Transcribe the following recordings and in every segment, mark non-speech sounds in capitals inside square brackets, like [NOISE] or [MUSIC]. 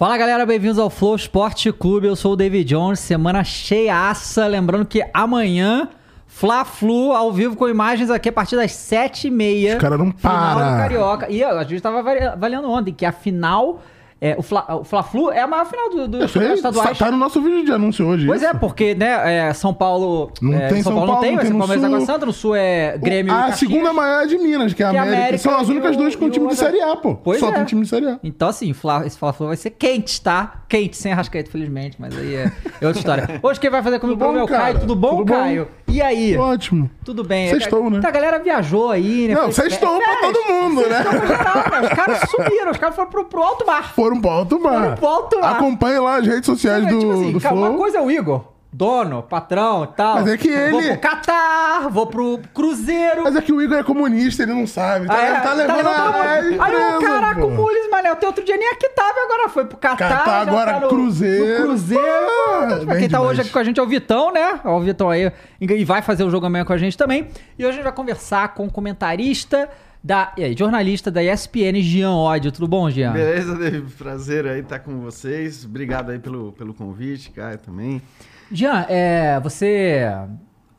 Fala galera, bem-vindos ao Flow Esporte Clube. Eu sou o David Jones. Semana cheiaça. Lembrando que amanhã, Fla-Flu ao vivo com imagens aqui a partir das 7h30. Os caras não Final do param. Carioca. E ó, a gente tava avaliando ontem que a final. É, o Fla- o Fla-Flu é a maior final do, Eu sei, campeonatos tá, estaduais. tá no nosso vídeo de anúncio hoje. Pois isso. é, porque, né, é, São Paulo. Não é, tem São São Paulo não Paulo, tem, no Palmeiras e Água. Santa. No Sul é Grêmio e A segunda maior é de Minas, que é a é América. América São as únicas o- duas com time o de Série A, pô. Pois Só é. tem time de Série A. Então, assim, Fla- esse Fla-Flu vai ser quente, tá? Quente, sem arrascaeta, felizmente, mas aí é, é outra história. Hoje quem vai fazer comigo é o Caio. Tudo bom, Tudo bom? E aí? Ótimo. Tudo bem? Sextou, né? Então, a galera viajou aí, né? Não, Foi- sextou é, pra todo mundo, né? Geral, né? Os caras sumiram, os caras foram pro, pro alto mar. Foram pro alto mar. Foram pro alto mar. Acompanhe lá as redes sociais do, tipo assim, do Flow. uma coisa é o Igor, dono, patrão e tal. Mas é que Vou ele- pro Catar, vou pro Cruzeiro. Mas é que o Igor é comunista, ele não sabe. Tá, Ah, é? ele tá levando todo a. Aí o empresa, caraca, pô. o Mules, mané, até outro dia nem aqui tava, agora foi pro Catar. Catar, agora tá no- Cruzeiro. no Cruzeiro. Ah, pra bem quem tá demais. hoje aqui com a gente é o Vitão, né? Ó, O Vitão aí. E vai fazer o jogo amanhã com a gente também. E hoje a gente vai conversar com o comentarista da. E aí, jornalista da ESPN, Jean Ódio. Tudo bom, Jean? Beleza, David? Prazer aí estar com vocês. Obrigado aí pelo, pelo convite, Caio também. Jean, é, você.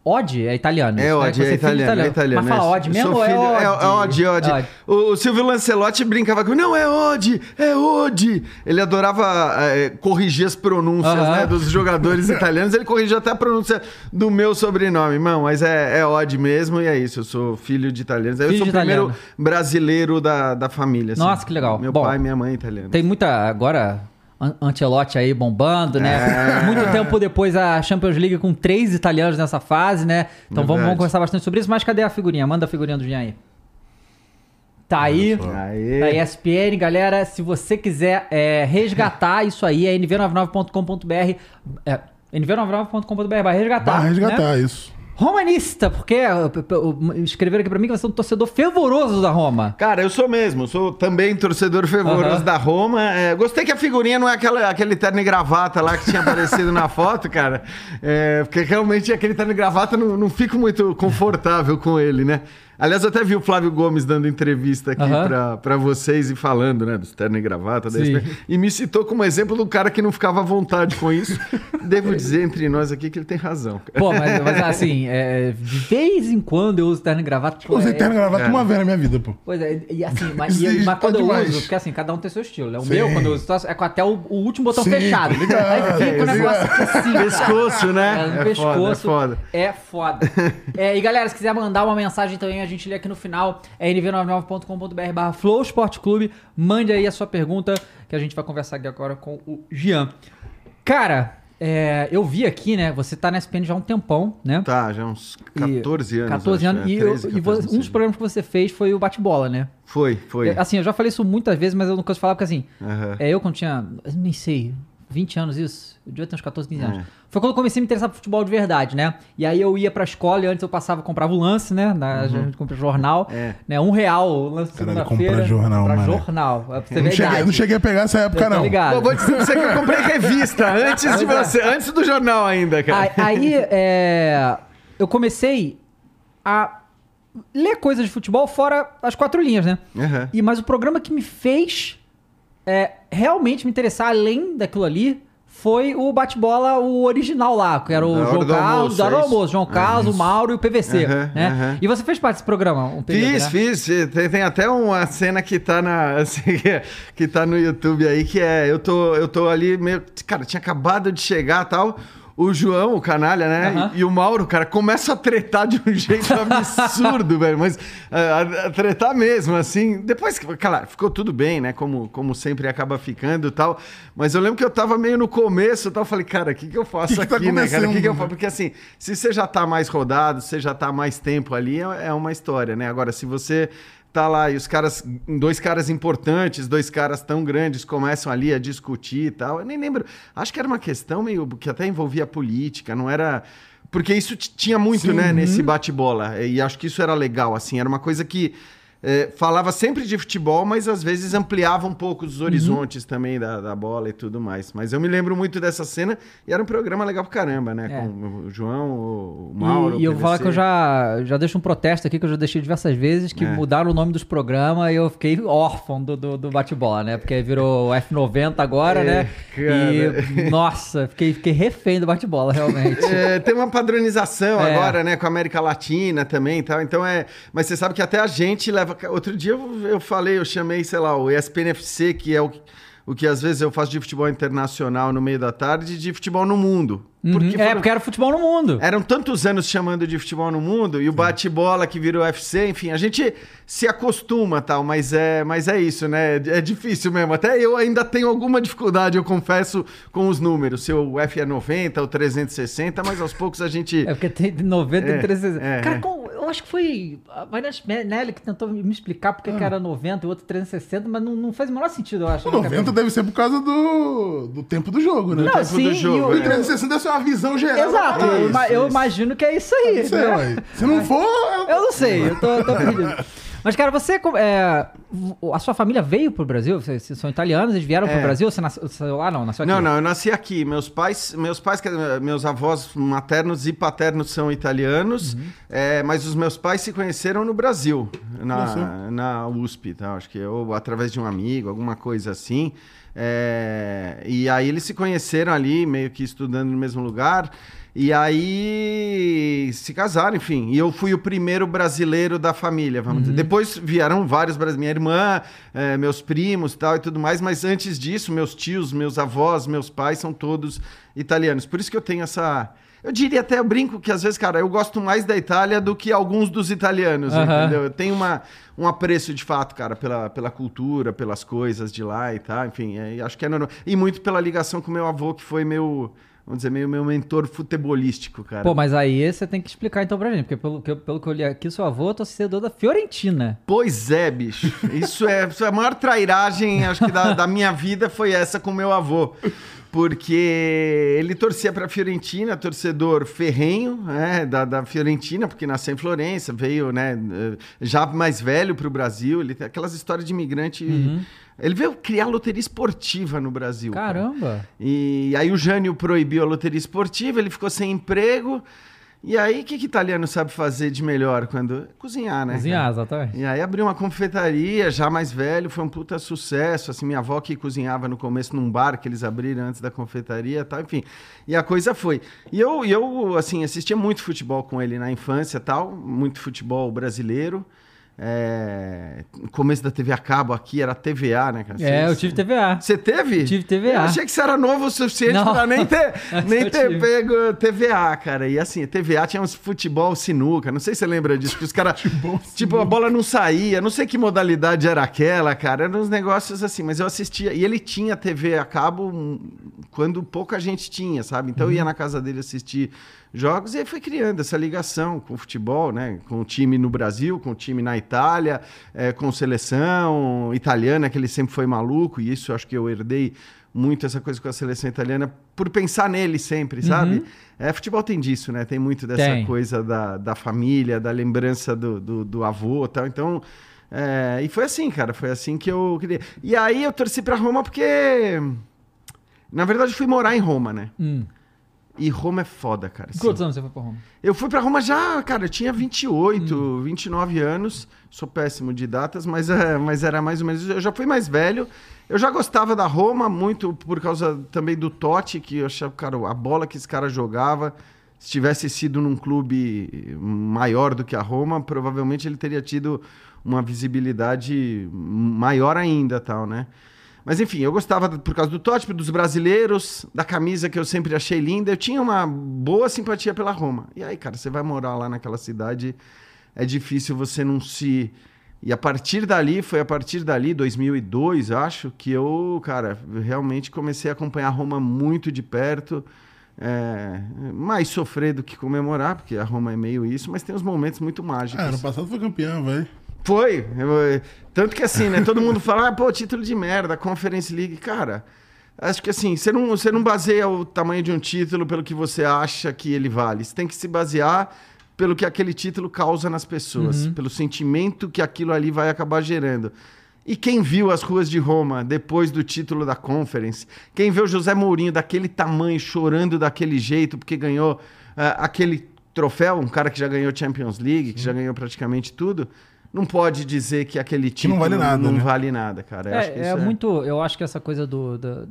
Ode é italiano. É né? Você é de italiano, é italiano. Mas fala é. Ode Eu mesmo sou ou é Ode? É, é Odi, é Odi. Ode. O, o Silvio Lancelotti brincava comigo, não, é Odi, é Odi. Ele adorava é, corrigir as pronúncias Aham. né, dos jogadores [LAUGHS] italianos. Ele corrigia até a pronúncia do meu sobrenome. Irmão, mas é, é mesmo e é isso. Eu sou filho de italianos. Eu Filho sou de o primeiro italiano. brasileiro da, da família. assim. Nossa, que legal. Meu Bom, pai e minha mãe italianos. Tem muita. Agora. An- Ancelotti aí bombando, né? É. Muito tempo depois a Champions League com três italianos nessa fase, né? Então vamos, vamos conversar bastante sobre isso. Mas cadê a figurinha? Manda a figurinha do Jean aí. Tá aí. Aê. Da ESPN, galera. Se você quiser é, resgatar [LAUGHS] isso aí, é nv99.com.br. É, nv99.com.br vai resgatar. Vai né? resgatar isso. Romanista, porque uh, escreveram aqui pra mim que você é um torcedor fervoroso da Roma. Cara, eu sou mesmo, sou também torcedor fervoroso Aham. da Roma. É, gostei que a figurinha não é aquela, aquele terno e gravata lá que tinha aparecido na [LAUGHS] foto, cara. É, porque realmente aquele terno e gravata não, não fico muito confortável com ele, né? Aliás, eu até vi o Flávio Gomes dando entrevista aqui Aham. pra, pra vocês e falando, né, dos terno e gravata. e me citou como exemplo do cara que não ficava à vontade com isso. [LAUGHS] Devo dizer entre nós aqui que ele tem razão. cara. Pô, mas, mas, assim, é, de vez em quando eu uso terno e gravata. pô, Usei é- terno e gravata é. uma vez na minha vida, pô. Pois é, e assim, mas, e- mas tá quando eu demais. uso, porque assim, cada um tem seu estilo. né? O Sim. meu, quando eu uso, é com até o, o último botão Sim, fechado. ligado, Aí fica o negócio assim. Pescoço, né? É, no É pescoço. foda, É foda. É, e galera, se quiser mandar uma mensagem também, a gente lê aqui no final. É nv99.com.br barra Flow Sport Clube. Mande aí a sua pergunta, que a gente vai conversar aqui agora com o Jean. Cara, é, eu vi aqui, né? Você tá na SPN já há um tempão, né? Tá, já uns E- 14 anos. 14 acho, anos. é, E, eu- 13, e vo- 14, um dos programas que você fez foi o bate-bola, né? Foi, foi. É, Assim, eu já falei isso muitas vezes, mas eu não canso falar, porque assim, Aham. é, eu quando tinha, nem sei, 20 anos isso, eu devia ter uns 14, 15 anos. É. Foi quando eu comecei a me interessar por futebol de verdade, né? E aí eu ia pra escola e antes eu passava, comprava o lance, né? Na, A gente compra jornal, É. né? Um real o lance segunda-feira. comprar jornal, Comprar mano. jornal, é pra você Eu não, cheguei, eu não cheguei a pegar essa época, Eu não. ligado. Pô, vou dizer pra você que eu comprei revista antes de [LAUGHS] você, antes do jornal ainda, cara. Aí, aí, é, eu comecei a ler coisas de futebol fora as quatro linhas, né? Aham. E, mas o programa que me fez é, realmente me interessar além daquilo ali foi o bate-bola, o original lá, que era o Da hora João do Carlos, almoço, da hora do é isso? almoço, João Carlos, o Mauro e o PVC, Aham, né? aham. E você fez parte desse programa um período, Fiz, né? fiz. Tem, tem até uma cena que tá na [LAUGHS] assim, que tá no YouTube aí que é eu tô eu tô ali meio, cara, tinha acabado de chegar, tal. O João, o canalha, né? Aham. E, e o Mauro, cara, começa a tretar de um [LAUGHS] jeito absurdo, velho. Mas a, a- a tretar mesmo, assim. Depois, claro, ficou tudo bem, né? Como, como sempre acaba ficando e tal. Mas eu lembro que eu tava meio no começo e tal. Falei, cara, o que, que eu faço Que que tá aqui, né, cara? O que, que eu faço? Porque assim, se você já tá mais rodado, se você já tá mais tempo ali, é é uma história, né? Agora, se você tá lá e os caras, dois caras importantes, dois caras tão grandes começam ali a discutir e tal, eu nem lembro. Acho que era uma questão meio que até envolvia política, não era. Porque isso tinha muito, Sim. né, nesse bate-bola. E acho que isso era legal, assim, era uma coisa que é, falava sempre de futebol, mas às vezes ampliava um pouco os horizontes também da, da bola e tudo mais. Mas eu me lembro muito dessa cena e era um programa legal pra caramba, né? É. Com o João, o Mauro. E, e eu vou falar que eu já, já deixo um protesto aqui, que eu já deixei diversas vezes, que É. mudaram o nome dos programas e eu fiquei órfão do, do, do bate-bola, né? Porque virou [LAUGHS] F90 agora, É, né? cara. E, nossa, fiquei, fiquei refém do bate-bola, realmente. É, tem uma padronização É. agora, né, com a América Latina também e tal. Então é. Mas você sabe que até a gente leva. Outro dia eu, eu falei, eu chamei, sei lá, o ESPNFC, que é o, o que às vezes eu faço de futebol internacional no meio da tarde, de futebol no mundo. Uhum. Porque É, foram- porque era futebol no mundo. Eram tantos anos chamando de futebol no mundo e o bate-bola que virou UFC, enfim, a gente se acostuma tal, mas é, mas é isso, né? É difícil mesmo. Até eu ainda tenho alguma dificuldade, eu confesso, com os números. Se o F é 90 ou 360, mas aos poucos a gente. [LAUGHS] É porque tem 90 É, e 360. é, cara, é. com- eu acho que foi a Vanessa Nelly que tentou me explicar porque Ah. que era 90 e o outro 360, mas não, não faz o menor sentido, eu acho. O na 90 cabeça. deve ser por causa do, do tempo do jogo, né? Não, tempo sim, do jogo, e o- O e o- 360 deve ser uma visão geral. Exato, É eu, isso, eu isso. imagino que é isso aí. Não sei, né? Se não for. Eu não sei, eu tô, tô perdido. Mas, cara, você. é, a sua família veio pro Brasil? Vocês vocês são italianos, eles vieram pro É. Brasil? Você nasceu, lá? Não, nasceu aqui? Não, não, eu nasci aqui. Meus pais, meus pais, meus avós maternos e paternos são italianos, é, mas os meus pais se conheceram no Brasil, na, na USP, tá? Acho que ou através de um amigo, alguma coisa assim. É, e aí eles se conheceram ali, meio que estudando no mesmo lugar. E aí se casaram, enfim. E eu fui o primeiro brasileiro da família, vamos dizer. Depois vieram vários brasileiros, minha irmã, eh, meus primos tal e tudo mais, mas antes disso, meus tios, meus avós, meus pais são todos italianos. Por isso que eu tenho essa. Eu diria até, eu brinco que às vezes, cara, eu gosto mais da Itália do que alguns dos italianos, Aham. entendeu? Eu tenho uma, um apreço de fato, cara, pela, pela cultura, pelas coisas de lá e tal, enfim, é, acho que é normal. E muito pela ligação com meu avô, que foi meu, vamos dizer, meio meu mentor futebolístico, cara. Pô, mas aí você tem que explicar então pra gente, porque pelo que eu, pelo que eu li aqui, o seu avô é torcedor da Fiorentina. Pois é, bicho. Isso é, isso é a maior trairagem, acho que da, da minha vida foi essa com meu avô. Porque ele torcia para a Fiorentina, torcedor ferrenho né, da, da Fiorentina, porque nasceu em Florença, veio né, já mais velho para o Brasil. Ele tem aquelas histórias de imigrante. Ele veio criar loteria esportiva no Brasil. cara. Caramba! E aí o Jânio proibiu a loteria esportiva, ele ficou sem emprego. E aí, o que, que italiano sabe fazer de melhor quando. Cozinhar, né? Cozinhar, cara? exatamente. E aí abriu uma confeitaria, já mais velho, foi um puta sucesso. Assim, minha avó que cozinhava no começo num bar que eles abriram antes da confeitaria e tal, enfim. E a coisa foi. E eu, eu assim, assistia muito futebol com ele na infância e tal, muito futebol brasileiro. É... No começo da TV a cabo aqui era TVA, né, cara? É, Você- eu tive TVA. Você teve? Tive TVA. Eu achei que você era novo o suficiente Não. pra nem ter, [LAUGHS] nem eu ter tive. pego TVA, cara. E assim, TVA tinha uns futebol sinuca. Não sei se você lembra disso, que os caras. [LAUGHS] tipo, a bola não saía. Não sei que modalidade era aquela, cara. Eram uns negócios assim, mas eu assistia. E ele tinha TV a cabo hum, quando pouca gente tinha, sabe? Então eu ia na casa dele assistir jogos e aí foi criando essa ligação com o futebol, né? Com o time no Brasil, com o time na Itália, eh, com seleção italiana, que ele sempre foi maluco, e isso eu acho que eu herdei muito essa coisa com a seleção italiana por pensar nele sempre, sabe? É, futebol tem disso, né? Tem muito dessa Tem. coisa da, da família, da lembrança do, do, do avô e tal. Então, é, e foi assim, cara, foi assim que eu queria. E aí eu torci pra Roma porque, na verdade, fui morar em Roma, né? Hum. E Roma é foda, cara. assim. Quantos anos você foi pra Roma? Eu fui pra Roma já, cara, eu tinha 28, 29 anos. Sou péssimo de datas, mas, é, mas era mais ou menos. Eu já fui mais velho. Eu já gostava da Roma, muito por causa também do Totti, que eu achava, cara, a bola que esse cara jogava. Se tivesse sido num clube maior do que a Roma, provavelmente ele teria tido uma visibilidade maior ainda, tal, né? Mas enfim, eu gostava por causa do Totti, dos brasileiros, da camisa que eu sempre achei linda. Eu tinha uma boa simpatia pela Roma. E aí, cara, você vai morar lá naquela cidade, é difícil você não se. E a partir dali, foi a partir dali, 2002, acho, que eu, cara, realmente comecei a acompanhar Roma muito de perto. É, mais sofrer do que comemorar, porque a Roma é meio isso, mas tem uns momentos muito mágicos. Ah, ano passado foi campeão, velho. Foi. Eu- tanto que assim, né? Todo mundo fala, ah, pô, título de merda, Conference League. Cara, acho que assim, você não, você não baseia o tamanho de um título pelo que você acha que ele vale. Você tem que se basear pelo que aquele título causa nas pessoas, Uhum. pelo sentimento que aquilo ali vai acabar gerando. E quem viu as ruas de Roma depois do título da Conference? Quem vê o José Mourinho daquele tamanho, chorando daquele jeito, porque ganhou ah, aquele troféu, um cara que já ganhou Champions League, que já ganhou praticamente tudo, não pode dizer que aquele título não vale nada, não né? vale nada, cara. Eu acho que É, é muito. Eu acho que essa coisa do, da,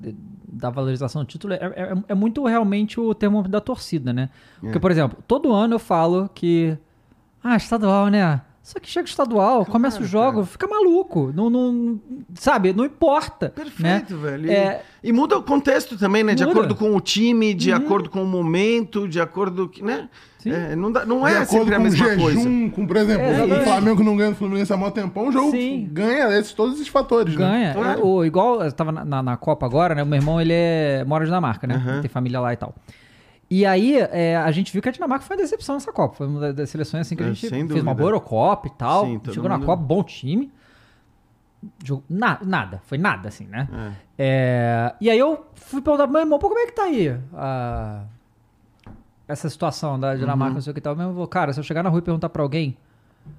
da valorização do título é, é, é muito realmente o termo da torcida, né? Porque, É. por exemplo, todo ano eu falo que. Ah, estadual, né? Só que chega o estadual, começa o jogo, fica maluco. Não, não, sabe, não importa. Perfeito, né? velho. E, É, e muda o contexto também, né? De Muda. Uhum. acordo com o time, de acordo com o momento, de acordo que, né? Sim. É, não, dá- não é sempre a mesma jejum, coisa. com, por exemplo, É, o. Flamengo que não ganha do Fluminense há mó tempão, o jogo Sim. ganha esses, todos esses fatores, né? Ganha. Claro. É, o, igual eu tava na, na, na Copa agora, né? O meu irmão, ele é, mora na Dinamarca, né? Aham. Tem família lá e tal. E aí, é, a gente viu que a Dinamarca foi uma decepção nessa Copa. Foi uma da- das seleções assim que a É, gente fez uma boa Eurocopa e tal. Sim, Chegou na mundo- Copa, bom time. Jogou, na- nada, foi nada, assim, né? É. É, e aí eu fui perguntar pro meu irmão, pô, como é que tá aí a- essa situação da Dinamarca, Uhum. não sei o que tal. Meu irmão falou, cara, se eu chegar na rua e perguntar pra alguém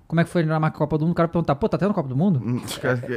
como é que foi a Dinamarca Copa do Mundo, o cara vai perguntar, pô, tá tendo Copa do Mundo? Hum,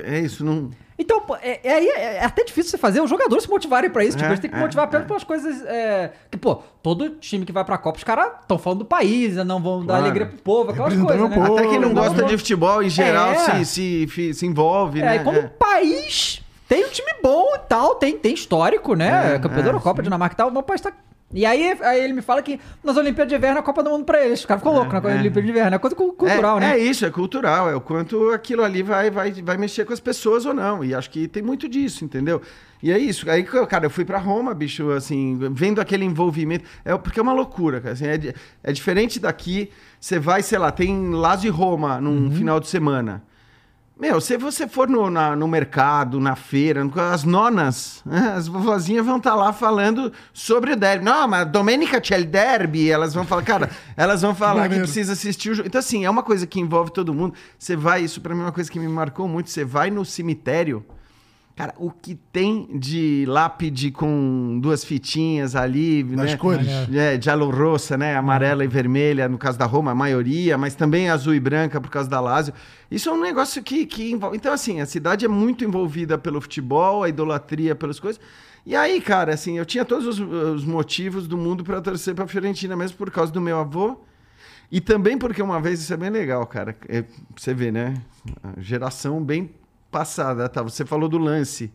É isso, não. Então, é, é, aí- é até difícil você fazer os jogadores se motivarem pra isso. Tipo, É, eles têm que é, motivar é. apenas pelas coisas. é, que, pô, todo time que vai pra Copa, os caras estão falando do país, não vão dar Claro. alegria pro povo, aquelas coisas, né? meu povo. Até quem não gosta de futebol, em geral, É. se, se, fi- se envolve, É, né? e como É. país tem um time bom e tal, tem, tem histórico, né? É, Campeão é, da Eurocopa, Dinamarca e tal, mas país tá. E aí, aí ele me fala que nas Olimpíadas de Inverno é a Copa do Mundo pra eles. Os caras ficam loucos na é. Olimpíada de Inverno. É coisa cu- cultural, é, né? É isso, é cultural. É o quanto aquilo ali vai, vai, vai mexer com as pessoas ou não. E acho que tem muito disso, entendeu? E é isso. Aí, cara, eu fui pra Roma, bicho, assim, vendo aquele envolvimento. É, porque é uma loucura, cara. assim, é, é diferente daqui. Você vai, sei lá, tem Lazio e Roma num final de semana. Meu, se você for no, na- no mercado, na feira, as nonas, [LAUGHS] as vovozinhas vão estar lá falando sobre o derby. Não, mas Domenica c'è il derby. Elas vão falar, cara, elas vão falar que precisa assistir o jogo. Então, assim, é uma coisa que envolve todo mundo. Você vai, isso pra mim é uma coisa que me marcou muito. Você vai no cemitério, cara, o que tem de lápide com duas fitinhas ali, Das né? cores. É, giallo rossa, né? Amarela e vermelha, no caso da Roma, a maioria, mas também azul e branca por causa da Lazio. Isso é um negócio que, que envolve. Então, assim, a cidade é muito envolvida pelo futebol, a idolatria pelas coisas. E aí, cara, assim, eu tinha todos os, os motivos do mundo para torcer pra Fiorentina, mesmo por causa do meu avô. E também porque uma vez, isso é bem legal, cara. É, você vê, né? A geração bem passada, tá? Você falou do lance.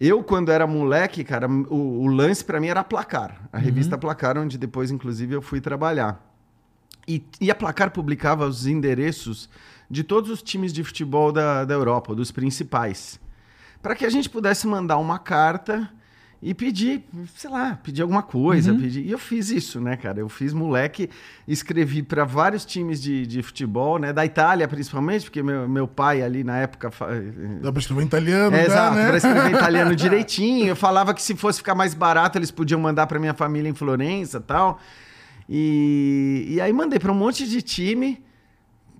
Eu, quando era moleque, cara, o, o lance pra mim era Placar. A revista Placar, onde depois, inclusive, eu fui trabalhar. E, e a Placar publicava os endereços de todos os times de futebol da, da Europa, dos principais. Para que a gente pudesse mandar uma carta e pedir, sei lá, pedir alguma coisa. Pedir. E eu fiz isso, né, cara? Eu fiz moleque, escrevi para vários times de, de futebol, né? Da Itália, principalmente, porque meu, meu pai ali na época. Dá pra escrever italiano, é, exato, né? pra escrever italiano [LAUGHS] direitinho. Eu falava que se fosse ficar mais barato, eles podiam mandar pra minha família em Florença e tal. E, e aí mandei pra um monte de time.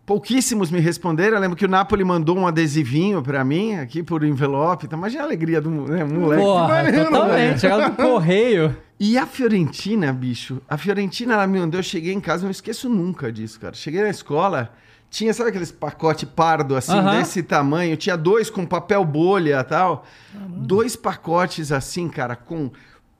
Pouquíssimos me responderam. Eu lembro que o Napoli mandou um adesivinho pra mim aqui por envelope. Então, imagina a alegria do né, moleque. Porra, maneiro, totalmente. Chegava no correio. E a Fiorentina, bicho, a Fiorentina, ela me mandou, eu cheguei em casa, eu não esqueço nunca disso, cara. Cheguei na escola, tinha, sabe aqueles pacote pardo, assim, desse tamanho? Tinha dois com papel bolha e tal. Dois pacotes assim, cara, com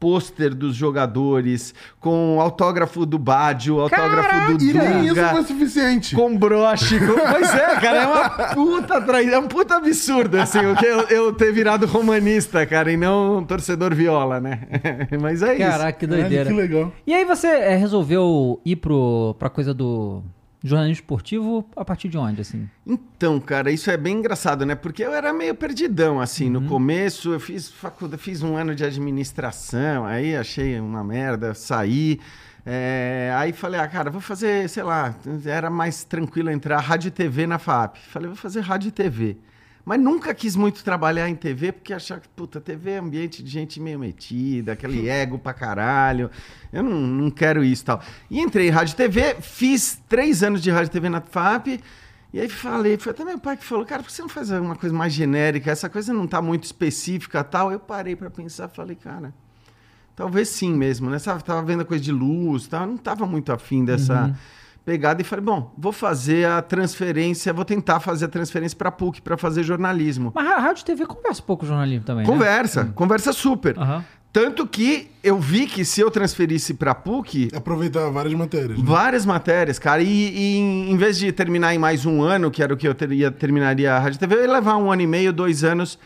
pôster dos jogadores, com autógrafo do Badio, autógrafo do E nem isso Dunga. foi suficiente. Com broche. Com... Pois é, cara, é uma puta traição. É um puta absurdo, assim, o que eu, eu ter virado romanista, cara, e não um torcedor viola, né? [LAUGHS] Mas é isso. Caraca, que doideira. que legal. E aí você é, resolveu ir pro, pra coisa do jornalismo esportivo a partir de onde, assim? Então, cara, isso é bem engraçado, né? Porque eu era meio perdidão, assim, Uhum. no começo. Eu fiz faculdade, fiz um ano de administração, aí achei uma merda, saí. É, aí falei, ah, cara, vou fazer, sei lá, era mais tranquilo entrar rádio e TV na FAP. Falei, vou fazer rádio e TV. Mas nunca quis muito trabalhar em TV, porque achava que, puta, TV é ambiente de gente meio metida, aquele [LAUGHS] ego pra caralho. Eu não, não quero isso e tal. E entrei em rádio e TV, fiz três anos de rádio e TV na FAP. E aí falei, foi até meu pai que falou, cara, por que você não faz uma coisa mais genérica? Essa coisa não tá muito específica e tal. Eu parei pra pensar, falei, cara, talvez sim mesmo, né? Sabe, tava vendo a coisa de luz, tal, não tava muito afim dessa... pegada e falei, bom, vou fazer a transferência, vou tentar fazer a transferência para PUC para fazer jornalismo. Mas a rádio e TV conversa pouco com jornalismo também, Conversa, né? conversa super. Aham. Tanto que eu vi que se eu transferisse para PUC, Aproveitar várias matérias. né? várias matérias, cara, e, e em, em vez de terminar em mais um ano, que era o que eu teria, terminaria a rádio e TV, eu ia levar um ano e meio, dois anos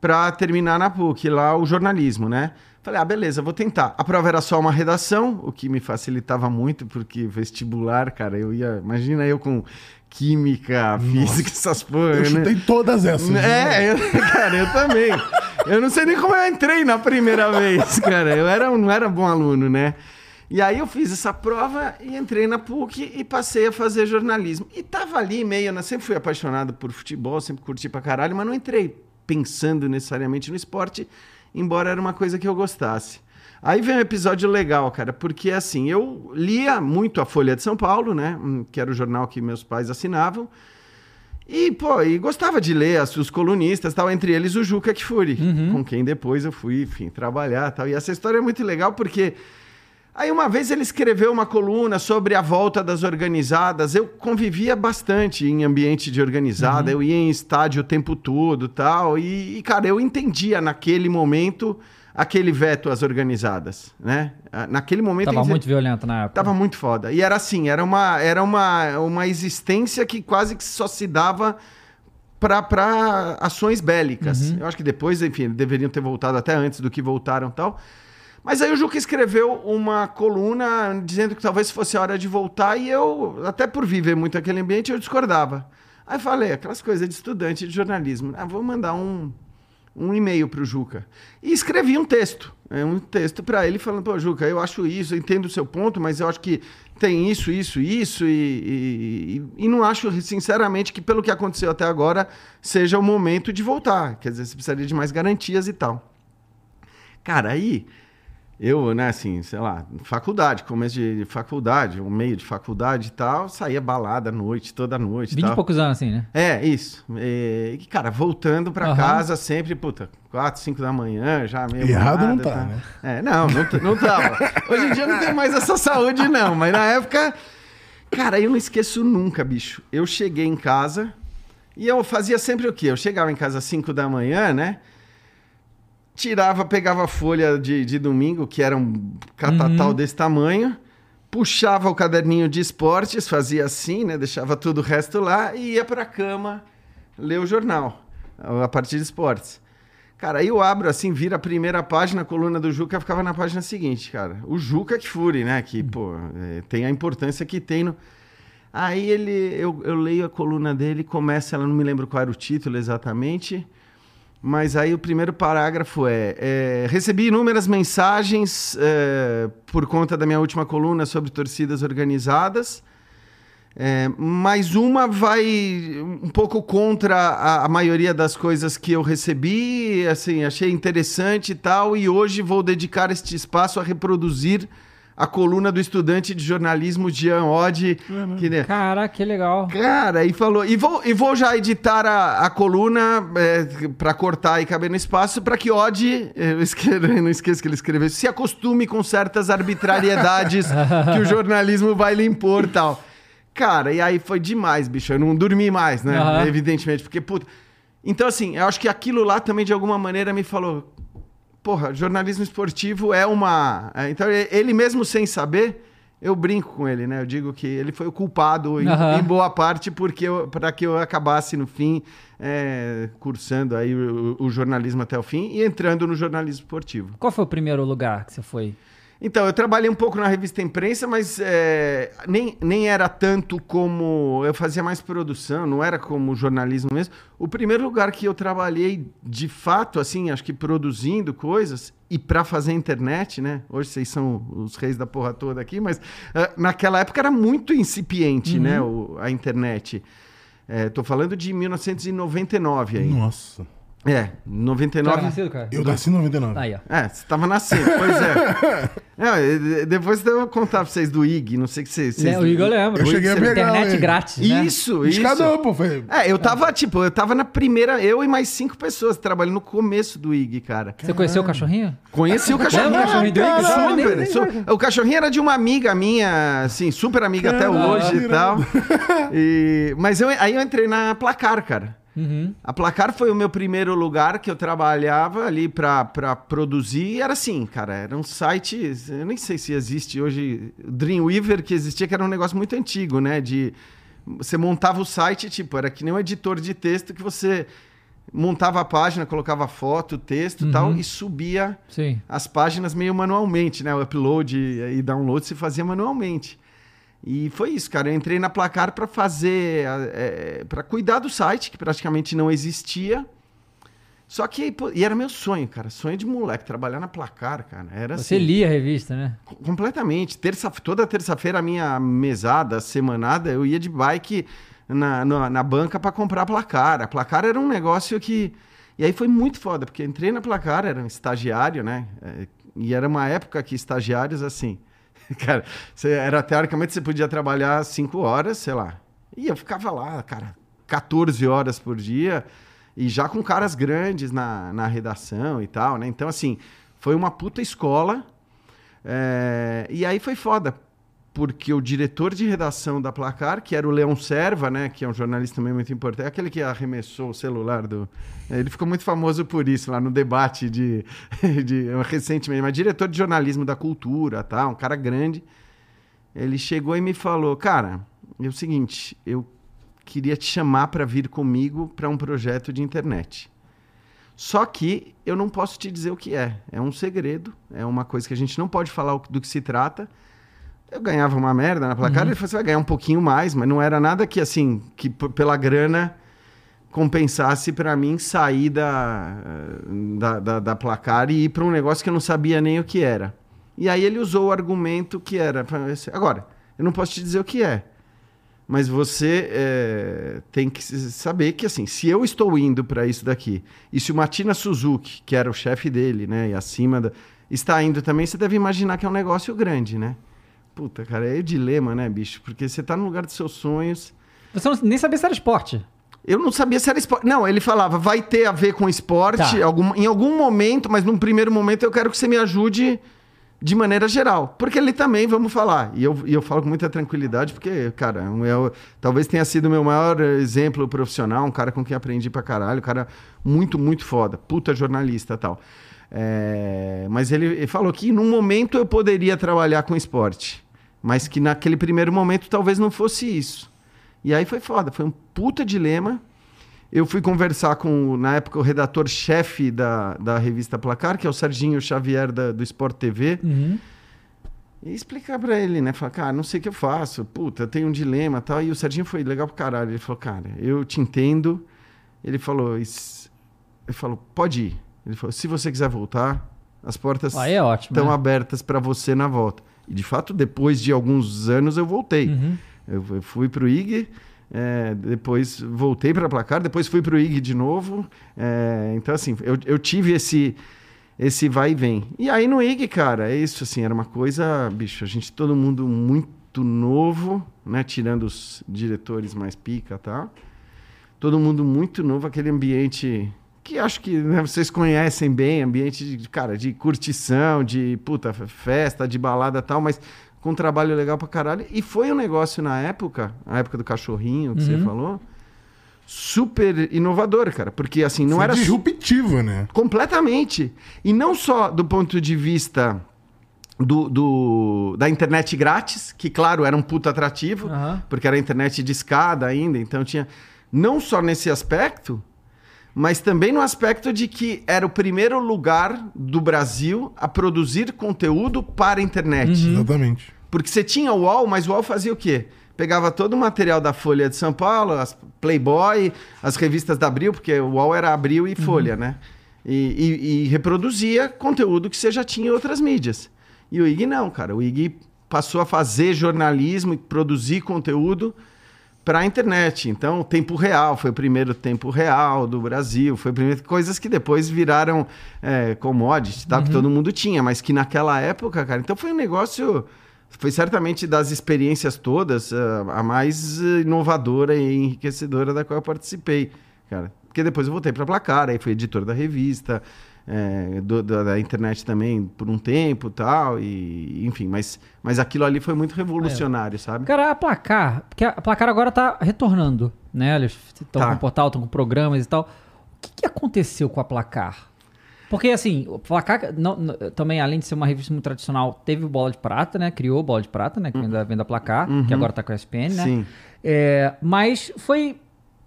para terminar na PUC, lá o jornalismo, né? Falei, ah, beleza, vou tentar. A prova era só uma redação, o que me facilitava muito, porque vestibular, cara, eu ia. Imagina eu com química, física, essas Eu porra, né? chutei todas essas. né? É, eu, [LAUGHS] cara, eu também. Eu não sei nem como eu entrei na primeira vez, cara. Eu era, não era bom aluno, né? E aí eu fiz essa prova e entrei na PUC e passei a fazer jornalismo. E tava ali meio, né? Sempre fui apaixonado por futebol, sempre curti pra caralho, mas não entrei pensando necessariamente no esporte, embora era uma coisa que eu gostasse. Aí vem um episódio legal, cara, porque assim, eu lia muito a Folha de São Paulo, né? hum, Que era o jornal que meus pais assinavam. E, pô, e gostava de ler as- os colunistas, tal, entre eles o Juca Kfouri, com quem depois eu fui, enfim, trabalhar, tal. E essa história é muito legal porque aí uma vez ele escreveu uma coluna sobre a volta das organizadas. Eu convivia bastante em ambiente de organizada, eu ia em estádio o tempo todo, tal. E, e, cara, eu entendia naquele momento aquele veto às organizadas, né? Naquele momento Tava muito violento na época. Tava muito foda. E era assim, era uma, era uma, uma existência que quase que só se dava para ações bélicas. Eu acho que depois, enfim, deveriam ter voltado até antes do que voltaram e tal. Mas aí o Juca escreveu uma coluna dizendo que talvez fosse a hora de voltar e eu, até por viver muito aquele ambiente, eu discordava. Aí falei, aquelas coisas de estudante de jornalismo. Ah, vou mandar um, um e-mail para o Juca. E escrevi um texto. é, Um texto para ele falando, pô, Juca, eu acho isso, eu entendo o seu ponto, mas eu acho que tem isso, isso, isso, e, e- e não acho, sinceramente, que pelo que aconteceu até agora, seja o momento de voltar. Quer dizer, você precisaria de mais garantias e tal. Cara, aí eu, né, assim, sei lá, faculdade, começo de, de faculdade, um meio de faculdade e tal, saía balada à noite, toda noite e 20 e poucos anos, assim, né? É, isso. E, cara, voltando pra Aham. casa sempre, puta, 4, 5 da manhã, já meio. Errado não mamado, tá, né? É, não, não, não tava. Hoje em dia não tem mais essa saúde, não, mas na época. Cara, eu não esqueço nunca, bicho. Eu cheguei em casa e eu fazia sempre o quê? Eu chegava em casa às 5 da manhã, né? Tirava, pegava a folha de, de domingo, que era um catatal desse tamanho, puxava o caderninho de esportes, fazia assim, né? Deixava tudo o resto lá e ia pra cama ler o jornal, a partir de esportes. Cara, aí eu abro assim, vira a primeira página, a coluna do Juca ficava na página seguinte, cara. O Juca que fure, né? Que, pô, é, tem a importância que tem no. Aí ele, eu, eu leio a coluna dele, começa, ela não me lembro qual era o título exatamente, mas aí o primeiro parágrafo é: é, recebi inúmeras mensagens é, por conta da minha última coluna sobre torcidas organizadas. É, mas uma vai um pouco contra a, a maioria das coisas que eu recebi, assim, achei interessante e tal, e hoje vou dedicar este espaço a reproduzir a coluna do estudante de jornalismo Jean Oddi, que, né, Caraca, que legal. Cara, e falou. E vou, e vou já editar a, a coluna é, para cortar e caber no espaço, para que Odd, eu esque- [LAUGHS] não esqueço que ele escreveu, se acostume com certas arbitrariedades que o jornalismo vai lhe impor e tal. Cara, e aí foi demais, bicho. Eu não dormi mais, né? Aham. Evidentemente, porque, puta. Então, assim, eu acho que aquilo lá também, de alguma maneira, me falou. Porra, jornalismo esportivo é uma. é, Então, ele mesmo sem saber, eu brinco com ele, né? Eu digo que ele foi o culpado em, Aham. em boa parte porque para que eu acabasse no fim é, cursando aí o, o jornalismo até o fim e entrando no jornalismo esportivo. Qual foi o primeiro lugar que você foi? Então, eu trabalhei um pouco na revista Imprensa, mas é, nem, nem era tanto como. Eu fazia mais produção, não era como jornalismo mesmo. O primeiro lugar que eu trabalhei de fato, assim, acho que produzindo coisas e para fazer internet, né? Hoje vocês são os reis da porra toda aqui, mas é, naquela época era muito incipiente, né? O- a internet. É, tô falando de 1999 ainda. Nossa. É, Tu era 99. nascido, cara? Eu nasci em 99. Aí, ó. É, você tava nascendo, pois é. [LAUGHS] É, depois eu vou contar pra vocês do IG, não sei que vocês. vocês- Le- o Igor eu lembro. Eu cheguei a pegar Internet ele. grátis, né? Isso, isso. Escadão, pô. Foi... É, eu tava, tipo, eu tava na primeira, eu e mais cinco pessoas trabalhando no começo do IG, cara. Você conheceu o cachorrinho? Conheci o cachorrinho. Lembra o cachorrinho do IG? Super, Nem- su- O cachorrinho era de uma amiga minha, assim, super amiga até hoje e tal. E- Mas eu, aí eu entrei na Placar, cara. Uhum. A Placar foi o meu primeiro lugar que eu trabalhava ali pra produzir. E era assim, cara, era um site, eu nem sei se existe hoje, Dreamweaver que existia, que era um negócio muito antigo, né? De você montava o site, tipo, era que nem um editor de texto que você montava a página, colocava foto, texto e tal, e subia Sim. as páginas meio manualmente, né? O upload e download se fazia manualmente. E foi isso, cara. Eu entrei na Placar para fazer, é, para cuidar do site que praticamente não existia. Só que pô, e era meu sonho, cara, sonho de moleque trabalhar na Placar, cara. Era Você assim, lia a revista, né? completamente. Terça, toda terça-feira a minha mesada, semanada, eu ia de bike na, na, na banca para comprar a Placar. A Placar era um negócio que e aí foi muito foda, porque entrei na Placar, era um estagiário, né? É, E era uma época que estagiários, assim, [LAUGHS] cara, você, era teoricamente você podia trabalhar cinco horas, sei lá. E eu ficava lá, cara, 14 horas por dia, e já com caras grandes na, na redação e tal, né? Então, assim, foi uma puta escola. É, e aí foi foda, porque o diretor de redação da Placar, que era o Leão Serva, né, que é um jornalista também muito importante, aquele que arremessou o celular do. Ele ficou muito famoso por isso lá no debate de, [LAUGHS] de recentemente, mas diretor de jornalismo da cultura, tá, um cara grande. Ele chegou e me falou, cara, é o seguinte, eu queria te chamar para vir comigo para um projeto de internet. Só que eu não posso te dizer o que é. É um segredo, é uma coisa que a gente não pode falar do que se trata. Eu ganhava uma merda na placar, ele falou: você vai ganhar um pouquinho mais, mas não era nada que, assim, que pela grana compensasse para mim sair da, da, da, da placar e ir para um negócio que eu não sabia nem o que era. E aí ele usou o argumento que era. Agora, eu não posso te dizer o que é. Mas você é, tem que saber que, assim, se eu estou indo para isso daqui, e se o Matina Suzuki, que era o chefe dele, né, e acima da, está indo também, você deve imaginar que é um negócio grande, né? Puta, cara, é o dilema, né, bicho? Porque você tá no lugar dos seus sonhos. Você não, nem sabia se era esporte. Eu não sabia se era esporte. Não, ele falava, vai ter a ver com esporte Tá. algum- em algum momento, mas num primeiro momento eu quero que você me ajude de maneira geral. Porque ele também, vamos falar. E eu, e eu falo com muita tranquilidade, porque, cara, eu- talvez tenha sido o meu maior exemplo profissional, um cara com quem aprendi pra caralho, um cara muito, muito foda, puta jornalista e tal. É, mas ele, ele falou que num momento eu poderia trabalhar com esporte, mas que naquele primeiro momento talvez não fosse isso. E aí foi foda, foi um puta dilema. Eu fui conversar com, na época, o redator-chefe da, da revista Placar, que é o Serginho Xavier da- do Sport TV, Uhum. e explicar pra ele, né? Falar, cara, não sei o que eu faço, puta, eu tenho um dilema e tal. E o Serginho foi legal pro caralho. Ele falou, cara, eu te entendo. Ele falou, "Is- ele falou, pode ir. Ele falou, se você quiser voltar, as portas é ótimo. estão né? abertas pra você na volta. E de fato, depois de alguns anos, eu voltei. Uhum. Eu eu fui pro IG, é, depois voltei para placar, depois fui pro IG de novo. é, então, assim, eu, eu tive esse, esse vai e vem. E aí no IG, cara, é isso, assim, era uma coisa, bicho, a gente, todo mundo muito novo, né? Tirando os diretores mais pica e tal. Todo mundo muito novo, aquele ambiente que acho que né, vocês conhecem bem, ambiente de, cara, de curtição, de puta, festa, de balada e tal, mas com um trabalho legal pra caralho. E foi um negócio na época, a época do cachorrinho que você Uhum. falou, super inovador, cara, porque assim, não Foi era su- disruptivo, né? completamente. E não só do ponto de vista do, do- da internet grátis, que claro, era um puta atrativo, Aham. porque era internet de escada ainda, então tinha não só nesse aspecto, mas também no aspecto de que era o primeiro lugar do Brasil a produzir conteúdo para a internet. Uhum. Exatamente. Porque você tinha o UOL, mas o UOL fazia o quê? Pegava todo o material da Folha de São Paulo, as Playboy, as revistas da Abril, porque o UOL era Abril e Folha, né? E, e- e reproduzia conteúdo que você já tinha em outras mídias. E o IG não, cara. O IG passou a fazer jornalismo e produzir conteúdo para a internet. Então, o tempo real foi o primeiro tempo real do Brasil, foi a primeira coisas que depois viraram é, commodity, tá? Que todo mundo tinha, mas que naquela época, cara, então foi um negócio foi certamente das experiências todas uh, a mais inovadora e enriquecedora da qual eu participei, cara. Porque depois eu voltei para Placar, aí fui editor da revista, é, do, da, da, internet também por um tempo tal, e enfim, mas, mas aquilo ali foi muito revolucionário, é. sabe? Cara, a Placar, porque a Placar agora tá retornando, né? Eles estão tá. com portal, estão com programas e tal. O que, que aconteceu com a Placar? Porque, assim, o Placar, não, não, também, além de ser uma revista muito tradicional, teve Bola de Prata, né? Criou Bola de Prata, né? Que vem da, vem da Placar, uhum. que agora tá com a SPN, né? Sim. É, mas foi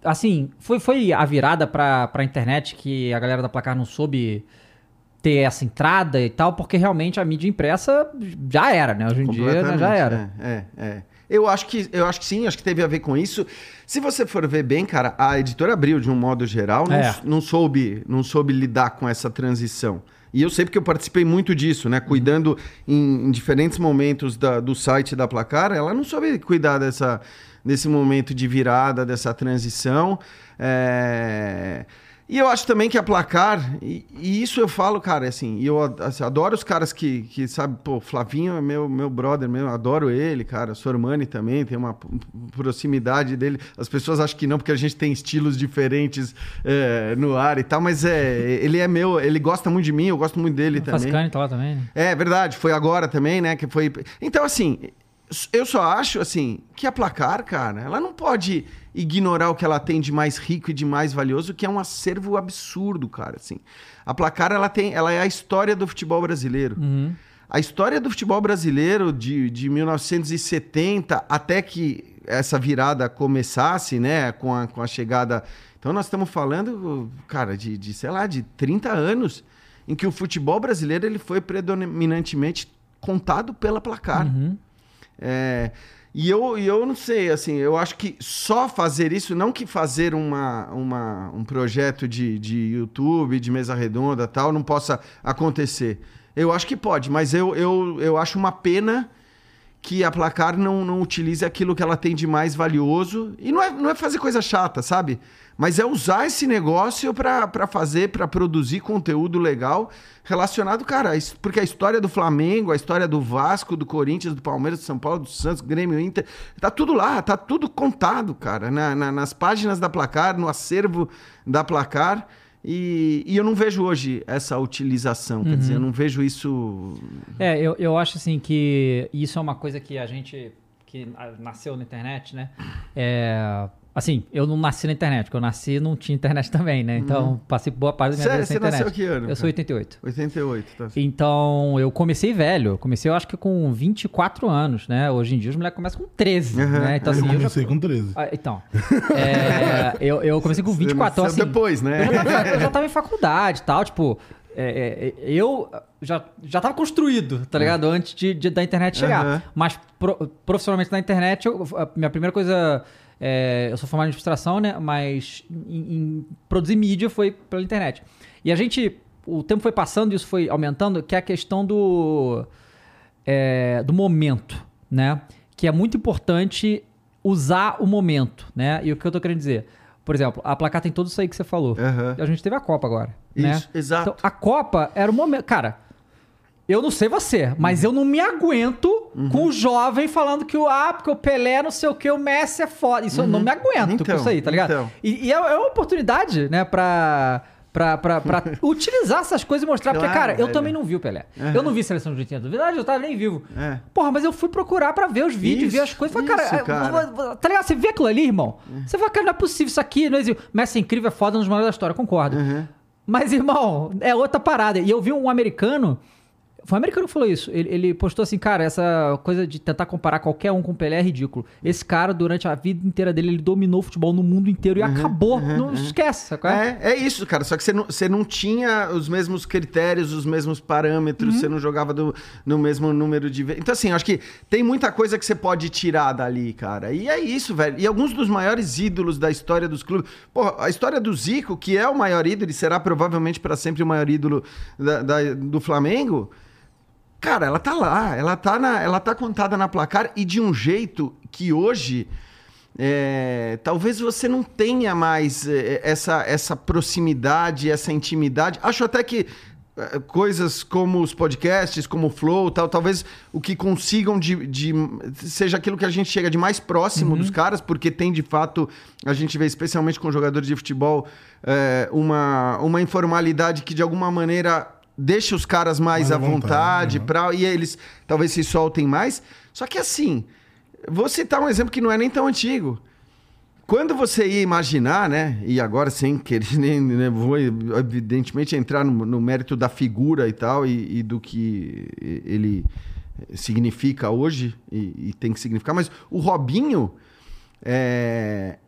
assim, foi, foi a virada pra, pra internet que a galera da Placar não soube ter essa entrada e tal, porque realmente a mídia impressa já era, né? Hoje em dia né, já era. É, é, é. Eu acho, que, eu acho que sim, acho que teve a ver com isso. Se você for ver bem, cara, a editora Abril, de um modo geral, não, é. não, soube, não soube lidar com essa transição. E eu sei porque eu participei muito disso, né? Cuidando em, em diferentes momentos da, do site da Placar, ela não soube cuidar dessa, desse momento de virada, dessa transição. É... E eu acho também que a placar, e, e isso eu falo, cara, assim, eu assim, adoro os caras que, que sabe, pô, Flavinho é meu, meu brother mesmo, adoro ele, cara, Sormani também, tem uma proximidade dele. As pessoas acham que não, porque a gente tem estilos diferentes é, no ar e tal, mas é, ele é meu, ele gosta muito de mim, eu gosto muito dele o também. Fascani tá lá também, né? É, verdade, foi agora também, né, que foi... Então, assim, eu só acho, assim, que a placar, cara, ela não pode ignorar o que ela tem de mais rico e de mais valioso, que é um acervo absurdo, cara, assim. A placar, ela tem, ela é a história do futebol brasileiro. Uhum. A história do futebol brasileiro de, de 1970 até que essa virada começasse, né, com a, com a chegada... Então nós estamos falando, cara, de, de, sei lá, de 30 anos em que o futebol brasileiro ele foi predominantemente contado pela placar. Uhum. É, e eu, e eu não sei, assim, eu acho que só fazer isso, não que fazer uma, uma, um projeto de, de YouTube, de mesa redonda tal, não possa acontecer. Eu acho que pode, mas eu, eu, eu acho uma pena que a Placar não, não utilize aquilo que ela tem de mais valioso. E não é, não é fazer coisa chata, sabe? Mas é usar esse negócio para fazer, para produzir conteúdo legal relacionado, cara, porque a história do Flamengo, a história do Vasco, do Corinthians, do Palmeiras, do São Paulo, do Santos, Grêmio, Inter, tá tudo lá, tá tudo contado, cara, na, na, nas páginas da Placar, no acervo da Placar. E, e, eu não vejo hoje essa utilização, uhum. quer dizer, eu não vejo isso. É, eu, eu acho assim que isso é uma coisa que a gente que nasceu na internet, né? É, Assim, eu não nasci na internet, porque eu nasci não tinha internet [LAUGHS] também, né? Então, uhum. passei boa parte da minha Sério, vida sem internet. Você nasceu que ano? Eu sou 88. 88, tá. Então, eu comecei velho. Comecei, eu acho que com 24 anos, né? Hoje em dia os moleques começam com 13, uhum. né? Então, assim, eu comecei eu já... com 13. Ah, então, [LAUGHS] é, eu, eu comecei com 24 anos. Assim, depois, né? Eu já, tava, eu já tava em [LAUGHS] faculdade e tal, tipo... É, é, eu já, já tava construído, tá ligado? Antes de, de da internet chegar. Uhum. Mas pro, profissionalmente na internet, eu, a minha primeira coisa é, eu sou formado em administração, né? Mas em, em, produzir mídia foi pela internet. E a gente, o tempo foi passando e isso foi aumentando, que é a questão do, é, do momento, né? Que é muito importante usar o momento, né? E o que eu tô querendo dizer? Por exemplo, a placar tem tudo isso aí que você falou. Uhum. A gente teve a Copa agora. Né? Isso, né? exato. Então, a Copa era o momento. Cara, eu não sei você, mas eu não me aguento uhum. com o jovem falando que o ah, porque o Pelé não sei o que, o Messi é foda. Isso uhum. eu não uhum. me aguento então, com isso aí, tá ligado? Então. E, e é, é, uma oportunidade, né, pra. Pra, pra, pra [LAUGHS] utilizar essas coisas e mostrar. Claro, porque, cara, eu também não vi o Pelé. Uhum. Eu não vi seleção de 80. Na verdade, eu tava nem vivo. É. Porra, mas eu fui procurar pra ver os vídeos, isso, ver as coisas. Falei, cara, cara. tá ligado? Você vê aquilo ali, irmão? Uhum. Você fala, cara, não é possível isso aqui. Não existe. Messi é incrível, é foda nos maiores da história, concordo. Uhum. Mas, irmão, é outra parada. E eu vi um americano foi o americano que falou isso. Ele, ele, postou assim, cara, essa coisa de tentar comparar qualquer um com o Pelé é ridículo. Esse cara, durante a vida inteira dele, ele dominou o futebol no mundo inteiro e uhum, acabou. Uhum, não uhum. esquece, sacou? É, é isso, cara. Só que você não, você não tinha os mesmos critérios, os mesmos parâmetros, uhum. você não jogava do, no mesmo número de vezes. Então, assim, acho que tem muita coisa que você pode tirar dali, cara. E é isso, velho. E alguns dos maiores ídolos da história dos clubes. Pô, a história do Zico, que é o maior ídolo e será provavelmente para sempre o maior ídolo da, da, do Flamengo. Cara, ela tá lá, ela tá, na, ela tá contada na placar e de um jeito que hoje é, talvez você não tenha mais é, essa, essa proximidade, essa intimidade. Acho até que é, coisas como os podcasts, como o Flow, tal, talvez o que consigam de, de- seja aquilo que a gente chega de mais próximo dos caras, porque tem de fato, a gente vê especialmente com jogadores de futebol, é, uma, uma informalidade que de alguma maneira deixa os caras mais, Mais à vontade, vontade, uhum. pra, e eles talvez se soltem mais. Só que assim, vou citar um exemplo que não é nem tão antigo. Quando você ia imaginar, né? E agora sem querer, [LAUGHS] nem, né, vou evidentemente entrar no, no mérito da figura e tal, e, e do que ele significa hoje e, e tem que significar, mas o Robinho, é,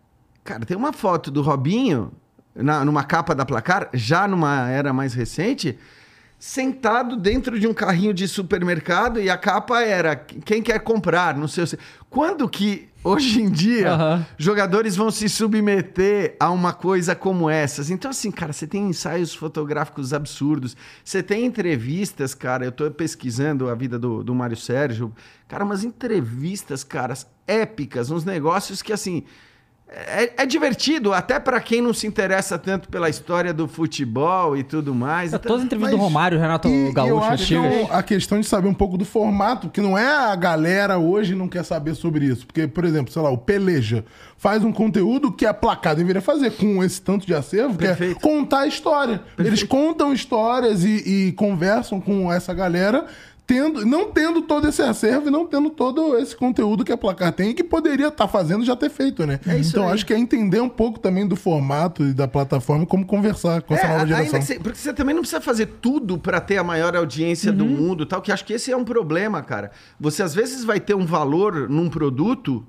cara, tem uma foto do Robinho na- numa capa da placar, já numa era mais recente, sentado dentro de um carrinho de supermercado e a capa era quem quer comprar, não sei. se- Quando que hoje em dia jogadores vão se submeter a uma coisa como essas? Então assim, cara, você tem ensaios fotográficos absurdos, você tem entrevistas, cara, eu tô pesquisando a vida do, do Mário Sérgio, cara, umas entrevistas, caras, épicas, uns negócios que assim, é, é divertido, até pra quem não se interessa tanto pela história do futebol e tudo mais. Então, Todas as entrevistas do Romário, Renato E- e eu Gaúcho, acho que antigas. é a questão de saber um pouco do formato, que não é a galera hoje não quer saber sobre isso. Porque, por exemplo, sei lá, o Peleja faz um conteúdo que a placar deveria fazer com esse tanto de acervo, que é Perfeito. contar a história. Eles contam histórias e, e conversam com essa galera. Tendo, não tendo todo esse acervo e não tendo todo esse conteúdo que a placar tem e que poderia estar fazendo já ter feito, né? É isso então aí. acho que é entender um pouco também do formato e da plataforma e como conversar com essa É, nova ainda geração. que você- porque você também não precisa fazer tudo para ter a maior audiência do mundo, tal, que acho que esse é um problema, cara. Você às vezes vai ter um valor num produto,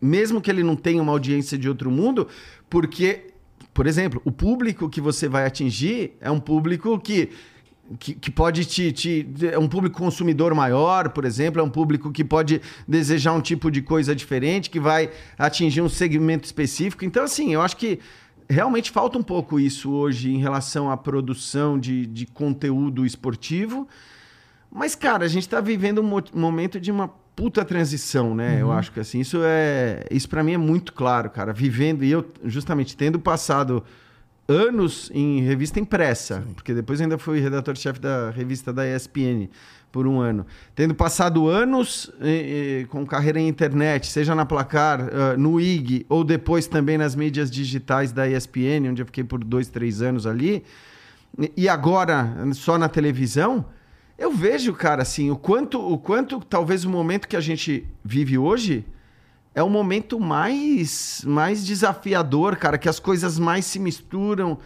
mesmo que ele não tenha uma audiência de outro mundo, porque, por exemplo, o público que você vai atingir é um público que que, que pode te, te. É um público consumidor maior, por exemplo, é um público que pode desejar um tipo de coisa diferente, que vai atingir um segmento específico. Então, assim, eu acho que realmente falta um pouco isso hoje em relação à produção de, de conteúdo esportivo. Mas, cara, a gente tá vivendo um mo- momento de uma puta transição, né? Eu acho que assim, isso é. Isso para mim é muito claro, cara. Vivendo, e eu, justamente, tendo passado anos em revista impressa, porque depois ainda fui redator-chefe da revista da ESPN por um ano. Tendo passado anos eh, eh, com carreira em internet, seja na Placar, ah, no IG, ou depois também nas mídias digitais da ESPN, onde eu fiquei por dois, três anos ali, e- e agora só na televisão, eu vejo, cara, assim, o quanto, o quanto talvez o momento que a gente vive hoje é o momento mais, mais desafiador, cara, que as coisas mais se misturam,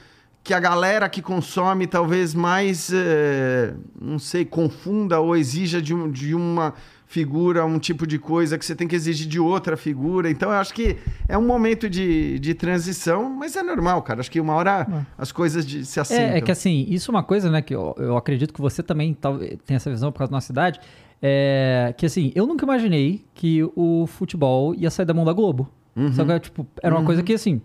que a galera que consome talvez mais, eh, não sei, confunda ou exija de, um- de uma figura, um tipo de coisa que você tem que exigir de outra figura. Então, eu acho que é um momento de, de transição, mas é normal, cara. Acho que uma hora as coisas de- se assentam. É, é que assim, isso é uma coisa, né, que eu, eu acredito que você também tal- tem essa visão por causa da nossa idade. É, que assim, eu nunca imaginei que o futebol ia sair da mão da Globo. Uhum. Só que, tipo, era uma coisa que assim,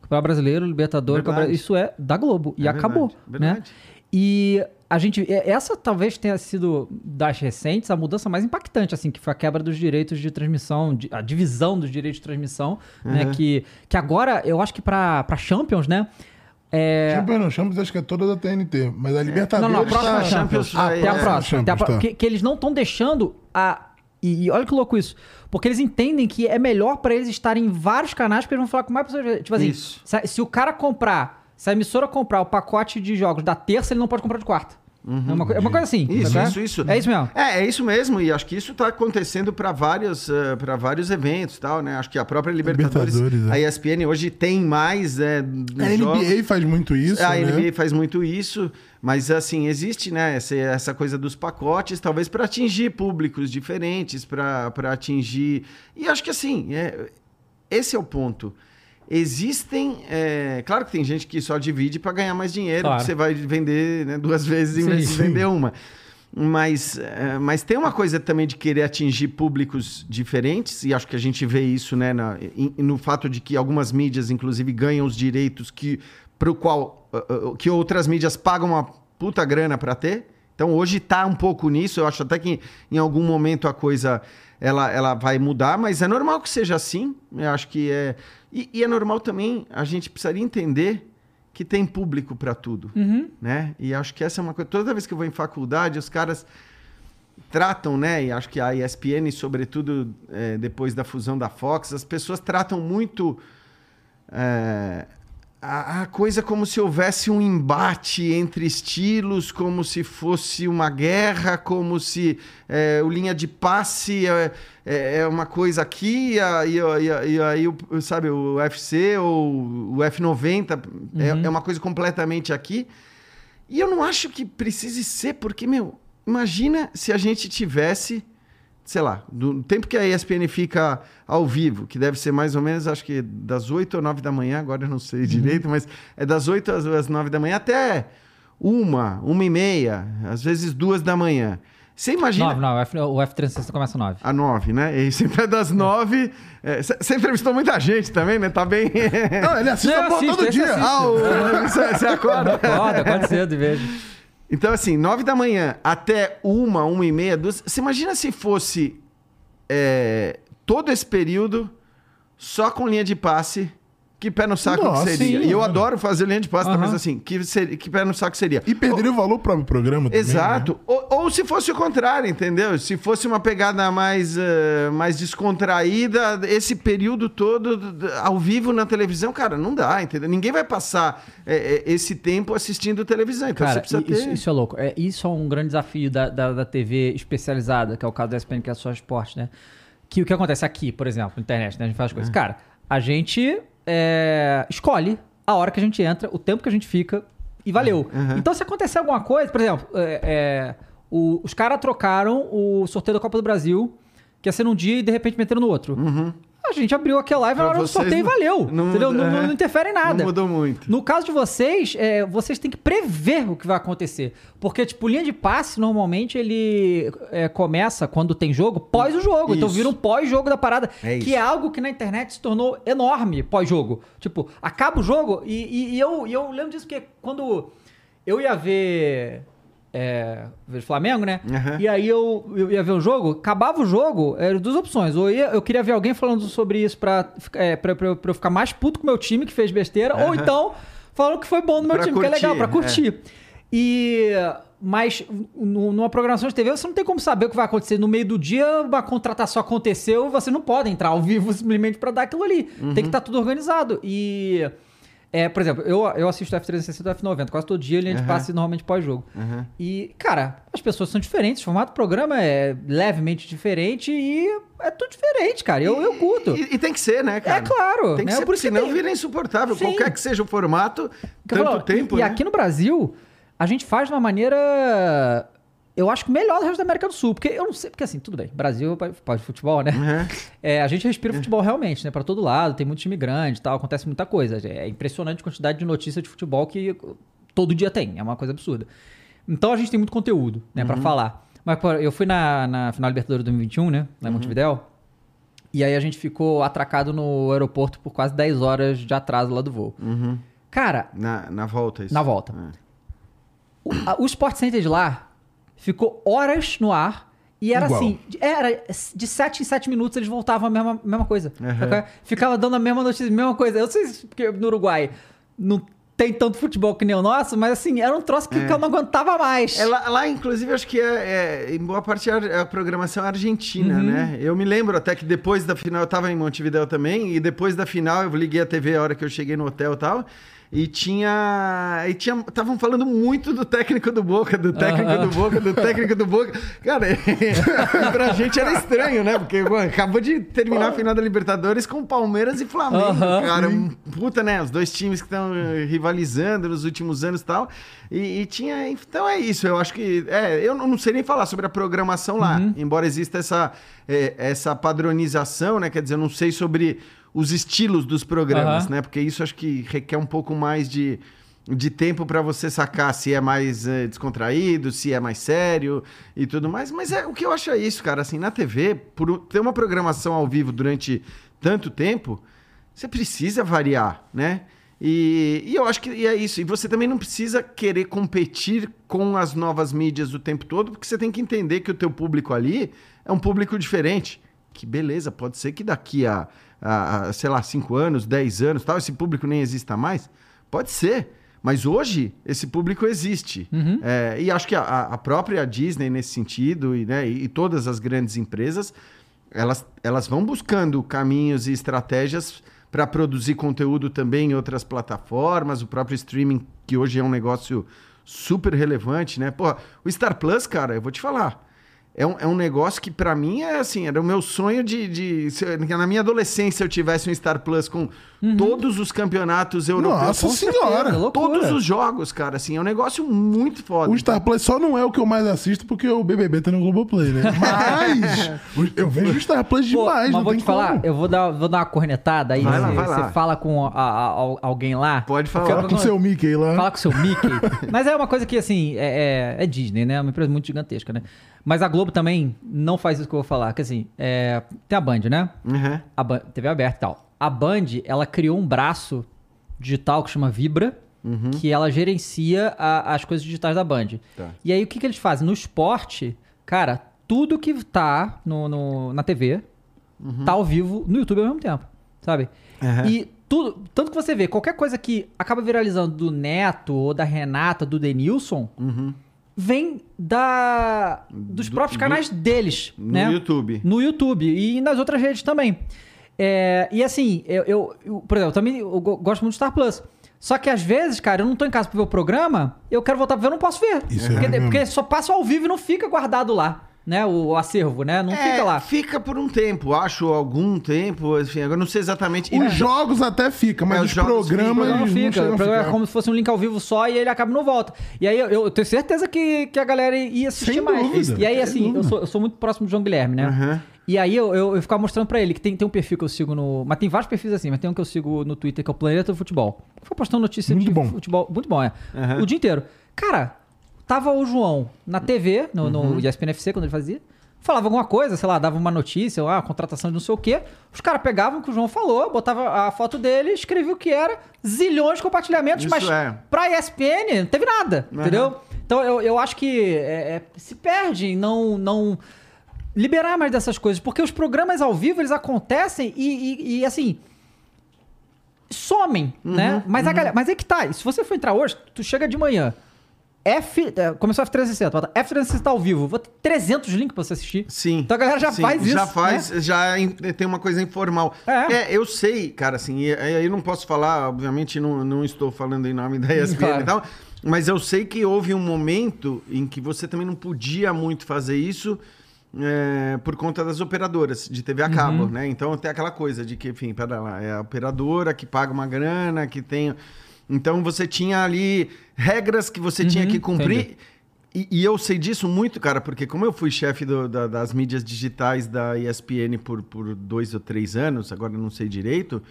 Campeonato Brasileiro. Campeonato- isso é da Globo. E É acabou. verdade, Né? verdade. E a gente. e- Essa talvez tenha sido das recentes a mudança mais impactante, assim, que foi a quebra dos direitos de transmissão, de- a divisão dos direitos de transmissão, né? Uhum. Que, que agora, eu acho que pra Champions, né? É, Champions não, Champions acho que é toda da TNT, mas a Libertadores Não, não, a próxima tá... Champions Ah, Até a próxima. Champions, até a tá. que, que eles não estão deixando a. E, e olha que louco isso. Porque eles entendem que é melhor pra eles estarem em vários canais, porque eles vão falar com mais pessoas. Tipo assim, Isso. se, se o cara comprar, se a emissora comprar o pacote de jogos da terça, ele não pode comprar de quarta. É, uma, é uma coisa assim. Isso, sabe? isso, isso. É isso mesmo. É, é isso mesmo, e acho que isso está acontecendo para vários, para vários eventos tal, né? Acho que a própria Libertadores, Libertadores, é. a ESPN hoje tem mais é, dos A jogos. NBA faz muito isso, a né? NBA faz muito isso, mas assim, existe né, essa, essa coisa dos pacotes, talvez para atingir públicos diferentes, para atingir. E acho que assim, é, esse é o ponto. Existem. é, claro que tem gente que só divide para ganhar mais dinheiro, Claro. você vai vender né, duas vezes em Sim. vez de vender [LAUGHS] uma. Mas, é, mas tem uma coisa também de querer atingir públicos diferentes, e acho que a gente vê isso né, na- em- no fato de que algumas mídias, inclusive, ganham os direitos que, pro qual, uh, uh, que outras mídias pagam uma puta grana para ter. Então hoje está um pouco nisso, eu acho até que em algum momento a coisa ela, ela vai mudar, mas é normal que seja assim. Eu acho que é. E, e é normal também, a gente precisaria entender que tem público para tudo. Né? E acho que essa é uma coisa. Toda vez que eu vou em faculdade, os caras tratam, né? E acho que a ESPN, sobretudo é, depois da fusão da Fox, as pessoas tratam muito é, a, a coisa como se houvesse um embate entre estilos, como se fosse uma guerra, como se é, o linha de passe é, é, é uma coisa aqui, e, a- e, a- e, aí, o- sabe, o UFC ou o F90 é- é uma coisa completamente aqui. E eu não acho que precise ser, porque, meu, imagina se a gente tivesse, sei lá, do tempo que a ESPN fica ao vivo, que deve ser mais ou menos, acho que das 8 ou 9 da manhã, agora eu não sei direito, mas é das 8 às, às 9 da manhã até uma, uma e meia, às vezes duas da manhã. Você imagina. 9, não, o, F, o F360 começa 9. A nove, né? E sempre é das nove. É, Você você entrevistou muita gente também, né? Tá bem. Não, ele assiste Não, a todo dia. assiste. Ah, o- Você você acorda. Acorda, acorda cedo e vejo. Então, assim, nove da manhã até uma, uma e meia, duas. Você imagina se fosse é, todo esse período só com linha de passe? Que pé no saco Nossa, que seria? sim, e eu mano. adoro fazer linha de passe, Aham. mas assim, que, seria, que pé no saco seria? E perderia o valor pro próprio programa também, Exato. né? Ou, ou se fosse o contrário, entendeu? Se fosse uma pegada mais, eh, mais descontraída, esse período todo ao vivo na televisão, cara, não dá, entendeu? Ninguém vai passar eh, esse tempo assistindo televisão. Então Cara, você precisa i- isso, ter. isso é louco. É, isso é um grande desafio da, da, da TV especializada, que é o caso da ESPN, que é só esporte, né? Que o que acontece aqui, por exemplo, na internet, né? A gente faz as É. coisas. Cara, a gente é, escolhe a hora que a gente entra, o tempo que a gente fica e valeu. Uhum. Então, se acontecer alguma coisa, por exemplo, é, é, o- os caras trocaram o sorteio da Copa do Brasil, que ia ser num dia e de repente meteram no outro. A gente abriu aquela live na Pra hora do Uhum. vocês sorteio e não- valeu. não entendeu? Não, é. não interfere em nada. Não mudou muito. No caso de vocês, é, vocês têm que prever o que vai acontecer. Porque, tipo, linha de passe, normalmente, ele é, começa, quando tem jogo, pós o jogo. Então Isso. vira um pós-jogo da parada. É que é algo que na internet se tornou enorme pós-jogo. Tipo, acaba o jogo e, e- e eu, e eu lembro disso porque quando eu ia ver... É, ver Flamengo, né? Aham. E aí eu, eu ia ver o jogo, acabava o jogo, eram duas opções. Ou eu, ia- eu queria ver alguém falando sobre isso pra, é, pra, pra eu- pra eu ficar mais puto com o meu time que fez besteira, ou Aham. então falando que foi bom no meu Pra time, que é legal, curtir, pra curtir. E. Mas nu- numa programação de TV você não tem como saber o que vai acontecer. No meio do dia, uma contratação aconteceu você não pode entrar ao vivo [LAUGHS] simplesmente pra dar aquilo ali. Uhum. Tem que estar tudo organizado. E. É, por exemplo, eu, eu assisto F360 e F90 quase todo dia, de Aham. passe normalmente pós-jogo. Aham. E, cara, as pessoas são diferentes, o formato do programa é levemente diferente e é tudo diferente, cara. Eu, eu curto. E, e tem que ser, né, cara? É claro, Tem que né? ser, Por isso que senão tem- vira insuportável. Sim. Qualquer que seja o formato, tanto falo, tempo, e, né? e aqui no Brasil, a gente faz de uma maneira. Eu acho que melhor do resto da América do Sul. Porque eu não sei. Porque assim, tudo bem. Brasil pode futebol, né? Uhum. É, a gente respira futebol realmente, né? Pra todo lado, tem muito time grande e tal, acontece muita coisa. É impressionante a quantidade de notícias de futebol que todo dia tem. É uma coisa absurda. Então a gente tem muito conteúdo, né, pra falar. Mas pô, eu fui na, na final Libertadores 2021, né? Lá em Montevidéu. E aí a gente ficou atracado no aeroporto por quase 10 horas de atraso lá do voo. Uhum. Cara, Na, na volta, isso. na volta. É. O, a- o Sport Center de lá ficou horas no ar e era Igual. assim, era de 7 em 7 minutos eles voltavam a mesma, mesma coisa. É? Ficava dando a mesma notícia, a mesma coisa. Eu sei se porque no Uruguai não tem tanto futebol que nem o nosso, mas assim, era um troço que, que eu não aguentava mais. É, lá, lá, inclusive, acho que é, é- em boa parte é a, a programação argentina, Uhum. né? Eu me lembro até que depois da final, eu tava em Montevideo também, e depois da final eu liguei a TV a hora que eu cheguei no hotel e tal. E tinha. E tinha. Estavam falando muito do técnico do Boca, do técnico Aham. do Boca, do técnico do Boca. Cara, [LAUGHS] pra gente era estranho, né? Porque pô, acabou de terminar a final da Libertadores com Palmeiras e Flamengo. Aham. cara, puta, né? Os dois times que estão eh, rivalizando nos últimos anos e tal. E, tinha. Então é isso. Eu acho que. É, eu não sei nem falar sobre a programação lá, embora exista essa, eh, essa padronização, né? Quer dizer, eu não sei sobre os estilos dos programas, Aham. né? Porque isso acho que requer um pouco mais de. De tempo para você sacar se é mais eh, descontraído, se é mais sério e tudo mais. Mas é o que eu acho é isso, cara. Assim, na TV, por ter uma programação ao vivo durante tanto tempo, você precisa variar, né? E, e eu acho que é isso. E você também não precisa querer competir com as novas mídias o tempo todo, porque você tem que entender que o teu público ali é um público diferente. Que beleza, pode ser que daqui a, a sei lá, 5 anos, 10 anos, tal, esse público nem exista mais. Pode ser. Mas hoje, esse público existe. É, e acho que a, a própria Disney, nesse sentido, e, né, e todas as grandes empresas, elas, elas vão buscando caminhos e estratégias para produzir conteúdo também em outras plataformas, o próprio streaming, que hoje é um negócio super relevante, né? Porra, o Star Plus, cara, eu vou te falar. É um, é um negócio que para mim é assim, era o meu sonho de, de se na minha adolescência eu tivesse um Star Plus com todos os campeonatos europeus, Nossa Com certeza, senhora! loucura. todos os jogos, cara, assim, é um negócio muito foda. O Star Plus só não é o que eu mais assisto porque o BBB tá no Globoplay, né? [LAUGHS] Mas eu vejo o Star Plus Pô, demais, mas não vou tem te falar, como. eu vou dar, vou dar uma cornetada aí. Vai lá, você, vai lá. você fala com a- a- a- alguém lá. Pode falar. Fala com o seu Mickey lá. Fala com o seu Mickey. [LAUGHS] Mas é uma coisa que, assim, é, é- é Disney, né? É uma empresa muito gigantesca, né? Mas a Globo também não faz isso que eu vou falar. Que assim, é, tem a Band, né? Uhum. A Band, TV aberta e tal. A Band, ela criou um braço digital que chama Vibra, que ela gerencia a- as coisas digitais da Band. Tá. E aí, o que, que eles fazem? No esporte, cara, tudo que tá no, no- na TV tá ao vivo no YouTube ao mesmo tempo, sabe? Uhum. E tudo, tanto que você vê, qualquer coisa que acaba viralizando do Neto ou da Renata, do Denilson, vem da dos Do- próprios do- canais deles, No né? YouTube. No YouTube e nas outras redes também. É, e assim, eu, eu- eu, por exemplo, eu também eu go- gosto muito do Star Plus. Só que às vezes, cara, eu não tô em casa pra ver o programa, eu quero voltar pra ver, eu não posso ver. Isso é porque, mesmo. porque só passa ao vivo e não fica guardado lá, né? O, o acervo, né? Não É, fica lá. Fica por um tempo, acho algum tempo, enfim, agora não sei exatamente. Os E- jogos até fica, mas É, os os programas programa eles não fica. chegam O programa é como se fosse um link ao vivo só e ele acaba e não volta. E aí eu, eu tenho certeza que, que a galera ia assistir Sem mais. dúvida, e aí, assim, eu sou, eu sou muito próximo do João Guilherme, né? Aham. E aí eu, eu, eu ficava mostrando pra ele que tem, tem um perfil que eu sigo no. Mas tem vários perfis assim, mas tem um que eu sigo no Twitter que é o Planeta do Futebol. Foi postando notícia Muito de bom. futebol. Muito bom, é. Aham. O dia inteiro. Cara, tava o João na TV, no, Uhum. no ESPN FC, quando ele fazia. Falava alguma coisa, sei lá, dava uma notícia, ah, contratação de não sei o quê. Os caras pegavam o que o João falou, botava a foto dele, escrevia o que era, zilhões de compartilhamentos, Isso mas é. pra ESPN não teve nada, Aham. entendeu? Então eu, eu acho que é, é, se perde em não, não liberar mais dessas coisas, porque os programas ao vivo eles acontecem e, e- e, assim somem, Uhum, né? Mas a galera, mas é que tá. Se você for entrar hoje, tu chega de manhã. F, é, começou F360, bota F360 ao vivo, vou ter 300 links pra você assistir. Sim. Então a galera já Sim, faz isso. Já faz, né? já tem uma coisa informal. É. eu sei, cara, assim, aí eu não posso falar, obviamente não, não estou falando em nome da ESPN Claro. e tal, mas eu sei que houve um momento em que você também não podia muito fazer isso é, por conta das operadoras de TV a Uhum. cabo, né? Então tem aquela coisa de que, enfim, pera lá, é a operadora que paga uma grana, que tem... Então você tinha ali regras que você tinha Uhum, que cumprir. E, e eu sei disso muito, cara, porque como eu fui chefe da- das mídias digitais da ESPN por, por dois ou três anos, agora eu não sei direito,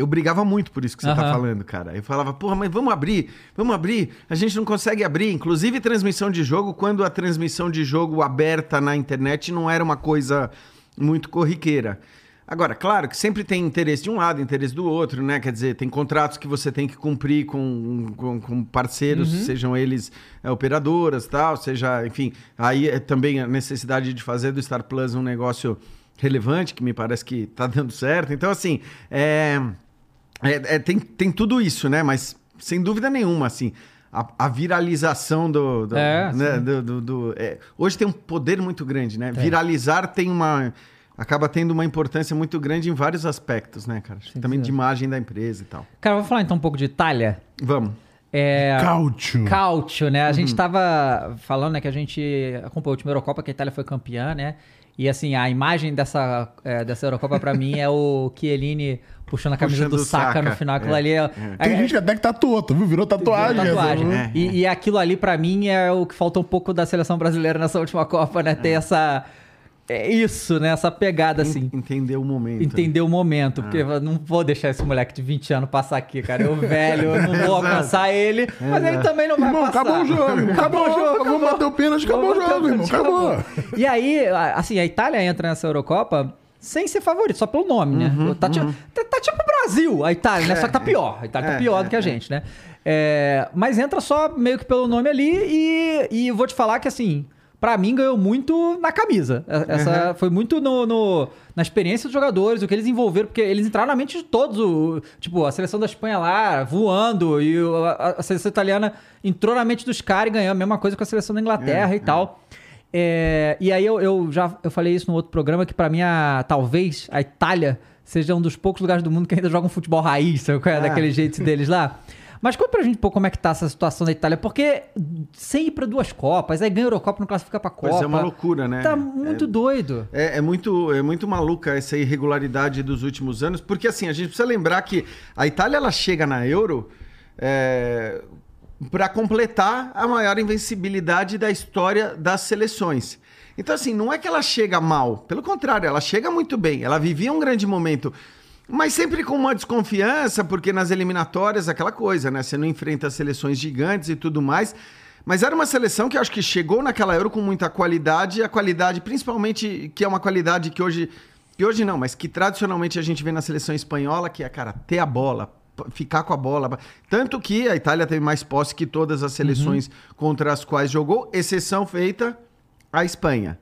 eu brigava muito por isso que você tá Aham. falando, cara. Eu falava, porra, mas vamos abrir, vamos abrir. A gente não consegue abrir. Inclusive transmissão de jogo, quando a transmissão de jogo aberta na internet não era uma coisa muito corriqueira. Agora, claro que sempre tem interesse de um lado, interesse do outro, né? Quer dizer, tem contratos que você tem que cumprir com, com, com parceiros, sejam eles é, operadoras tal, seja, enfim. Aí é também a necessidade de fazer do Star Plus um negócio relevante, que me parece que tá dando certo. Então, assim, é, é- é, tem, tem tudo isso, né? Mas, sem dúvida nenhuma, assim, a, a viralização do... do, É, né? do- do- do- é, hoje tem um poder muito grande, né? Viralizar tem uma... Acaba tendo uma importância muito grande em vários aspectos, né, cara? Sim, Também sim. de imagem da empresa e tal. Cara, vou falar então um pouco de Itália. Vamos. É, Cáutio. Cálcio, né? A Uhum. gente tava falando, né, que a gente acompanhou a última Eurocopa, que a Itália foi campeã, né? E assim, a imagem dessa, é, dessa Eurocopa pra mim é o Chiellini puxando a camisa Puxando do o Saka, Saka, no final. Aquilo é, ali é. Tem é- gente que até que tatuou, tu viu? Virou tatuagem. Virou tatuagem. essa, É, né? E, e aquilo ali, pra mim, é o que falta um pouco da seleção brasileira nessa última Copa, né? É. Ter essa. É isso, né? Essa pegada, assim. Entender o momento. Entender o momento, porque eu não vou deixar esse moleque de 20 anos passar aqui, cara. Eu velho, eu não vou [LAUGHS] alcançar ele, mas ele também não vai Irmão, passar. acabou o jogo. irmão. Acabou o jogo. Vamos bater o pênalti, acabou o jogo, irmão. Acabou. E aí, assim, a Itália entra nessa Eurocopa sem ser favorito, só pelo nome, né? tá, ti- tá- tá tipo o Brasil, a Itália, né? Só que tá pior. A Itália tá É, pior é, do que a gente, né? É, mas entra só meio que pelo nome ali e, e vou te falar que, assim, pra mim ganhou muito na camisa. Essa foi muito no, no- na experiência dos jogadores, o que eles envolveram, porque eles entraram na mente de todos. o- tipo, a seleção da Espanha lá, voando, e a, a seleção italiana entrou na mente dos caras e ganhou a mesma coisa com a seleção da Inglaterra e tal. É, e aí eu, eu já eu falei isso no outro programa, que pra mim, a, talvez, a Itália seja um dos poucos lugares do mundo que ainda joga um futebol raiz, sabe é? Ah. Daquele jeito [LAUGHS] deles lá. Mas conta pra gente um pouco como é que tá essa situação da Itália, porque sem ir pra duas Copas, aí ganha a Eurocopa, não classifica pra Copa. Pois é uma loucura, né? Tá muito doido. É, é muito, é muito maluca essa irregularidade dos últimos anos, porque assim, a gente precisa lembrar que a Itália ela chega na Euro para completar a maior invencibilidade da história das seleções. Então, assim, não é que ela chega mal, pelo contrário, ela chega muito bem, ela vivia um grande momento. Mas sempre com uma desconfiança, porque nas eliminatórias, aquela coisa, né? Você não enfrenta seleções gigantes e tudo mais. Mas era uma seleção que eu acho que chegou naquela Euro com muita qualidade, a qualidade, principalmente, que é uma qualidade que hoje. Que hoje não, mas que tradicionalmente a gente vê na seleção espanhola, que é, cara, ter a bola, ficar com a bola. Tanto que a Itália teve mais posse que todas as seleções contra as quais jogou, exceção feita a Espanha.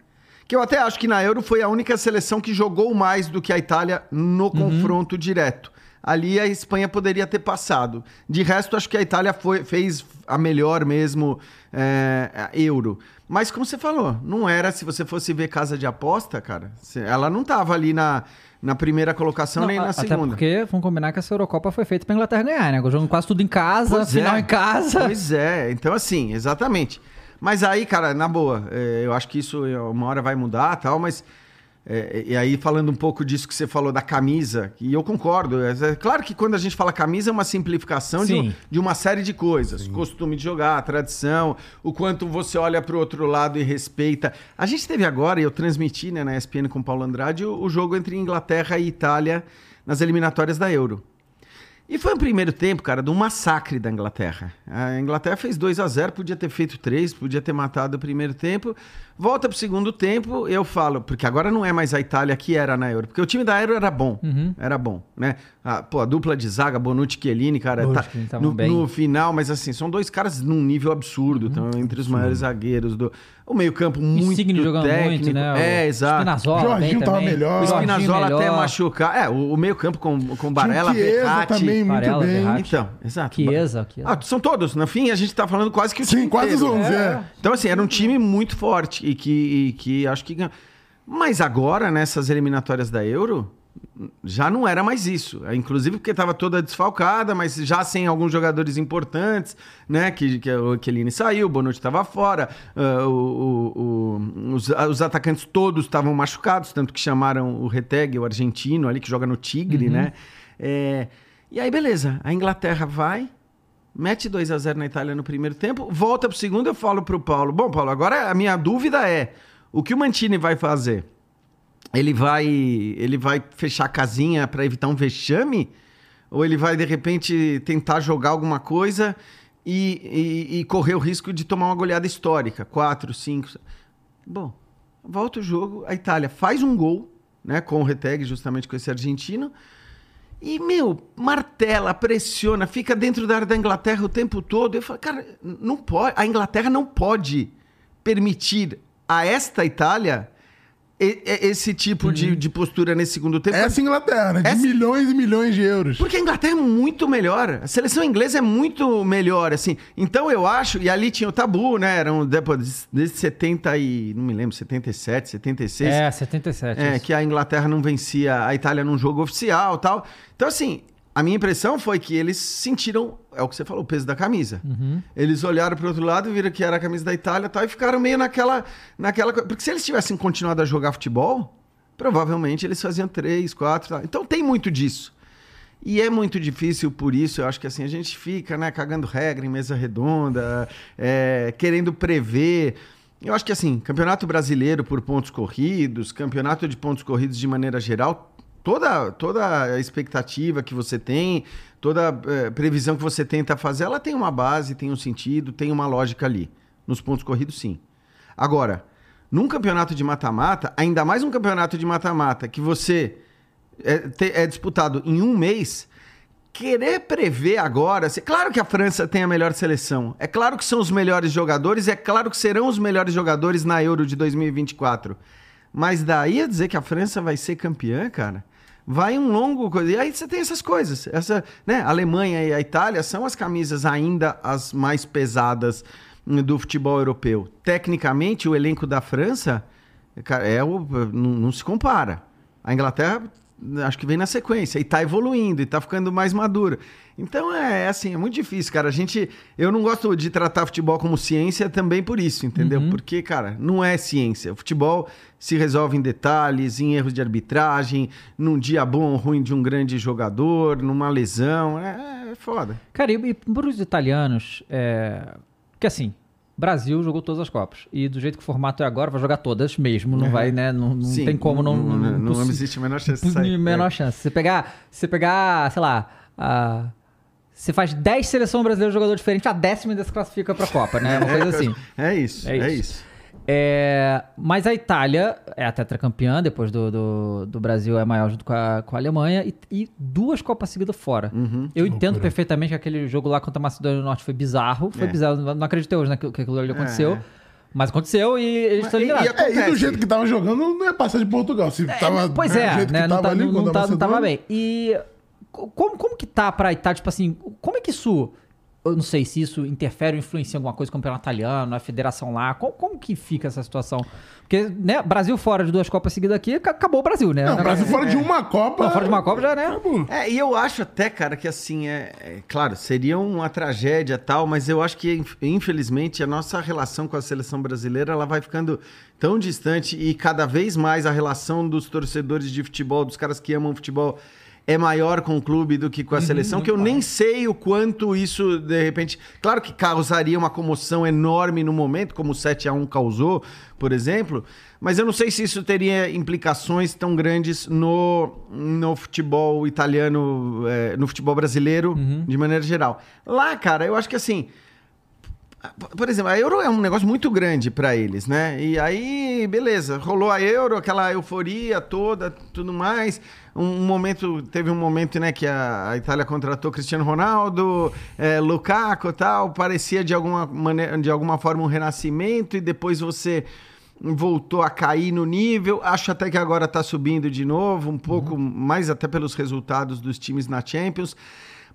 Que eu até acho que na Euro foi a única seleção que jogou mais do que a Itália no confronto direto. Ali a Espanha poderia ter passado. De resto, acho que a Itália foi- fez a melhor mesmo é, a Euro. Mas como você falou, não era, se você fosse ver casa de aposta, cara, ela não tava ali na, na primeira colocação Não, nem na Até segunda. porque, vamos combinar que essa Eurocopa foi feita pra Inglaterra ganhar, né? Jogando quase tudo em casa, Pois final é. em casa. Pois é, então assim, exatamente. Mas aí, cara, na boa, é, eu acho que isso uma hora vai mudar tal, mas. É, e aí, falando um pouco disso que você falou da camisa, e eu concordo. É, é claro que quando a gente fala camisa, é uma simplificação de, Sim. de uma série de coisas. Costume de jogar, tradição, o quanto você olha para o outro lado e respeita. A gente teve agora, e eu transmiti né, na ESPN com o Paulo Andrade, o, o jogo entre Inglaterra e Itália nas eliminatórias da Euro. E foi um primeiro tempo, cara, de um massacre da Inglaterra. A Inglaterra fez 2 a 0 podia ter feito 3, podia ter matado o primeiro tempo. Volta pro segundo tempo, eu falo, porque agora não é mais a Itália que era na Euro, porque o time da Euro era bom, era bom, né? A, pô, a dupla de zaga, Bonucci e Chiellini, cara, Bonucci tá no, bem. no final, mas assim, são dois caras num nível absurdo, tão entre os maiores zagueiros do... O meio campo muito Insigne jogando técnico. muito, né? É, O exato. Spinazzola Jorginho tava também. melhor. O Jorginho Spinazzola até melhor. machucar. É, o, o meio campo com, com Barella, o Verratti... também muito Varela, bem. Verratti. Então, exato. Chiesa, Chiesa. Ah, são todos. No fim, a gente tá falando quase que o Sim, time quase os inteiro. 11, é. Então, assim, era um time muito forte e que, e que acho que ganhou. Mas agora, nessas eliminatórias da Euro, já não era mais isso. É, Inclusive porque estava toda desfalcada, mas já sem alguns jogadores importantes, né? Que, que o Chiellini saiu, o Bonucci estava fora, ah, o- o- o- os, os atacantes todos estavam machucados, tanto que chamaram o Reteg, o argentino ali, que joga no Tigre, né? É, e aí, beleza. A Inglaterra vai, mete 2 a 0 na Itália no primeiro tempo, volta pro segundo, eu falo pro Paulo, bom, Paulo, agora a minha dúvida é, o que o Mantini vai fazer? Ele vai, ele vai fechar a casinha para evitar um vexame? Ou ele vai, de repente, tentar jogar alguma coisa e, e- e correr o risco de tomar uma goleada histórica? 4, 5... Bom, volta o jogo, a Itália faz um gol, né, com o Reteg, justamente com esse argentino, e, meu, martela, pressiona, fica dentro da área da Inglaterra o tempo todo. Eu falo, cara, não pode. A Inglaterra não pode permitir a esta Itália esse tipo de, de postura nesse segundo tempo. Essa Inglaterra, né? De Essa- milhões e milhões de euros. Porque a Inglaterra é muito melhor. A seleção inglesa é muito melhor, assim. Então eu acho, e ali tinha o tabu, né? Eram depois, desde 70 e. não me lembro, 77, 76. É, 77. É, isso. que a Inglaterra não vencia a Itália num jogo oficial tal. Então, assim, a minha impressão foi que eles sentiram, é o que você falou, o peso da camisa. Uhum. Eles olharam para outro lado, viram que era a camisa da Itália tal, e ficaram meio naquela, naquela. Porque se eles tivessem continuado a jogar futebol, provavelmente eles faziam três, quatro. Tal. Então tem muito disso. E é muito difícil por isso, eu acho que assim, a gente fica, né, cagando regra em mesa redonda, é, querendo prever. Eu acho que assim, campeonato brasileiro por pontos corridos, campeonato de pontos corridos de maneira geral, toda, toda a expectativa que você tem, toda é, previsão que você tenta fazer, ela tem uma base, tem um sentido, tem uma lógica ali. Nos pontos corridos, sim. Agora, num campeonato de mata-mata, ainda mais um campeonato de mata-mata que você é, te- é disputado em um mês, querer prever agora. se- Claro que a França tem a melhor seleção. É claro que são os melhores jogadores. É claro que serão os melhores jogadores na Euro de 2024. Mas daí a dizer que a França vai ser campeã, cara. Vai um longo coisa. E aí você tem essas coisas. Essa, né? A Alemanha e a Itália são as camisas ainda as mais pesadas do futebol europeu. Tecnicamente, o elenco da França é o, não, não se compara. A Inglaterra acho que vem na sequência e tá evoluindo e tá ficando mais maduro. Então é, é assim, é muito difícil, cara. A gente, eu não gosto de tratar futebol como ciência também por isso, entendeu? Porque, cara, não é ciência. O futebol se resolve em detalhes, em erros de arbitragem, num dia bom ou ruim de um grande jogador, numa lesão, é, é foda. Cara, e, e para os italianos, é... porque assim, Brasil jogou todas as Copas. E do jeito que o formato é agora, vai jogar todas mesmo. Não vai, [LAUGHS] né? Não, não Sim, tem como não. não, não, não possi- existe a menor chance de sair. menor É. chance. Você pegar, você pegar, sei lá, a- você faz 10 seleções brasileiras de jogador diferente, a décima ainda se classifica pra Copa, né? Uma [LAUGHS] coisa assim. É isso, É é isso. É, mas a Itália é a tetracampeã, depois do, do, do Brasil é maior junto com a, com a Alemanha, e, e duas Copas seguidas fora. Uhum. Eu entendo perfeitamente que aquele jogo lá contra a Macedônia do Norte foi bizarro. Foi É. bizarro, não acreditei hoje né, que, que aquilo ali aconteceu. É. Mas aconteceu e eles estão eliminados. e É, e do jeito que tava jogando, não ia passar de Portugal. Se tava Pois é, jeito né? que Não, tava tá- ali não- não tá- não tava bem. E co- como, como que tá pra Itália, tipo assim, como é que isso. Eu não sei se isso interfere ou influencia em alguma coisa, como campeonato italiano, a federação lá. Como, como que fica essa situação? Porque, né, Brasil fora de duas Copas seguidas aqui, ac- acabou o Brasil, né? Não, O o Brasil fora de uma Copa. Não, fora de uma Copa já, né? Acabou. É, e eu acho até, cara, que assim, é, é claro, seria uma tragédia e tal, mas eu acho que, inf- infelizmente, a nossa relação com a seleção brasileira, ela vai ficando tão distante e cada vez mais a relação dos torcedores de futebol, dos caras que amam futebol, é maior com o clube do que com a seleção, que eu nem sei o quanto isso, de repente... Claro que causaria uma comoção enorme no momento, como o 7 a 1 causou, por exemplo, mas eu não sei se isso teria implicações tão grandes no, no futebol italiano, é, no futebol brasileiro, de maneira geral. Lá, cara, eu acho que assim. Por exemplo, a Euro é um negócio muito grande para eles, né? E aí, beleza, rolou a Euro, aquela euforia toda, tudo mais. Um momento, teve um momento, né, que a, a Itália contratou Cristiano Ronaldo, é, Lukaku e tal, parecia de alguma maneira, de alguma forma um renascimento e depois você voltou a cair no nível. Acho até que agora está subindo de novo, um pouco mais até pelos resultados dos times na Champions.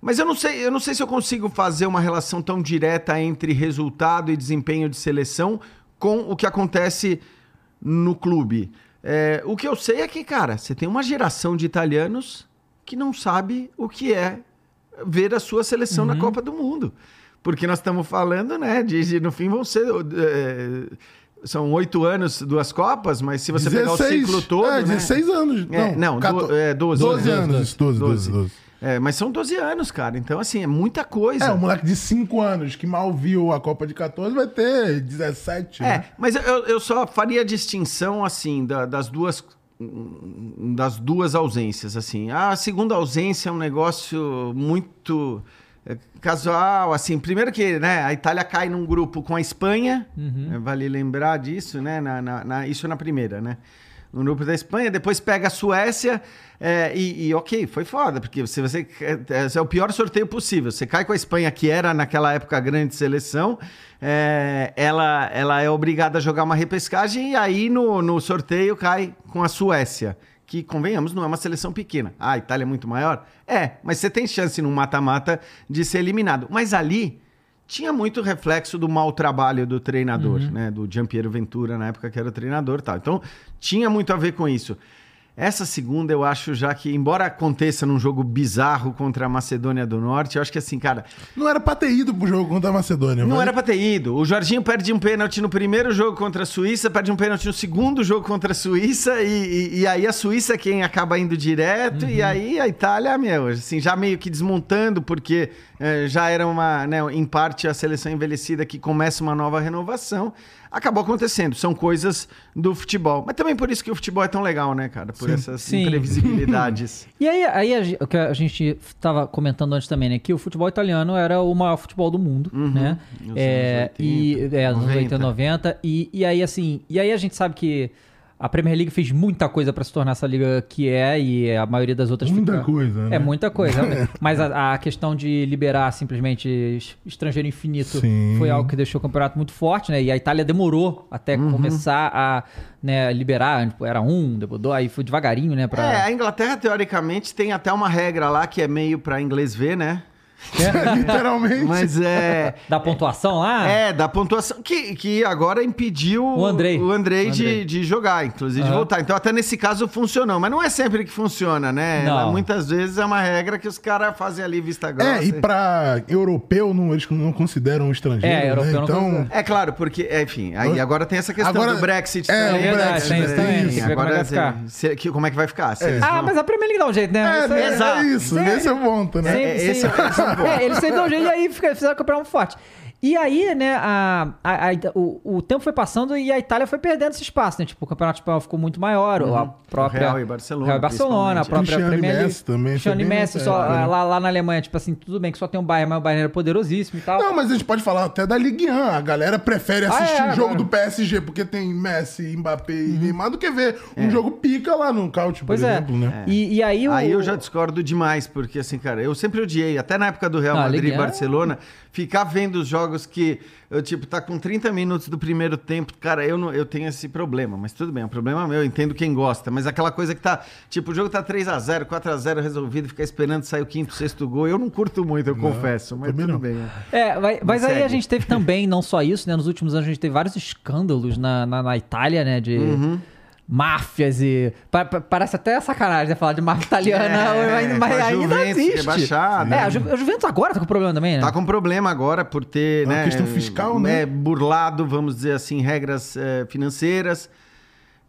Mas eu não sei, eu não sei se eu consigo fazer uma relação tão direta entre resultado e desempenho de seleção com o que acontece no clube. É, o que eu sei é que, cara, você tem uma geração de italianos que não sabe o que é ver a sua seleção na Copa do Mundo. Porque nós estamos falando, né, de, de no fim vão ser. é, são oito anos, duas Copas, mas se você pegar o ciclo todo. É, né? 16 anos. É, não, não, quator- do- é, 12, 12 12, anos, isso, 12, 12, 12. É, mas são 12 anos, cara. Então, assim, é muita coisa. É, um moleque de 5 anos que mal viu a Copa de 14 vai ter 17. É, né? mas eu, eu só faria a distinção, assim, da- das duas das duas ausências, assim. A segunda ausência é um negócio muito é, casual, assim. Primeiro que, né, a Itália cai num grupo com a Espanha, é, vale lembrar disso, né, na, na- na- isso na primeira, né. No grupo da Espanha, depois pega a Suécia é, e, e, ok, foi foda, porque se você é, é o pior sorteio possível. Você cai com a Espanha, que era naquela época a grande seleção, é, ela, ela é obrigada a jogar uma repescagem e aí no, no sorteio cai com a Suécia, que, convenhamos, não é uma seleção pequena. Ah, a Itália é muito maior? É, mas você tem chance num mata-mata de ser eliminado. Mas ali tinha muito reflexo do mau trabalho do treinador, né? Do Giampiero Ventura, na época que era treinador tal. Então, tinha muito a ver com isso. Essa segunda, eu acho já que, embora aconteça num jogo bizarro contra a Macedônia do Norte, eu acho que assim, cara, Não era pra ter ido pro jogo contra a Macedônia. não mas- era pra ter ido. O Jorginho perde um pênalti no primeiro jogo contra a Suíça, perde um pênalti no segundo jogo contra a Suíça, e, e- e aí a Suíça é quem acaba indo direto, e aí a Itália, meu, assim, já meio que desmontando, porque eh, já era uma, né, em parte a seleção envelhecida que começa uma nova renovação. Acabou acontecendo, são coisas do futebol. Mas também por isso que o futebol é tão legal, né, cara? por Sim. essas Sim. imprevisibilidades. [LAUGHS] E aí, aí a, o que a gente estava comentando antes também, né? Que o futebol italiano era o maior futebol do mundo, Uhum. né? Nos É, anos 80, e, é, nos 90. 80, 90. E, e aí, assim, e aí a gente sabe que a Premier League fez muita coisa para se tornar essa liga que é, e a maioria das outras Muita fica- coisa, né? É muita coisa. [LAUGHS] Mas a, a questão de liberar simplesmente es- estrangeiro infinito Sim. foi algo que deixou o campeonato muito forte, né? E a Itália demorou até Uhum. começar a né, liberar. Tipo, era um, depois dois, aí foi devagarinho, né? Pra... É, a Inglaterra, teoricamente, tem até uma regra lá que é meio pra inglês ver, né? [LAUGHS] Literalmente. Mas é. Da pontuação lá? É, da pontuação. Que, que agora impediu O Andrei. o Andrei O de, Andrei. de jogar, inclusive de Aham. voltar. Então, até nesse caso funcionou. Mas não é sempre que funciona, né? Não. Muitas vezes é uma regra que os caras fazem ali vista grossa. É, e pra europeu, não, eles não consideram estrangeiro, É, europeu né? não Então, considera. É claro, porque, é, enfim, aí agora tem essa questão Agora- do Brexit. é, também, o né? Brexit, tem isso agora como é que vai se- ficar. se- que- como é que vai ficar? É. Ah, vão- mas a Premier League dá um jeito, né? é, Isso né, Exato. é isso, É. esse é o ponto, né? É, sem- esse é- esse é eles sempre dão um jeito e aí fica- fizeram campeonato muito forte. E aí, né, a, a- a- o, o tempo foi passando e a Itália foi perdendo esse espaço, né? Tipo, o campeonato espanhol ficou muito maior, a própria... Real e Barcelona, Real e Barcelona, a própria Cristiano e Premier League. Messi também, Cristiano e Messi, só, né? lá, lá na Alemanha, tipo assim, tudo bem que só tem um Bayern, mas o Bayern era poderosíssimo e tal. Não, mas a gente pode falar até da Ligue 1. A galera prefere Ah, assistir é, um jogo agora. do PSG porque tem Messi, Mbappé e Neymar do que ver um jogo pica lá no couch, por pois é. exemplo, né? E, e aí o... Aí eu já discordo demais, porque assim, cara, eu sempre odiei, até na época do Real Não, Madrid e Ligue 1 é- Barcelona, ficar vendo os jogos que, eu, tipo, tá com 30 minutos do primeiro tempo, cara, eu, não, eu tenho esse problema, mas tudo bem, é um problema meu, eu entendo quem gosta, mas aquela coisa que tá, tipo, o jogo tá 3x0, 4x0 resolvido, ficar esperando sair o quinto, [LAUGHS] sexto gol, eu não curto muito, eu confesso, mas tudo não. bem. É, vai- mas aí a gente teve também, não só isso, né? Nos últimos anos a gente teve vários escândalos na, na, na Itália, né? De Uhum. Máfias e. pa- pa- parece até sacanagem né, falar de máfia italiana, É, mas, mas com a ainda Juventus existe. rebaixada. É, a, Ju, a Juventus agora tá com problema também, né? Tá com problema agora por ter, Uma né, questão fiscal, né? é, burlado, vamos dizer assim, regras é, financeiras.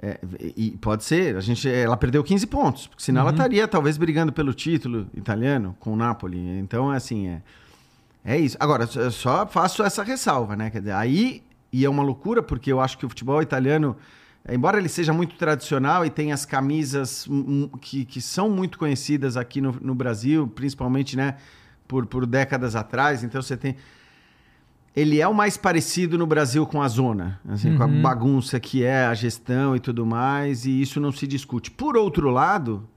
É, e pode ser, a gente, ela perdeu 15 pontos, porque senão ela estaria talvez brigando pelo título italiano com o Napoli. Então, assim, é, é isso. Agora, eu só faço essa ressalva, né? Quer dizer, aí, e é uma loucura, porque eu acho que o futebol italiano, embora ele seja muito tradicional e tenha as camisas que, que são muito conhecidas aqui no, no Brasil, principalmente, né, por, por décadas atrás, então você tem. Ele é o mais parecido no Brasil com a zona, assim, com a bagunça que é a gestão e tudo mais, e isso não se discute. Por outro lado,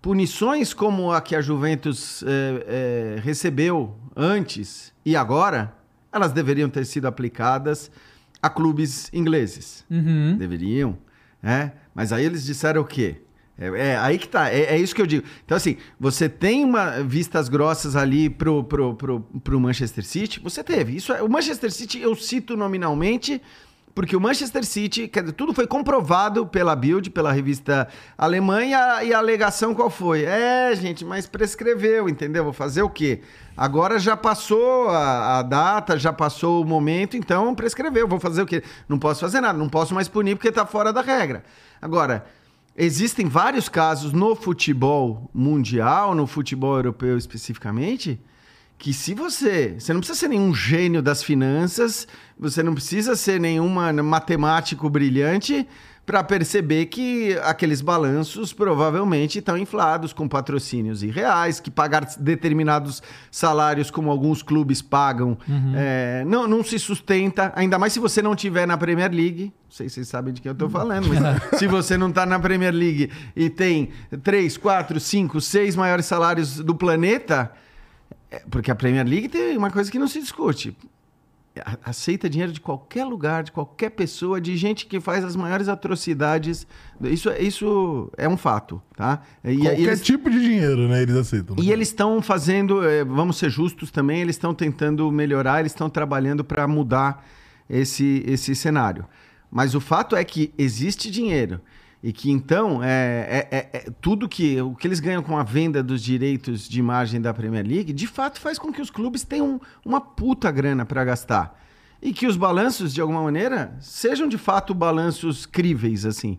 punições como a que a Juventus eh, eh, recebeu antes e agora, elas deveriam ter sido aplicadas a clubes ingleses. Uhum. Deveriam, né? Mas aí eles disseram o quê? É, é aí que tá, é, é isso que eu digo. Então, assim, você tem uma vistas grossas ali pro, pro, pro, pro Manchester City? Você teve. Isso é, o Manchester City eu cito nominalmente, porque o Manchester City, tudo foi comprovado pela Bild, pela revista alemã, e a, e a alegação qual foi? É, gente, mas prescreveu, entendeu? Vou fazer o quê? Agora já passou a, a data, já passou o momento, então prescreveu. Vou fazer o quê? Não posso fazer nada, não posso mais punir porque tá fora da regra. Agora, existem vários casos no futebol mundial, no futebol europeu especificamente, que se você. Você não precisa ser nenhum gênio das finanças, você não precisa ser nenhuma matemático brilhante para perceber que aqueles balanços provavelmente estão inflados com patrocínios irreais, que pagar determinados salários, como alguns clubes pagam, é, não, não se sustenta, ainda mais se você não tiver na Premier League. Não sei se vocês sabem de quem eu estou falando, mas [LAUGHS] se você não está na Premier League e tem três, quatro, cinco, seis maiores salários do planeta, é, porque a Premier League tem uma coisa que não se discute. Aceita dinheiro de qualquer lugar, de qualquer pessoa, de gente que faz as maiores atrocidades. Isso, isso é um fato, tá? E, Qualquer eles, tipo de dinheiro, né? Eles aceitam. e eles estão fazendo, eh, vamos ser justos também, eles estão tentando melhorar, eles estão trabalhando para mudar esse, esse cenário. Mas o fato é que existe dinheiro e que então é, é- é- é tudo que o que eles ganham com a venda dos direitos de imagem da Premier League, de fato faz com que os clubes tenham uma puta grana para gastar e que os balanços de alguma maneira sejam de fato balanços críveis assim.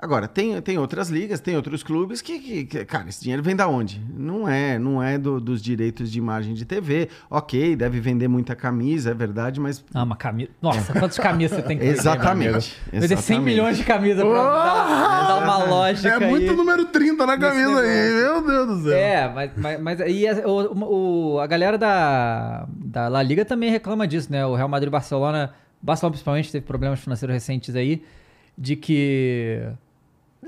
Agora, tem, tem outras ligas, tem outros clubes que, que, que, cara, esse dinheiro vem da onde? Não é, não é do- dos direitos de imagem de TV. Ok, deve vender muita camisa, é verdade, mas Ah, uma camisa. Nossa, quantas camisas você tem que [LAUGHS] vender, Exatamente, meu amigo? Vender 100 exatamente. milhões de camisas pra dar, dar uma lógica É muito aí. número 30 na camisa aí, meu Deus do céu. É, mas, mas, mas aí a, o, o- a galera da, da La Liga também reclama disso, né? O Real Madrid e Barcelona, Barcelona principalmente, teve problemas financeiros recentes aí, de que.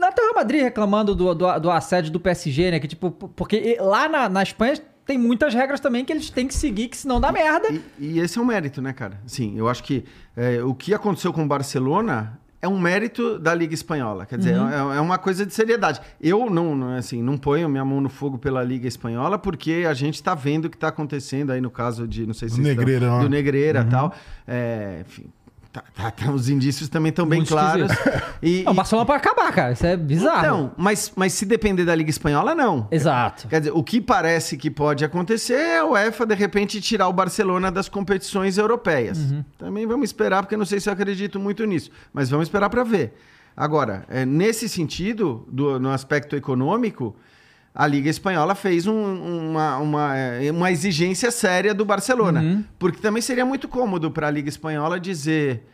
Até o Real Madrid reclamando do, do, do assédio do PSG, né? Que tipo, porque lá na, na Espanha tem muitas regras também que eles têm que seguir, que senão dá merda. E, e esse é um mérito, né, cara? Sim, eu acho que é, o que aconteceu com o Barcelona é um mérito da Liga Espanhola. Quer dizer, é, é uma coisa de seriedade. Eu não, não, assim, não ponho minha mão no fogo pela Liga Espanhola porque a gente tá vendo o que tá acontecendo aí no caso de, não sei se Do Negreira, estão- do Negreira e tal. É, enfim, tá- tá- tá- os indícios também estão bem claros. E, [LAUGHS] Não, o e- Barcelona pode acabar, cara. Isso é bizarro. então, mas, mas se depender da Liga Espanhola, não. Exato. Quer dizer, o que parece que pode acontecer é a UEFA, de repente, tirar o Barcelona das competições europeias. Também vamos esperar, porque eu não sei se eu acredito muito nisso, mas vamos esperar para ver. Agora, é, nesse sentido, do- no aspecto econômico, a Liga Espanhola fez um- uma, uma, é, uma exigência séria do Barcelona. Porque também seria muito cômodo para a Liga Espanhola dizer: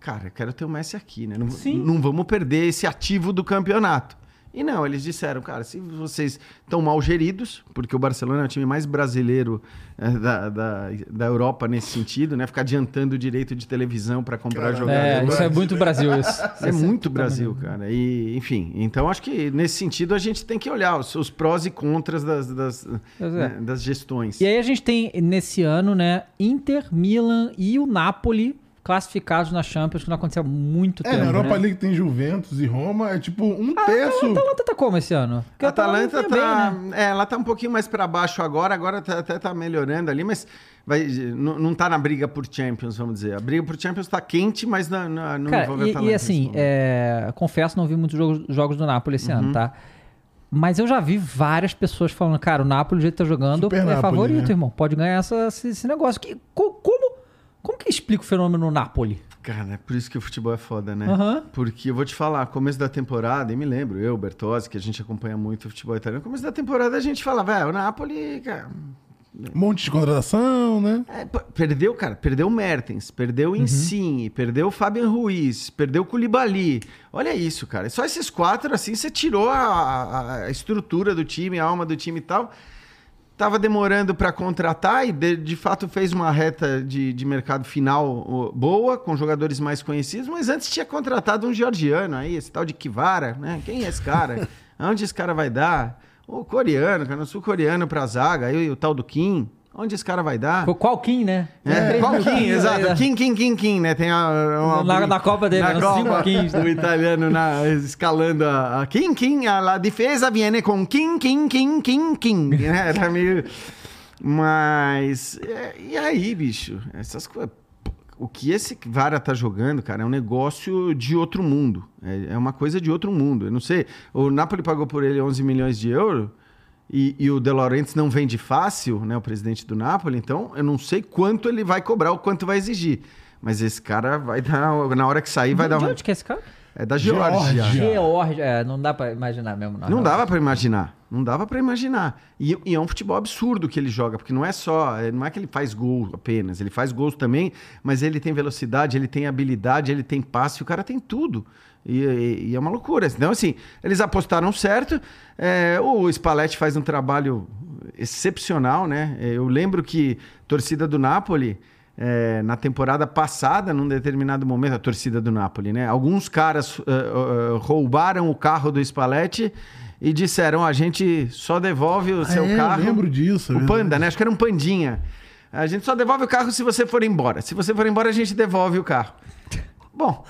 cara, eu quero ter o Messi aqui, né? Não, Sim. não vamos perder esse ativo do campeonato. E não, eles disseram, cara, se vocês estão mal geridos, porque o Barcelona é o time mais brasileiro eh, da, da, da Europa nesse sentido, né? Ficar adiantando o direito de televisão para comprar Caramba. jogador. É, isso é muito Brasil, isso. [LAUGHS] É muito Brasil, cara. E, enfim, então acho que nesse sentido a gente tem que olhar os, os prós e contras das, das, é. né, das gestões. E aí a gente tem nesse ano, né, Inter, Milan e o Napoli classificados na Champions, que não aconteceu há muito É, tempo. na Europa né? League tem Juventus e Roma, é tipo um Ah, terço. A Atalanta tá como esse ano? Porque A Atalanta vinha tá, bem, né? é, ela tá um pouquinho mais para baixo agora, agora tá- até tá melhorando ali, mas vai, não, não tá na briga por Champions, vamos dizer. A briga por Champions tá quente, mas não, não, não Cara, envolve a e, Atalanta. e assim, é, confesso, não vi muitos jogos, jogos do Napoli esse Uhum. ano, tá? Mas eu já vi várias pessoas falando, cara, o Napoli, do jeito que tá jogando, Super é Napoli, favorito, né? irmão. Pode ganhar essa- esse, negócio. Que, co- como, como que explica o fenômeno Napoli? Cara, é por isso que o futebol é foda, né? Aham. Porque eu vou te falar, começo da temporada, e me lembro, eu, Bertozzi, que a gente acompanha muito o futebol italiano, começo da temporada a gente fala, velho, o Napoli, cara, Um monte de contratação, né? É, perdeu, cara, perdeu o Mertens, perdeu o Insigne, perdeu o Fabian Ruiz, perdeu o Koulibaly. Olha isso, cara. Só esses quatro, assim, você tirou a, a- a estrutura do time, a alma do time e tal. Tava demorando para contratar e de, de fato fez uma reta de, de mercado final boa, com jogadores mais conhecidos, mas antes tinha contratado um georgiano aí, esse tal de Kivara, né? Quem é esse cara? [LAUGHS] Aonde esse cara vai dar? O coreano, cara, o sul-coreano pra zaga, aí o tal do Kim. Onde esse cara vai dar? Qual Kim, né? É, qual Kim, exato. né? Kim, Kim, Kim, Kim, né? Tem a, uma Na- brin- na Copa dele, na né? Copa, Kims, né? o italiano na, escalando a, a Kim, Kim, a la defesa viene com Kim, Kim, Kim, Kim, Kim, né? [LAUGHS] Era meio... Mas... é, e aí, bicho? Essas coisas... O que esse Vara tá jogando, cara, é um negócio de outro mundo. É, é uma coisa de outro mundo. Eu não sei. O Napoli pagou por ele 11 milhões de euros e, e o De Laurentiis não vende fácil, né? O presidente do Napoli. Então, eu não sei quanto ele vai cobrar ou quanto vai exigir. Mas esse cara vai dar... Na hora que sair, vai dar De uma... onde que é esse cara? É da Geórgia. Geórgia. É, não dá pra imaginar mesmo. Não real. dava pra imaginar. Não dava pra imaginar. E, e é um futebol absurdo que ele joga, porque não é só, é, não é que ele faz gol apenas, ele faz gols também, mas ele tem velocidade, ele tem habilidade, ele tem passe, o cara tem tudo. E, e- e é uma loucura. Então, assim, eles apostaram certo. É, o Spalletti faz um trabalho excepcional, né? É, Eu lembro que torcida do Napoli, é, na temporada passada, num determinado momento, a torcida do Napoli, né? Alguns caras eh, eh, roubaram o carro do Spalletti e disseram: "Ó, a gente só devolve o seu é, eu carro. lembro disso, O. Panda, né? Acho que era um Pandinha. A gente só devolve o carro se você for embora. Se você for embora, a gente devolve o carro. Bom.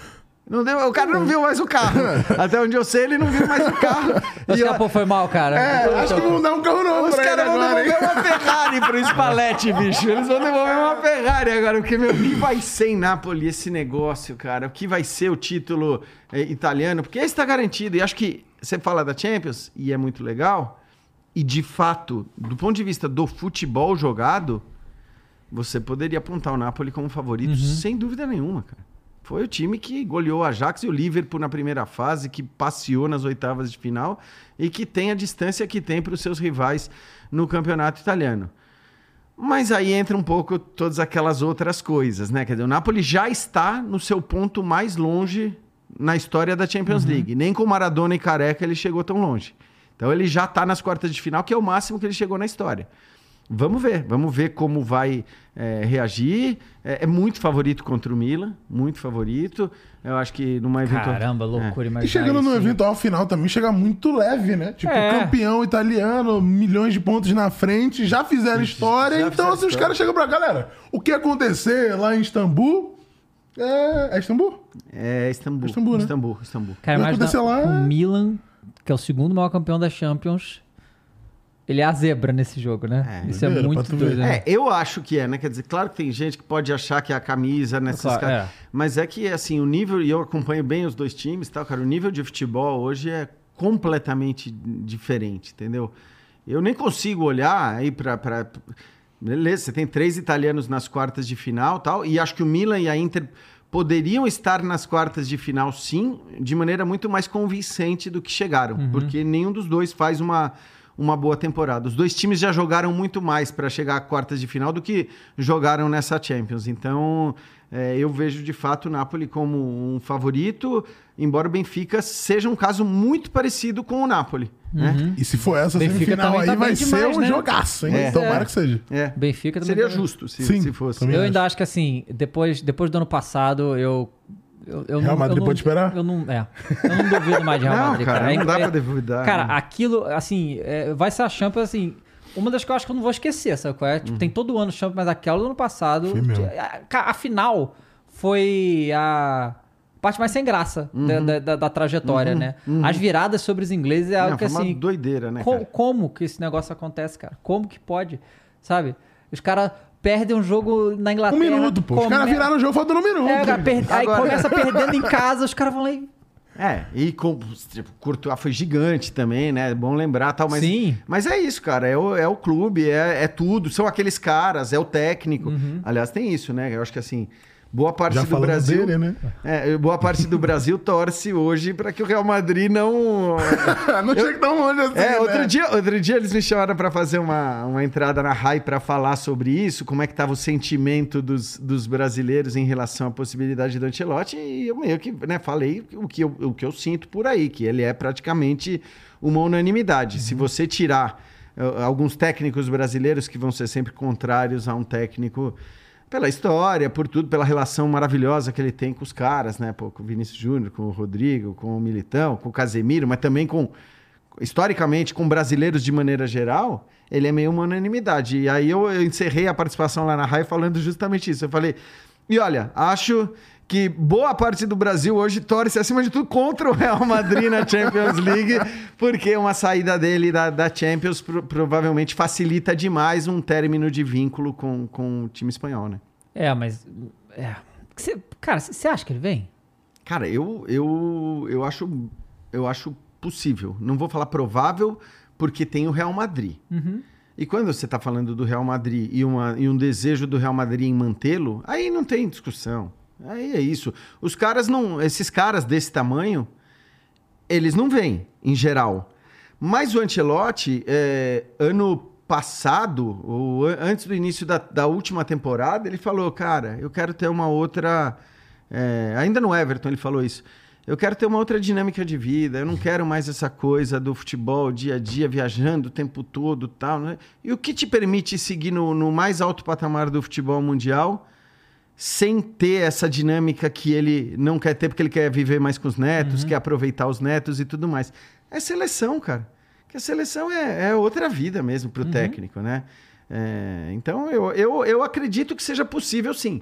Não deu, o cara não viu mais o carro. [LAUGHS] Até onde eu sei, ele não viu mais o carro. E eu- pô, foi mal, cara. É, acho que não vão dar um carro novo os caras vão agora, hein? devolver uma Ferrari pro Spalletti, bicho. Eles vão devolver uma Ferrari agora. Porque, meu, o que vai ser em Napoli esse negócio, cara? O que vai ser o título eh, italiano? Porque esse tá garantido. E acho que você fala da Champions, e é muito legal. E, de fato, do ponto de vista do futebol jogado, você poderia apontar o Napoli como favorito, sem dúvida nenhuma, cara. Foi o time que goleou o Ajax e o Liverpool na primeira fase, que passeou nas oitavas de final e que tem a distância que tem para os seus rivais no campeonato italiano. Mas aí entra um pouco todas aquelas outras coisas, né? Quer dizer, o Napoli já está no seu ponto mais longe na história da Champions uhum. League. Nem com Maradona e Careca ele chegou tão longe. Então ele já está nas quartas de final, que é o máximo que ele chegou na história. Vamos ver, vamos ver como vai é, reagir. É, é, muito favorito contra o Milan, muito favorito. Eu acho que numa eventual. Caramba, loucura, é. E chegando no eventual final também chega muito leve, né? Tipo, é. campeão italiano, milhões de pontos na frente, já fizeram história. Já então, assim, os caras chegam pra galera. O que acontecer lá em Istambul. É, é Istambul? É Istambul. Istambul, né? Istambul, Istambul. Cara, mas lá... o Milan, que é o segundo maior campeão da Champions, ele é a zebra nesse jogo, né? É, Isso é muito doido. Né? É, eu acho que é, né? Quer dizer, claro que tem gente que pode achar que é a camisa nesses claro, caras. É. Mas é que, assim, o nível, e eu acompanho bem os dois times, tal, cara, o nível de futebol hoje é completamente diferente, entendeu? Eu nem consigo olhar aí para. Pra... Beleza, você tem três italianos nas quartas de final tal, e acho que o Milan e a Inter poderiam estar nas quartas de final, sim, de maneira muito mais convincente do que chegaram, uhum. porque nenhum dos dois faz uma uma boa temporada. Os dois times já jogaram muito mais para chegar a quartas de final do que jogaram nessa Champions. Então, é, eu vejo de fato o Napoli como um favorito, embora o Benfica seja um caso muito parecido com o Napoli. Né? Uhum. Né? E se for essa Benfica semifinal aí, tá vai demais, ser um né? jogaço, hein? É. Tomara que seja. É. Benfica também Seria tá... justo se, Sim, se fosse. Eu acho. ainda acho que assim, depois, depois do ano passado, eu eu, eu Real não, Madrid eu pode não, esperar? Eu não, é, eu não duvido mais de Real não, Madrid, cara. cara. Não dá é, pra duvidar. Cara, né? aquilo, assim, é, vai ser a Champions, assim... Uma das que eu acho que eu não vou esquecer, sabe qual é? Tipo, uhum. tem todo ano Champions, mas aquela do ano passado... A, a, final foi a parte mais sem graça uhum. da, da, da, trajetória, uhum. né? Uhum. As viradas sobre os ingleses é algo não, que, assim... uma doideira, né, co Como que esse negócio acontece, cara? Como que pode, sabe? Os caras perdem um jogo na Inglaterra. Um minuto, pô. Come... Os caras viraram o jogo faltando um minuto. É, cara, per... Agora... Aí começa perdendo em casa, os caras vão lá e. É, e com, tipo, Courtois foi gigante também, né? É bom lembrar tal, mas. Sim. Mas é isso, cara. É o, é o clube, é, é tudo. São aqueles caras, é o técnico. Uhum. Aliás, tem isso, né? Eu acho que assim. Boa parte Já do Brasil. Dele, né? É, boa parte do Brasil torce hoje para que o Real Madrid não. [LAUGHS] não chegue tão longe assim. É, né? outro, dia, outro dia eles me chamaram para fazer uma, uma entrada na RAI para falar sobre isso, como é que estava o sentimento dos, dos brasileiros em relação à possibilidade do Ancelotti, e eu meio que né, falei o que, eu, o que eu sinto por aí, que ele é praticamente uma unanimidade. Uhum. Se você tirar uh, alguns técnicos brasileiros que vão ser sempre contrários a um técnico pela história, por tudo, pela relação maravilhosa que ele tem com os caras, né? Pô, com o Vinícius Júnior, com o Rodrigo, com o Militão, com o Casemiro, mas também com, historicamente, com brasileiros de maneira geral, ele é meio uma unanimidade. E aí eu, eu encerrei a participação lá na RAI falando justamente isso. Eu falei, e olha, acho que boa parte do Brasil hoje torce, acima de tudo, contra o Real Madrid na Champions League, [LAUGHS] porque uma saída dele da, da Champions pro, provavelmente facilita demais um término de vínculo com, com o time espanhol, né? É, mas. É. Cê, cara, você acha que ele vem? Cara, eu, eu, eu, acho, eu acho possível. Não vou falar provável, porque tem o Real Madrid. Uhum. E quando você está falando do Real Madrid e, uma, e um desejo do Real Madrid em mantê-lo, aí não tem discussão. Aí é isso. Os caras não. Esses caras desse tamanho, eles não vêm, em geral. Mas o Ancelotti, é, ano passado, ou antes do início da, da, última temporada, ele falou: Cara, eu quero ter uma outra. É, ainda no Everton ele falou isso. Eu quero ter uma outra dinâmica de vida. Eu não quero mais essa coisa do futebol dia a dia, viajando o tempo todo tal. Né? E o que te permite seguir no, no mais alto patamar do futebol mundial sem ter essa dinâmica que ele não quer ter, porque ele quer viver mais com os netos, uhum. quer aproveitar os netos e tudo mais. É seleção, cara. Que a seleção é, é outra vida mesmo para o uhum. técnico, né? É, então eu, eu, eu acredito que seja possível sim.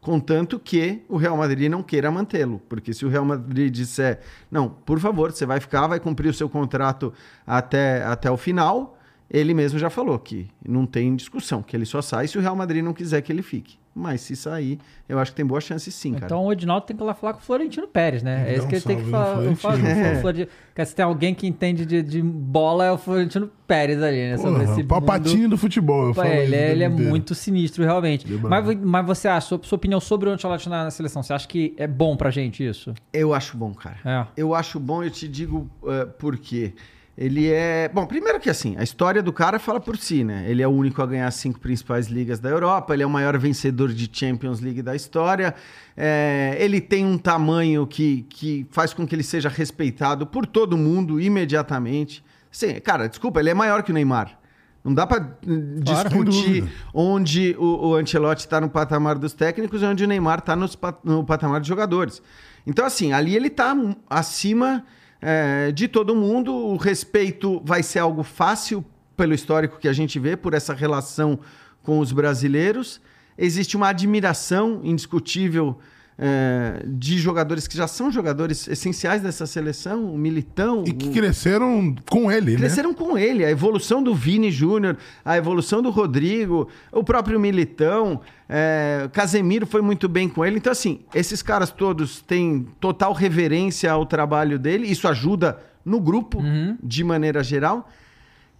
Contanto que o Real Madrid não queira mantê-lo. Porque se o Real Madrid disser, não, por favor, você vai ficar, vai cumprir o seu contrato até, até o final, Ele mesmo já falou que não tem discussão, que ele só sai se o Real Madrid não quiser que ele fique. Mas se sair, eu acho que tem boa chance sim, cara. Então o Edinaldo tem que ir lá falar com o Florentino Pérez, né? É isso que ele tem que falar. Florentino. [LAUGHS] falo É. Florentino- Porque se tem alguém que entende de, de bola é o Florentino Pérez ali, né? Sobre Porra, esse o Palpatine do futebol. Eu Pô, falo ele, é, o ele é tempo inteiro. muito sinistro, realmente. Ele é Mas, mas você acha, sua, sua opinião sobre o Ancelotti na, na seleção, você acha que é bom pra gente isso? Eu acho bom, cara. É. Eu acho bom, eu te digo uh, por quê. Ele é. Bom, primeiro que assim, a história do cara fala por si, né? Ele é o único a ganhar as cinco principais ligas da Europa, ele é o maior vencedor de Champions League da história. É, ele tem um tamanho que, que faz com que ele seja respeitado por todo mundo imediatamente. Sim, cara, desculpa, ele é maior que o Neymar. Não dá pra sem discutir onde o, o Ancelotti está no patamar dos técnicos e onde o Neymar está no patamar dos jogadores. Então, assim, ali ele está acima é, de todo mundo. O respeito vai ser algo fácil pelo histórico que a gente vê, por essa relação com os brasileiros. Existe uma admiração indiscutível é, de jogadores que já são jogadores essenciais dessa seleção, o Militão. E que o- cresceram com ele, né? Cresceram com ele, a evolução do Vini Júnior, a evolução do Rodrigo, o próprio Militão, é, Casemiro foi muito bem com ele. Então, assim, esses caras todos têm total reverência ao trabalho dele, isso ajuda no grupo, de maneira geral.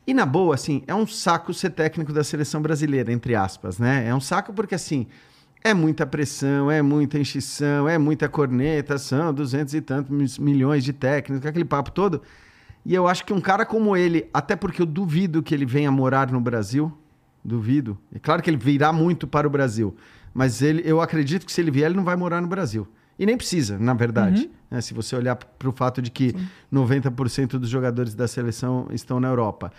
E na boa, assim, é um saco ser técnico da seleção brasileira, entre aspas, né? É um saco porque, assim, é muita pressão, é muita enchição, é muita corneta, são duzentos e tantos milhões de técnicos, aquele papo todo. E eu acho que um cara como ele, até porque eu duvido que ele venha morar no Brasil, duvido. É claro que ele virá muito para o Brasil, mas ele, eu acredito que se ele vier, ele não vai morar no Brasil. E nem precisa, na verdade. né? Se você olhar para o fato de que 90% dos jogadores da seleção estão na Europa.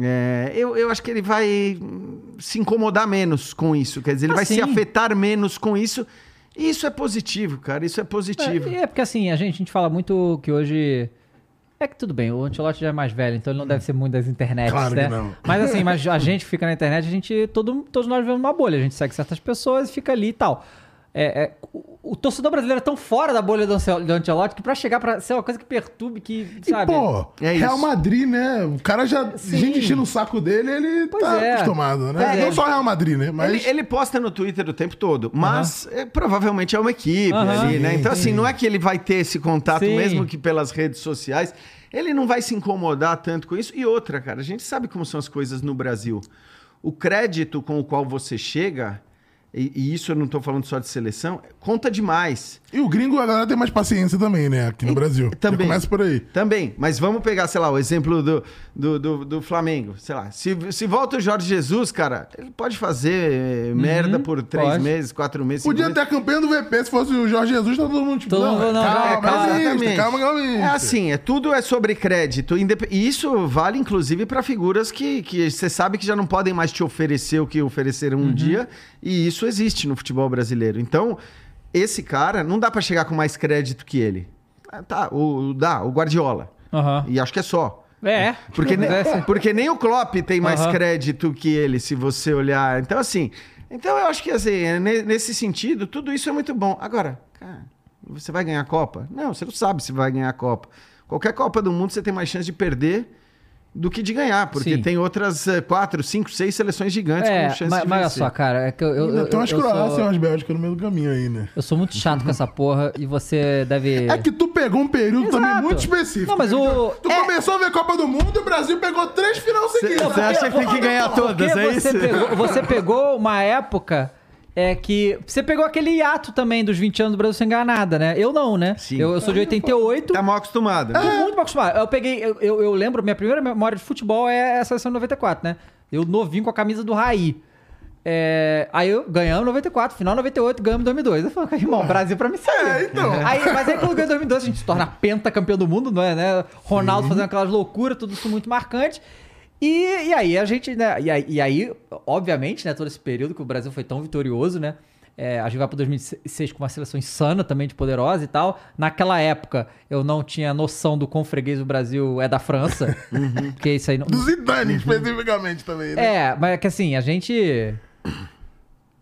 É, eu, eu acho que ele vai hum, se incomodar menos com isso. Quer dizer, ele Ah, vai se afetar menos com isso. E isso é positivo, cara. Isso é positivo. É, é porque assim, a gente, a gente fala muito que hoje. É que tudo bem, o Ancelotti já é mais velho, então ele não deve ser muito das internets, Claro que né? não. Mas assim, [LAUGHS] mas a gente fica na internet, a gente. Todo, todos nós vivemos uma bolha, a gente segue certas pessoas e fica ali e tal. É, é, o, o torcedor brasileiro é tão fora da bolha do, do Ancelotti que pra chegar pra ser uma coisa que perturbe, que, E, sabe? pô, É Real isso. Madrid, né? O cara já. Sim. Gente enchendo o saco dele, ele Pois tá é. acostumado, né? É. Não só Real Madrid, né? Mas. Ele, ele posta no Twitter o tempo todo, mas é, provavelmente é uma equipe Aham. ali, né? Então, assim, sim. não é que ele vai ter esse contato, Sim. mesmo que pelas redes sociais. Ele não vai se incomodar tanto com isso. E outra, cara, a gente sabe como são as coisas no Brasil. O crédito com o qual você chega, e, e isso eu não tô falando só de seleção, conta demais. E o gringo, a galera tem mais paciência também, né? Aqui no Brasil. também. Já Começa por aí. Também, mas vamos pegar, sei lá, o exemplo do, do, do, do Flamengo. Sei lá, se, se volta o Jorge Jesus, cara, ele pode fazer eh, merda por três pode. meses, quatro meses. Podia meses. ter a campanha do VP, se fosse o Jorge Jesus, tá todo mundo tipo, Todo não, mundo, não, calma, é, calma, calma, Exatamente. calma, calma, É assim, é, tudo é sobre crédito. indep- E isso vale, inclusive, para figuras que que você sabe que já não podem mais te oferecer o que ofereceram um dia. E isso existe no futebol brasileiro. Então, esse cara, não dá para chegar com mais crédito que ele. Ah, Tá, o, dá, o Guardiola. Aham. E acho que é só. É. Porque, ne- É, sim. porque nem o Klopp tem mais Aham. crédito que ele, se você olhar. Então, assim, então eu acho que assim, é ne- nesse sentido, tudo isso é muito bom. Agora, cara, você vai ganhar a Copa? Não, você não sabe se vai ganhar a Copa. Qualquer Copa do Mundo você tem mais chance de perder do que de ganhar, porque Sim. tem outras eh, quatro, cinco, seis seleções gigantes É, com chance mas, de mas olha vencer. só, cara, é que eu, eu, tem umas eu Croácia e sou, umas Bélgicas no meio do caminho aí, né? eu sou muito chato com essa porra e você deve. É que tu pegou um período também Exato. muito específico. Não, mas né? o- Tu é- começou a ver Copa do Mundo e o Brasil pegou três final seguidas. Você acha que tem que ganhar Porque todas, é você isso? Pegou, você pegou uma época é que. Você pegou aquele hiato também dos 20 anos do Brasil sem ganhar nada, né? Eu não, né? Sim. Eu, eu sou de 88. Tá mal acostumado. Tô muito mal acostumado. Eu peguei. Eu, eu, eu lembro, minha primeira memória de futebol é a seleção de 94, né? Eu novinho com a camisa do Raí. É, aí eu ganhamos 94, final 98, ganhamos 2002. Eu falei, irmão, Brasil pra mim saiu. É, então. [LAUGHS] Aí, mas aí quando ganhou 2002, a gente se torna pentacampeão do mundo, não é, né? Ronaldo fazendo aquelas loucuras, tudo isso muito marcante. E, e aí a gente, né? E aí, e aí, obviamente, né? Todo esse período que o Brasil foi tão vitorioso, né? É, a gente vai para 2006 com uma seleção insana também de poderosa e tal. Naquela época, eu não tinha noção do quão freguês o Brasil é da França. [LAUGHS] Porque isso aí não. Do Zidane, especificamente também, né? É, mas é que assim, a gente.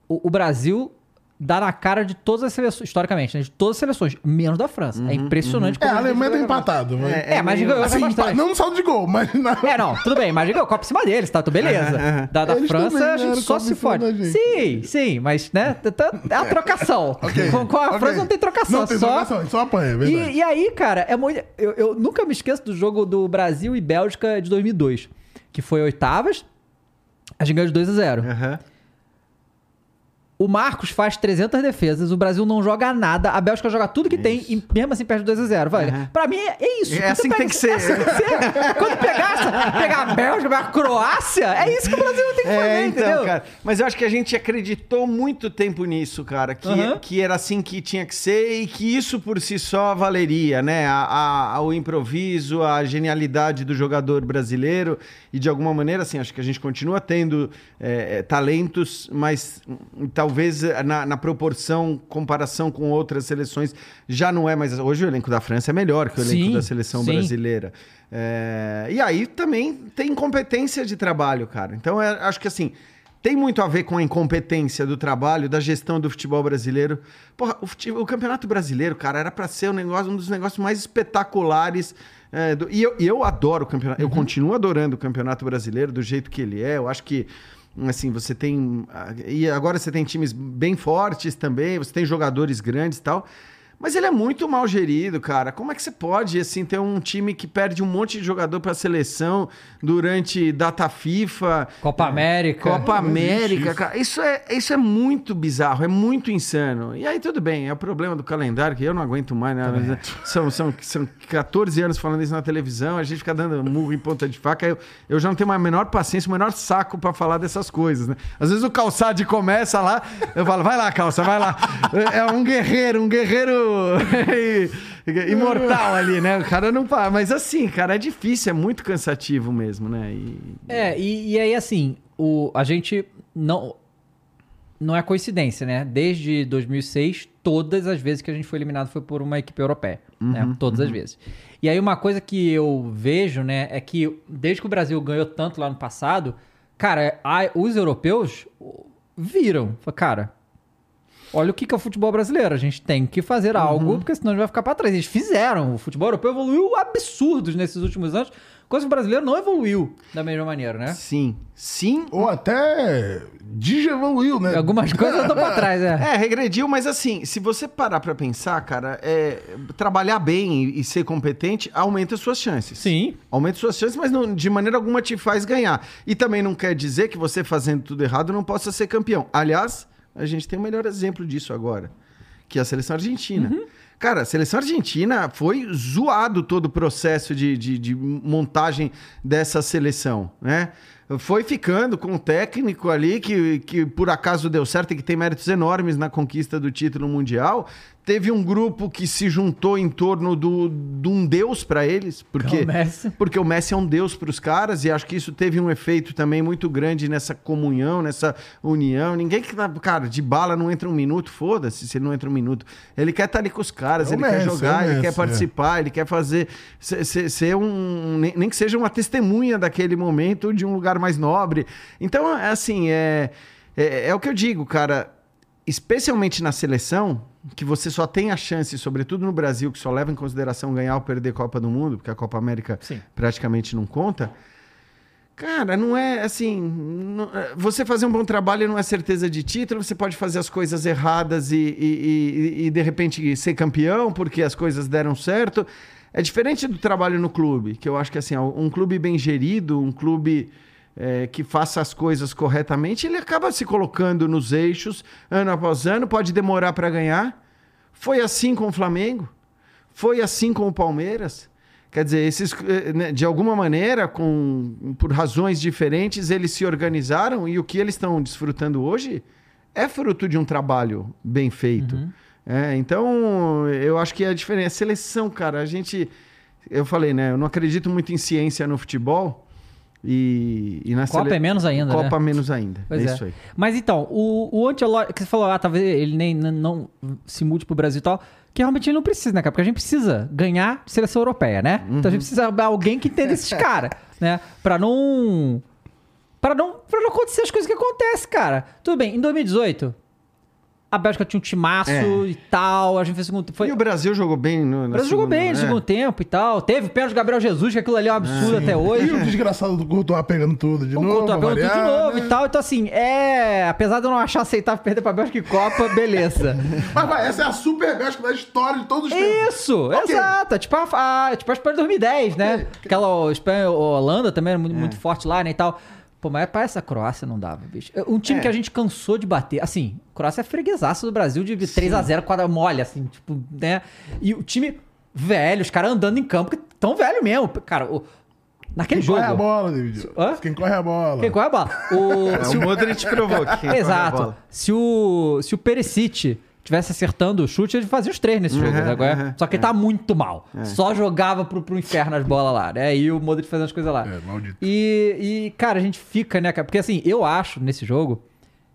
O, o Brasil dá na cara de todas as seleções, historicamente, né? De todas as seleções, menos da França. é impressionante É, como a gente Alemanha tá empatado. Mas... É, mas ganhou Assim, bastante. empa- não no saldo de gol, mas na... É, não, tudo bem, mas ganhou a Copa em cima deles, tá? Tudo beleza. Da, da França, a gente ganharam só se fode. Sim, sim, mas, né? É a trocação. [LAUGHS] Ok, Com, com a ok. França não tem trocação, Não tem só. trocação, a gente só apanha, é verdade. E, e aí, cara, é muito. Eu, eu nunca me esqueço do jogo do Brasil e Bélgica de 2002, que foi oitavas. A gente ganhou de 2 a 0. Aham. O Marcos faz 300 defesas, o Brasil não joga nada, a Bélgica joga tudo que tem e mesmo assim perde 2 a 0 vai. Pra mim é, é isso. É assim você que tem pega- que ser. É assim que tem que ser. Quando pegar, essa- pegar a Bélgica, pegar a Croácia, é isso que o Brasil tem que fazer, É, então, entendeu? cara. Mas eu acho que a gente acreditou muito tempo nisso, cara. Que, Aham. que era assim que tinha que ser e que isso por si só valeria, né? A, a- o improviso, a genialidade do jogador brasileiro. E de alguma maneira, assim, acho que a gente continua tendo é, é, talentos, mas hum, talvez na, na proporção, comparação com outras seleções, já não é mais. Hoje o elenco da França é melhor que o elenco Sim, da seleção sim. brasileira. É, e aí também tem incompetência de trabalho, cara. Então é- acho que assim. Tem muito a ver com a incompetência do trabalho, da gestão do futebol brasileiro. Porra, o, fute- o Campeonato Brasileiro, cara, era pra ser um, negócio, um dos negócios mais espetaculares. é, do- e, eu, e eu adoro o campeonato. Eu continuo adorando o Campeonato Brasileiro do jeito que ele é. Eu acho que, assim, você tem. ah, E agora você tem times bem fortes também, você tem jogadores grandes e tal. Mas ele é muito mal gerido, cara. Como é que você pode, assim, ter um time que perde um monte de jogador pra seleção durante data FIFA? Copa América. Copa América, isso. cara. Isso é, isso é muito bizarro, é muito insano. E aí tudo bem, é o problema do calendário, que eu não aguento mais, né? São, são, são 14 anos falando isso na televisão, a gente fica dando murro em ponta de faca. Eu, eu já não tenho mais a menor paciência, o menor saco pra falar dessas coisas, né? Às vezes o calçade começa lá, eu falo, vai lá, calça, vai lá. É um guerreiro, um guerreiro [LAUGHS] imortal ali, né? O cara não para. Mas assim, cara, é difícil, é muito cansativo mesmo, né? E- É, e, e aí assim, o, a gente não. Não é coincidência, né? Desde 2006, todas as vezes que a gente foi eliminado foi por uma equipe europeia, né? Todas as vezes. E aí uma coisa que eu vejo, né, é que desde que o Brasil ganhou tanto lá no passado, cara, a- os europeus viram, cara, olha o que que é o futebol brasileiro, a gente tem que fazer algo, porque senão a gente vai ficar pra trás. Eles fizeram, o futebol europeu evoluiu absurdos nesses últimos anos, coisa que o brasileiro não evoluiu da mesma maneira, né? Sim. Sim. Ou até digievoluiu, né? Algumas coisas eu tô pra [LAUGHS] trás, é. É, regrediu, mas assim, se você parar pra pensar, cara, é, trabalhar bem e, e ser competente aumenta suas chances. Sim. Aumenta suas chances, mas não- de maneira alguma te faz ganhar. E também não quer dizer que você fazendo tudo errado não possa ser campeão. Aliás, a gente tem o melhor exemplo disso agora, que é a seleção argentina. Cara, a seleção argentina foi zoado todo o processo de, de, de montagem dessa seleção, né? Foi ficando com um técnico ali que, que por acaso deu certo e que tem méritos enormes na conquista do título mundial. Teve um grupo que se juntou em torno do, de um deus para eles, porque o Messi. porque o Messi é um deus para os caras e acho que isso teve um efeito também muito grande nessa comunhão, nessa união. Ninguém que tá, cara, de bala não entra um minuto, foda-se se ele não entra um minuto. Ele quer estar ali com os caras, É o ele quer Messi, jogar, é o ele quer Messi, participar, ele quer fazer ser, ser- ser um nem, nem que seja uma testemunha daquele momento de um lugar mais nobre. Então, é assim, é é, é o que eu digo, cara. Especialmente na seleção, que você só tem a chance, sobretudo no Brasil, que só leva em consideração ganhar ou perder Copa do Mundo, porque a Copa América Sim. praticamente não conta. Cara, não é assim. não- é, você fazer um bom trabalho não é certeza de título. Você pode fazer as coisas erradas e, e- e- e, de repente ser campeão porque as coisas deram certo. É diferente do trabalho no clube, que eu acho que assim, um clube bem gerido, um clube é, que faça as coisas corretamente, ele acaba se colocando nos eixos ano após ano. Pode demorar para ganhar. Foi assim com o Flamengo. Foi assim com o Palmeiras. Quer dizer, esses, eh, né, de alguma maneira, com, por razões diferentes, eles se organizaram e o que eles estão desfrutando hoje é fruto de um trabalho bem feito. É, então, eu acho que é a diferença. A seleção, cara, a gente. Eu falei, né? Eu não acredito muito em ciência no futebol. E, e na Copa sele- é menos ainda, né? Copa menos ainda. Pois é é. isso aí. Mas então, o, o Ancelotti, que você falou, ah, talvez ele nem não se mude pro Brasil e tal, que realmente ele não precisa, né, cara? Porque a gente precisa ganhar seleção europeia, né? Então a gente precisa de alguém que entenda esses [LAUGHS] caras, né? Pra não... Pra não, pra não acontecer as coisas que acontecem, cara. Tudo bem, em 2018, A Bélgica tinha um timaço É. e tal. A gente fez segundo foi, E o Brasil jogou bem no o Brasil jogou bem no é. segundo tempo e tal. Teve pênalti do Gabriel Jesus, que aquilo ali é um absurdo até E hoje. o desgraçado do Courtois pegando tudo de O novo. Coutinho pegando tudo de novo né? e tal. Então, assim, é. Apesar de eu não achar aceitável perder pra Bélgica e Copa, beleza. [LAUGHS] Mas vai, essa é a super Bélgica da história de todos os tempos. Isso, Ok. exato. É Tipo a, a, tipo a Espanha de 2010, né? Ok. Aquela o Espanha, o Holanda também era muito, É. muito forte lá, né? E tal. Pô, mas pra essa Croácia não dava, bicho. Um time É. que a gente cansou de bater. Assim, Croácia é freguesaço do Brasil de 3x0, quadra mole, assim, tipo, né? E o time velho, os caras andando em campo, que tão velho mesmo. Cara, o, naquele Quem jogo. corre a bola, David? Hã? Quem corre a bola. Quem corre a bola? O, É, se o Modric provou a Exato. Se o, se o Perisic tivesse acertando o chute, ele fazia os três nesse jogo. Uhum, né? Agora- uhum, Só que ele tá muito mal. Só jogava pro, pro inferno as bolas lá, né? E o Modric fazendo as coisas lá. É, maldito. E, e, cara, a gente fica, né, cara? Porque assim, eu acho, nesse jogo,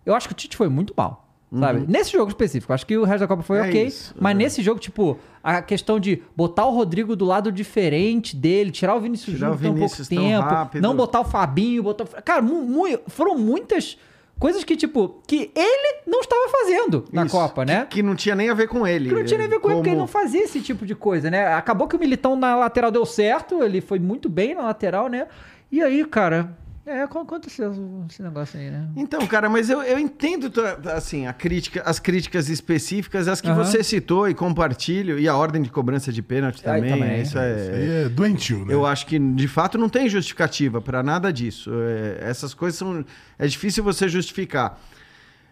eu acho que o Tite foi muito mal. Sabe? Nesse jogo específico, acho que o resto da Copa foi Uhum. É ok. isso, mas é. nesse jogo, tipo, a questão de botar o Rodrigo do lado diferente dele, tirar o Vinícius Tirar Júnior o tão pouco tempo, rápido. não botar o Fabinho, botar. o- Cara, mu- mu- foram muitas coisas que, tipo, que ele não estava fazendo na Isso. Copa, né? Que não tinha nem a ver com ele. Que não tinha nem a ver com ele, porque ele não Como- fazia esse tipo de coisa, né? Acabou que o Militão na lateral deu certo, ele foi muito bem na lateral, né? E aí, cara, é, aconteceu esse negócio aí, né? Então, cara, mas eu, eu entendo assim, a crítica, as críticas específicas, as que Aham. você citou e compartilho, e a ordem de cobrança de pênalti também. também, Isso Isso aí é. é doentio, né? Eu acho que de fato não tem justificativa para nada disso. É, essas coisas são. É difícil você justificar.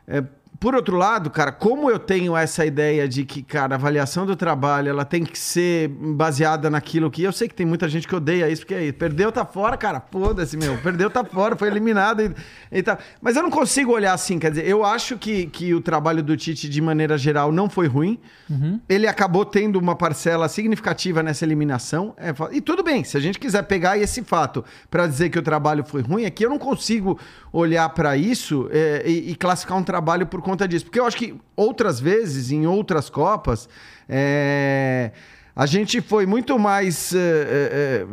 É, por outro lado, cara, como eu tenho essa ideia de que, cara, a avaliação do trabalho ela tem que ser baseada naquilo que. Eu sei que tem muita gente que odeia isso, porque aí, perdeu, tá fora, cara. Foda-se, meu. Perdeu, tá fora, foi eliminado e, e tal. Mas eu não consigo olhar assim, quer dizer, eu acho que, que o trabalho do Tite, de maneira geral, não foi ruim. Ele acabou tendo uma parcela significativa nessa eliminação. É e tudo bem, se a gente quiser pegar esse fato para dizer que o trabalho foi ruim, é que eu não consigo olhar para isso é, e, e classificar um trabalho por conta disso. Porque eu acho que outras vezes, em outras Copas, é, a gente foi muito mais é, é,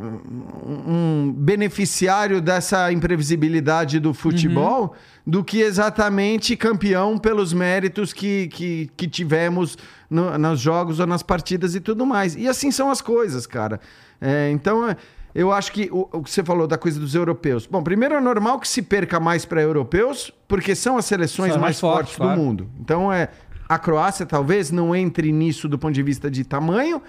um beneficiário dessa imprevisibilidade do futebol do que exatamente campeão pelos méritos que, que, que tivemos no- nos jogos ou nas partidas e tudo mais. E assim são as coisas, cara. É, então, é, eu acho que o, o que você falou da coisa dos europeus. Bom, primeiro é normal que se perca mais para europeus, porque são as seleções São mais, mais fortes, fortes, claro. do mundo. Então, é, a Croácia talvez não entre nisso do ponto de vista de tamanho,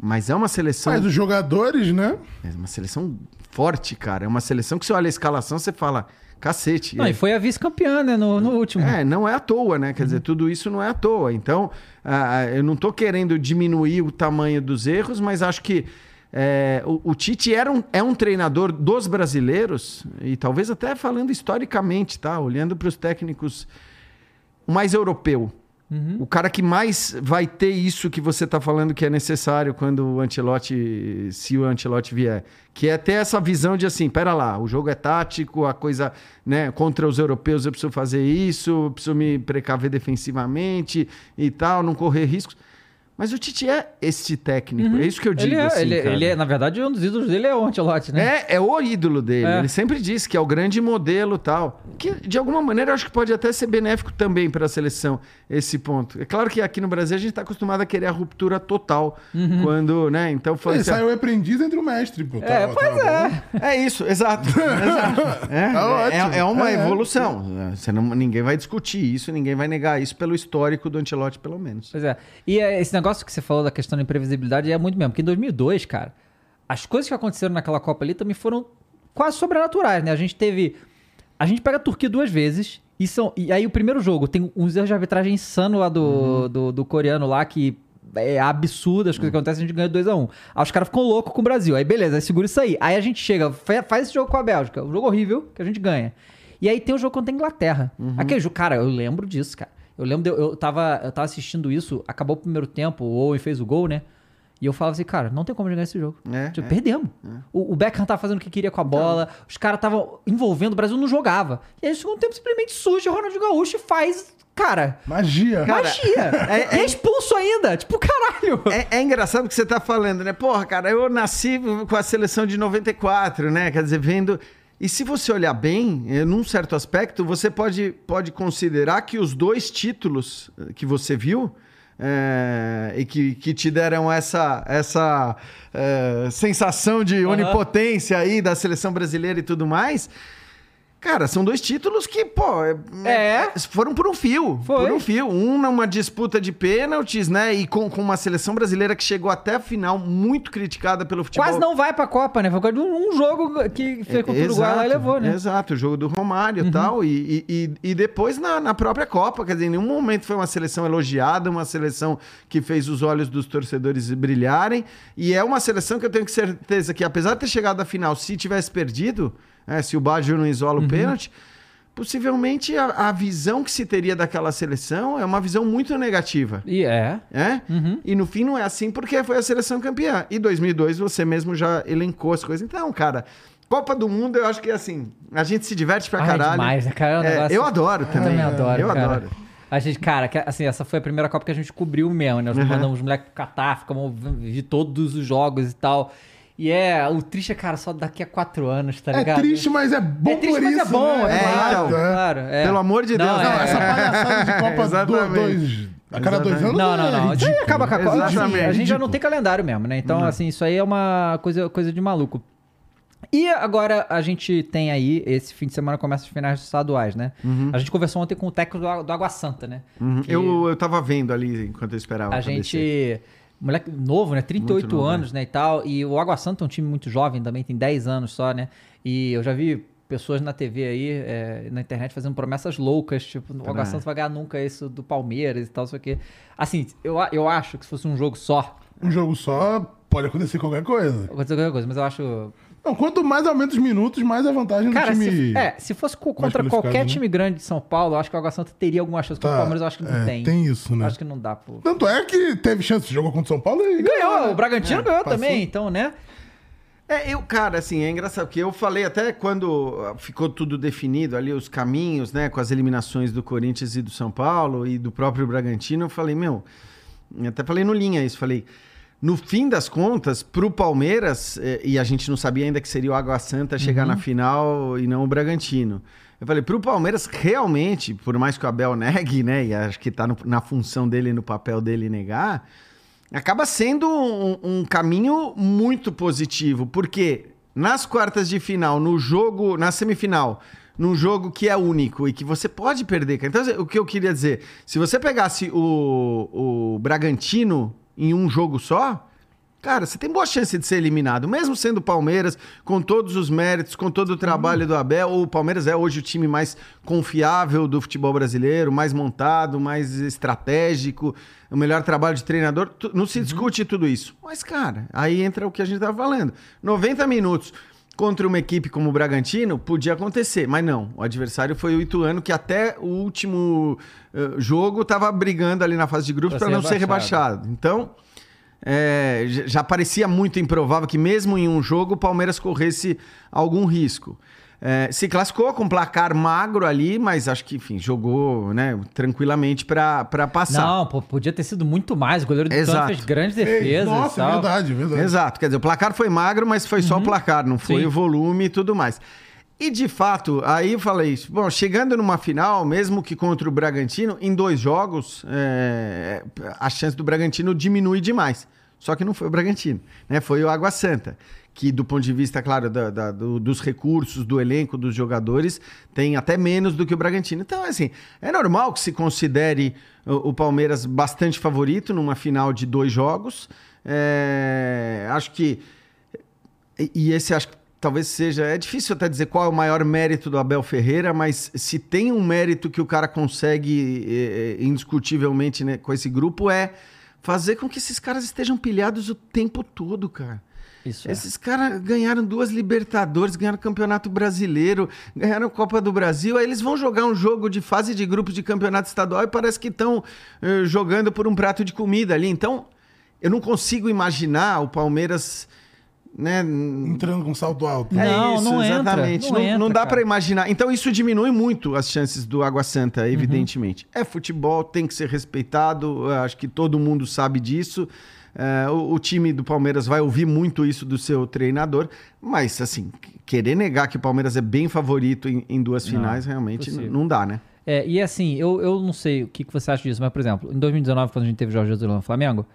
mas é uma seleção. Mas os jogadores, né? É uma seleção forte, cara. É uma seleção que você olha a escalação, você fala, cacete. Não, é, e foi a vice-campeã, né, no, no último. é, não é à toa, né? Quer dizer, tudo isso não é à toa. Então, ah, eu não tô querendo diminuir o tamanho dos erros, mas acho que é, o, o Tite era um, é um treinador dos brasileiros, e talvez até falando historicamente, tá? Olhando para os técnicos o mais europeu. O cara que mais vai ter isso que você está falando que é necessário quando o Ancelotti, se o Ancelotti vier, que é ter essa visão de assim, pera lá, o jogo é tático, a coisa, né, contra os europeus eu preciso fazer isso, eu preciso me precaver defensivamente e tal, não correr riscos. Mas o Tite é este técnico, é isso que eu digo. Ele é, assim, ele, cara. ele é, na verdade, um dos ídolos dele é o Ancelotti, né? É, é o ídolo dele. É. Ele sempre diz que é o grande modelo e tal. Que, de alguma maneira, eu acho que pode até ser benéfico também para a seleção, esse ponto. É claro que aqui no Brasil a gente está acostumado a querer a ruptura total. Uhum. Quando, né? Então foi. Ele saiu aprendiz entre o mestre, pô. É, Tava- pois tava é. bom. É isso, exato. [LAUGHS] exato. É, Tá ótimo. é, é uma É, é. evolução. Você não, ninguém vai discutir isso, ninguém vai negar isso pelo histórico do Ancelotti, pelo menos. Pois é. E é, esse negócio que você falou da questão da imprevisibilidade é muito mesmo. Porque em 2002, cara, as coisas que aconteceram naquela Copa ali também foram quase sobrenaturais, né? A gente teve. A gente pega a Turquia duas vezes. E, são, e aí o primeiro jogo tem uns erros de arbitragem insano lá do, Uhum. do, do coreano lá que. É absurdo as coisas que acontecem, a gente ganha 2x1. Aí os caras ficam loucos com o Brasil. Aí beleza, aí segura isso aí. Aí a gente chega, fa- faz esse jogo com a Bélgica. Um jogo horrível, que a gente ganha. E aí tem o jogo contra a Inglaterra. Uhum. Aquele jogo, cara, eu lembro disso, cara. Eu lembro, de, eu, tava, eu tava assistindo isso, acabou o primeiro tempo, o Owen fez o gol, né? E eu falava assim, cara, não tem como ganhar esse jogo. É, tipo, é. perdemos. O, o Beckham tava fazendo o que queria com a bola, os caras estavam envolvendo, o Brasil não jogava. E aí, no segundo tempo, simplesmente surge o Ronaldinho Gaúcho e faz, cara, Magia. Cara, magia. é- E é expulso ainda. Tipo, caralho. É, é engraçado o que você tá falando, né? Porra, cara, eu nasci com a seleção de 94, né? Quer dizer, vendo. E se você olhar bem, eh, num certo aspecto, você pode, pode considerar que os dois títulos eh, que você viu é, e que, que te deram essa, essa é, sensação de onipotência aí da seleção brasileira e tudo mais. Cara, são dois títulos que, pô, é- É. foram por um fio. Foi. Por um fio. Um numa disputa de pênaltis, né? E com, com uma seleção brasileira que chegou até a final muito criticada pelo futebol. Quase não vai pra Copa, né? Foi por causa de um jogo que fez contra o Uruguai lá e levou, né? Uhum. Exato, o jogo do Romário e tal. E, e, e- depois na, na própria Copa, quer dizer, em nenhum momento foi uma seleção elogiada, uma seleção que fez os olhos dos torcedores brilharem. E é uma seleção que eu tenho certeza que, apesar de ter chegado à final, se tivesse perdido, né, se o Baggio não isola Uhum. o pênalti. Possivelmente a, a visão que se teria daquela seleção é uma visão muito negativa. E é. É? Uhum. E no fim não é assim porque foi a seleção campeã. E 2002 você mesmo já elencou as coisas. Então, cara, Copa do Mundo eu acho que assim, a gente se diverte pra Ai, caralho. demais, né, cara? É um É, negócio- eu adoro Eu também. também adoro, Eu cara. adoro. A gente, cara, assim, essa foi a primeira Copa que a gente cobriu mesmo, né? Nós Uhum. mandamos os moleques pro Catar, ficamos de todos os jogos e tal. E é, o triste é, cara, só daqui a quatro anos, tá É ligado? triste, mas é bom É triste, por mas isso, é bom, né? é, É, claro, então. claro. é. Pelo amor de Deus, Não, não, Não, é- essa palhaçada de Copa [LAUGHS] do, dois, a cada dois anos Não, é não, não. Isso aí ridículo. acaba com a Copa. Assim, Exatamente. a gente já não tem calendário mesmo, né? Então, assim, isso aí é uma coisa, coisa de maluco. E agora a gente tem aí, esse fim de semana começa as finais estaduais, né? A gente conversou ontem com o técnico do, do Água Santa, né? Uhum. Que Eu, eu tava vendo ali enquanto eu esperava. a pra descer. Moleque novo, né? 38 Muito novo, anos, né? E tal. E o Água Santa é um time muito jovem também, tem 10 anos só, né? E eu já vi pessoas na TV aí, é, na internet, fazendo promessas loucas, tipo, o Água É. Santa vai ganhar nunca isso do Palmeiras e tal, só que. Assim, eu, eu acho que se fosse um jogo só, Um jogo só, pode acontecer qualquer coisa. Aconteceu qualquer coisa, mas eu acho. Não, quanto mais aumenta os minutos, mais a vantagem Cara, do time. se, é, se fosse co- contra qualquer né? time grande de São Paulo, eu acho que o Água Santa teria alguma chance. Contra o Tá, Palmeiras, eu acho que não é, tem. Tem isso, né? Acho que não dá, pô. Tanto é que teve chance, jogou contra o São Paulo e Ganhou, né? o Bragantino É, ganhou passou. também, então, né? É, eu, cara, assim, é engraçado, porque eu falei até quando ficou tudo definido ali, os caminhos, né, com as eliminações do Corinthians e do São Paulo e do próprio Bragantino, eu falei, meu, eu até falei no linha isso, falei, no fim das contas, pro Palmeiras, eh, e a gente não sabia ainda que seria o Água Santa chegar na final e não o Bragantino. Eu falei, pro Palmeiras, realmente, por mais que o Abel negue, né, e acho que tá no- na função dele, no papel dele negar, acaba sendo um, um caminho muito positivo, porque nas quartas de final, no jogo, na semifinal, num jogo que é único e que você pode perder. Então, o que eu queria dizer, se você pegasse o, o Bragantino em um jogo só, Cara, você tem boa chance de ser eliminado, mesmo sendo o Palmeiras, com todos os méritos, com todo o trabalho do Abel. O Palmeiras é hoje o time mais confiável do futebol brasileiro, mais montado, mais estratégico, o melhor trabalho de treinador. Não se discute tudo isso. Mas, cara, aí entra o que a gente estava falando. 90 minutos contra uma equipe como o Bragantino, podia acontecer, mas não. O adversário foi o Ituano, que até o último eh, jogo estava brigando ali na fase de grupos para não ser rebaixado. rebaixado. Então. É, já parecia muito improvável que mesmo em um jogo o Palmeiras corresse algum risco. É, se classificou com placar magro ali, mas acho que, enfim, jogou né, tranquilamente para passar. Não, pô, podia ter sido muito mais. O goleiro do Exato. fez grandes defesas. Nossa, é tal. verdade, verdade. Exato, quer dizer, o placar foi magro, mas foi só o placar, não foi Uhum. Sim. o volume e tudo mais. E de fato, aí eu falei, bom, chegando numa final, mesmo que contra o Bragantino, em dois jogos, é, a chance do Bragantino diminui demais. Só que não foi o Bragantino, né? Foi o Água Santa, que do ponto de vista, claro, da- da- do- dos recursos, do elenco, dos jogadores, tem até menos do que o Bragantino. Então, assim, é normal que se considere o, o Palmeiras bastante favorito numa final de dois jogos. É, acho que e- esse acho que talvez seja. É difícil até dizer qual é o maior mérito do Abel Ferreira, mas se tem um mérito que o cara consegue eh, eh, indiscutivelmente né, com esse grupo é fazer com que esses caras estejam pilhados o tempo todo, cara. Isso é. Esses caras ganharam duas Libertadores, ganharam o Campeonato Brasileiro, ganharam a Copa do Brasil. Aí eles vão jogar um jogo de fase de grupos de campeonato estadual e parece que estão eh, jogando por um prato de comida ali. Então, eu não consigo imaginar o Palmeiras né? Entrando com salto alto. É. Não, não entra, não Não, entra, não dá pra imaginar. Então isso diminui muito as chances do Água Santa, Uhum. evidentemente. É futebol, tem que ser respeitado. Acho que todo mundo sabe disso. É, o, o time do Palmeiras vai ouvir muito isso do seu treinador, mas assim, querer negar que o Palmeiras é bem favorito em, em duas Não, finais, realmente impossível. não dá, né? É, e assim, eu, eu não sei o que, que você acha disso, mas, por exemplo, em 2019, quando a gente teve o Jorge Jesus no Flamengo,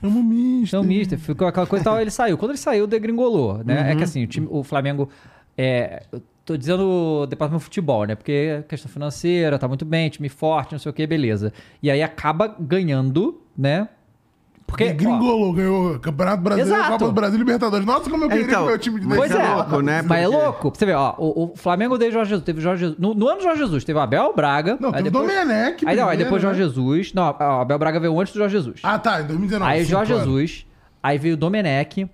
Chama o mister. Então, mister, ficou aquela coisa e tal, ele saiu. Quando ele saiu, degringolou, né? Uhum. É que assim, o, time, o Flamengo. É, eu tô dizendo o departamento de futebol, né? Porque questão financeira, tá muito bem, time forte, não sei o que, beleza. E aí acaba ganhando, né? Porque. E ó, gringolou, ganhou Campeonato Brasileiro, Exato. Copa do Brasil e Libertadores. Nossa, como eu queria Então, que meu time de mas Pois é é, louco, né? Mas é louco. Pra você ver, ó, o, o Flamengo desde Jorge Jesus. Teve Jorge Jesus. No, no ano do Jorge Jesus, teve o Abel Braga. Não, aí teve o depois, Domenech Aí, não, aí depois né? Jorge Jesus. Não, ó, o Abel Braga veio antes do Jorge Jesus. Ah, tá, em 2019. aí sim, Jorge claro. Jesus. Aí veio o Domenech.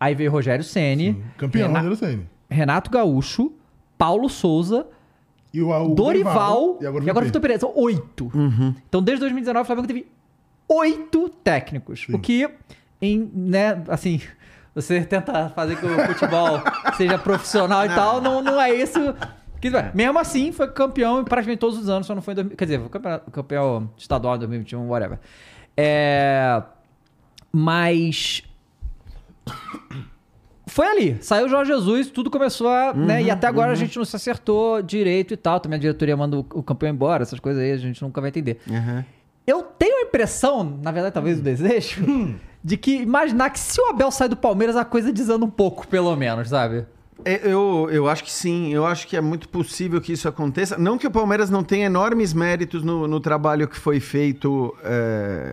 Aí veio Rogério Ceni. Campeão, Rena- Rogério Ceni. Renato Gaúcho. Paulo Souza. E o, o Dorival. E agora, e agora o Vitor Pereira. São oito. Então, desde 2019, o Flamengo teve oito técnicos. O que, em, né, assim, você tenta fazer que o futebol [LAUGHS] seja profissional e tal, não, não é isso. Que, mesmo assim, foi campeão praticamente todos os anos, só não foi em 2000, Quer dizer, foi campeão, campeão estadual em 2021, whatever. É. Mas. Foi ali, saiu o Jorge Jesus, tudo começou a. né, e até agora a gente não se acertou direito e tal. Também a diretoria manda o, o campeão embora, essas coisas aí a gente nunca vai entender. Uhum. Eu tenho a impressão, na verdade, talvez o desejo, de que imaginar que se o Abel sai do Palmeiras, a coisa desanda um pouco, pelo menos, sabe? É, Eu, eu acho que sim, eu acho que é muito possível que isso aconteça. Não que o Palmeiras não tenha enormes méritos no, no trabalho que foi feito é,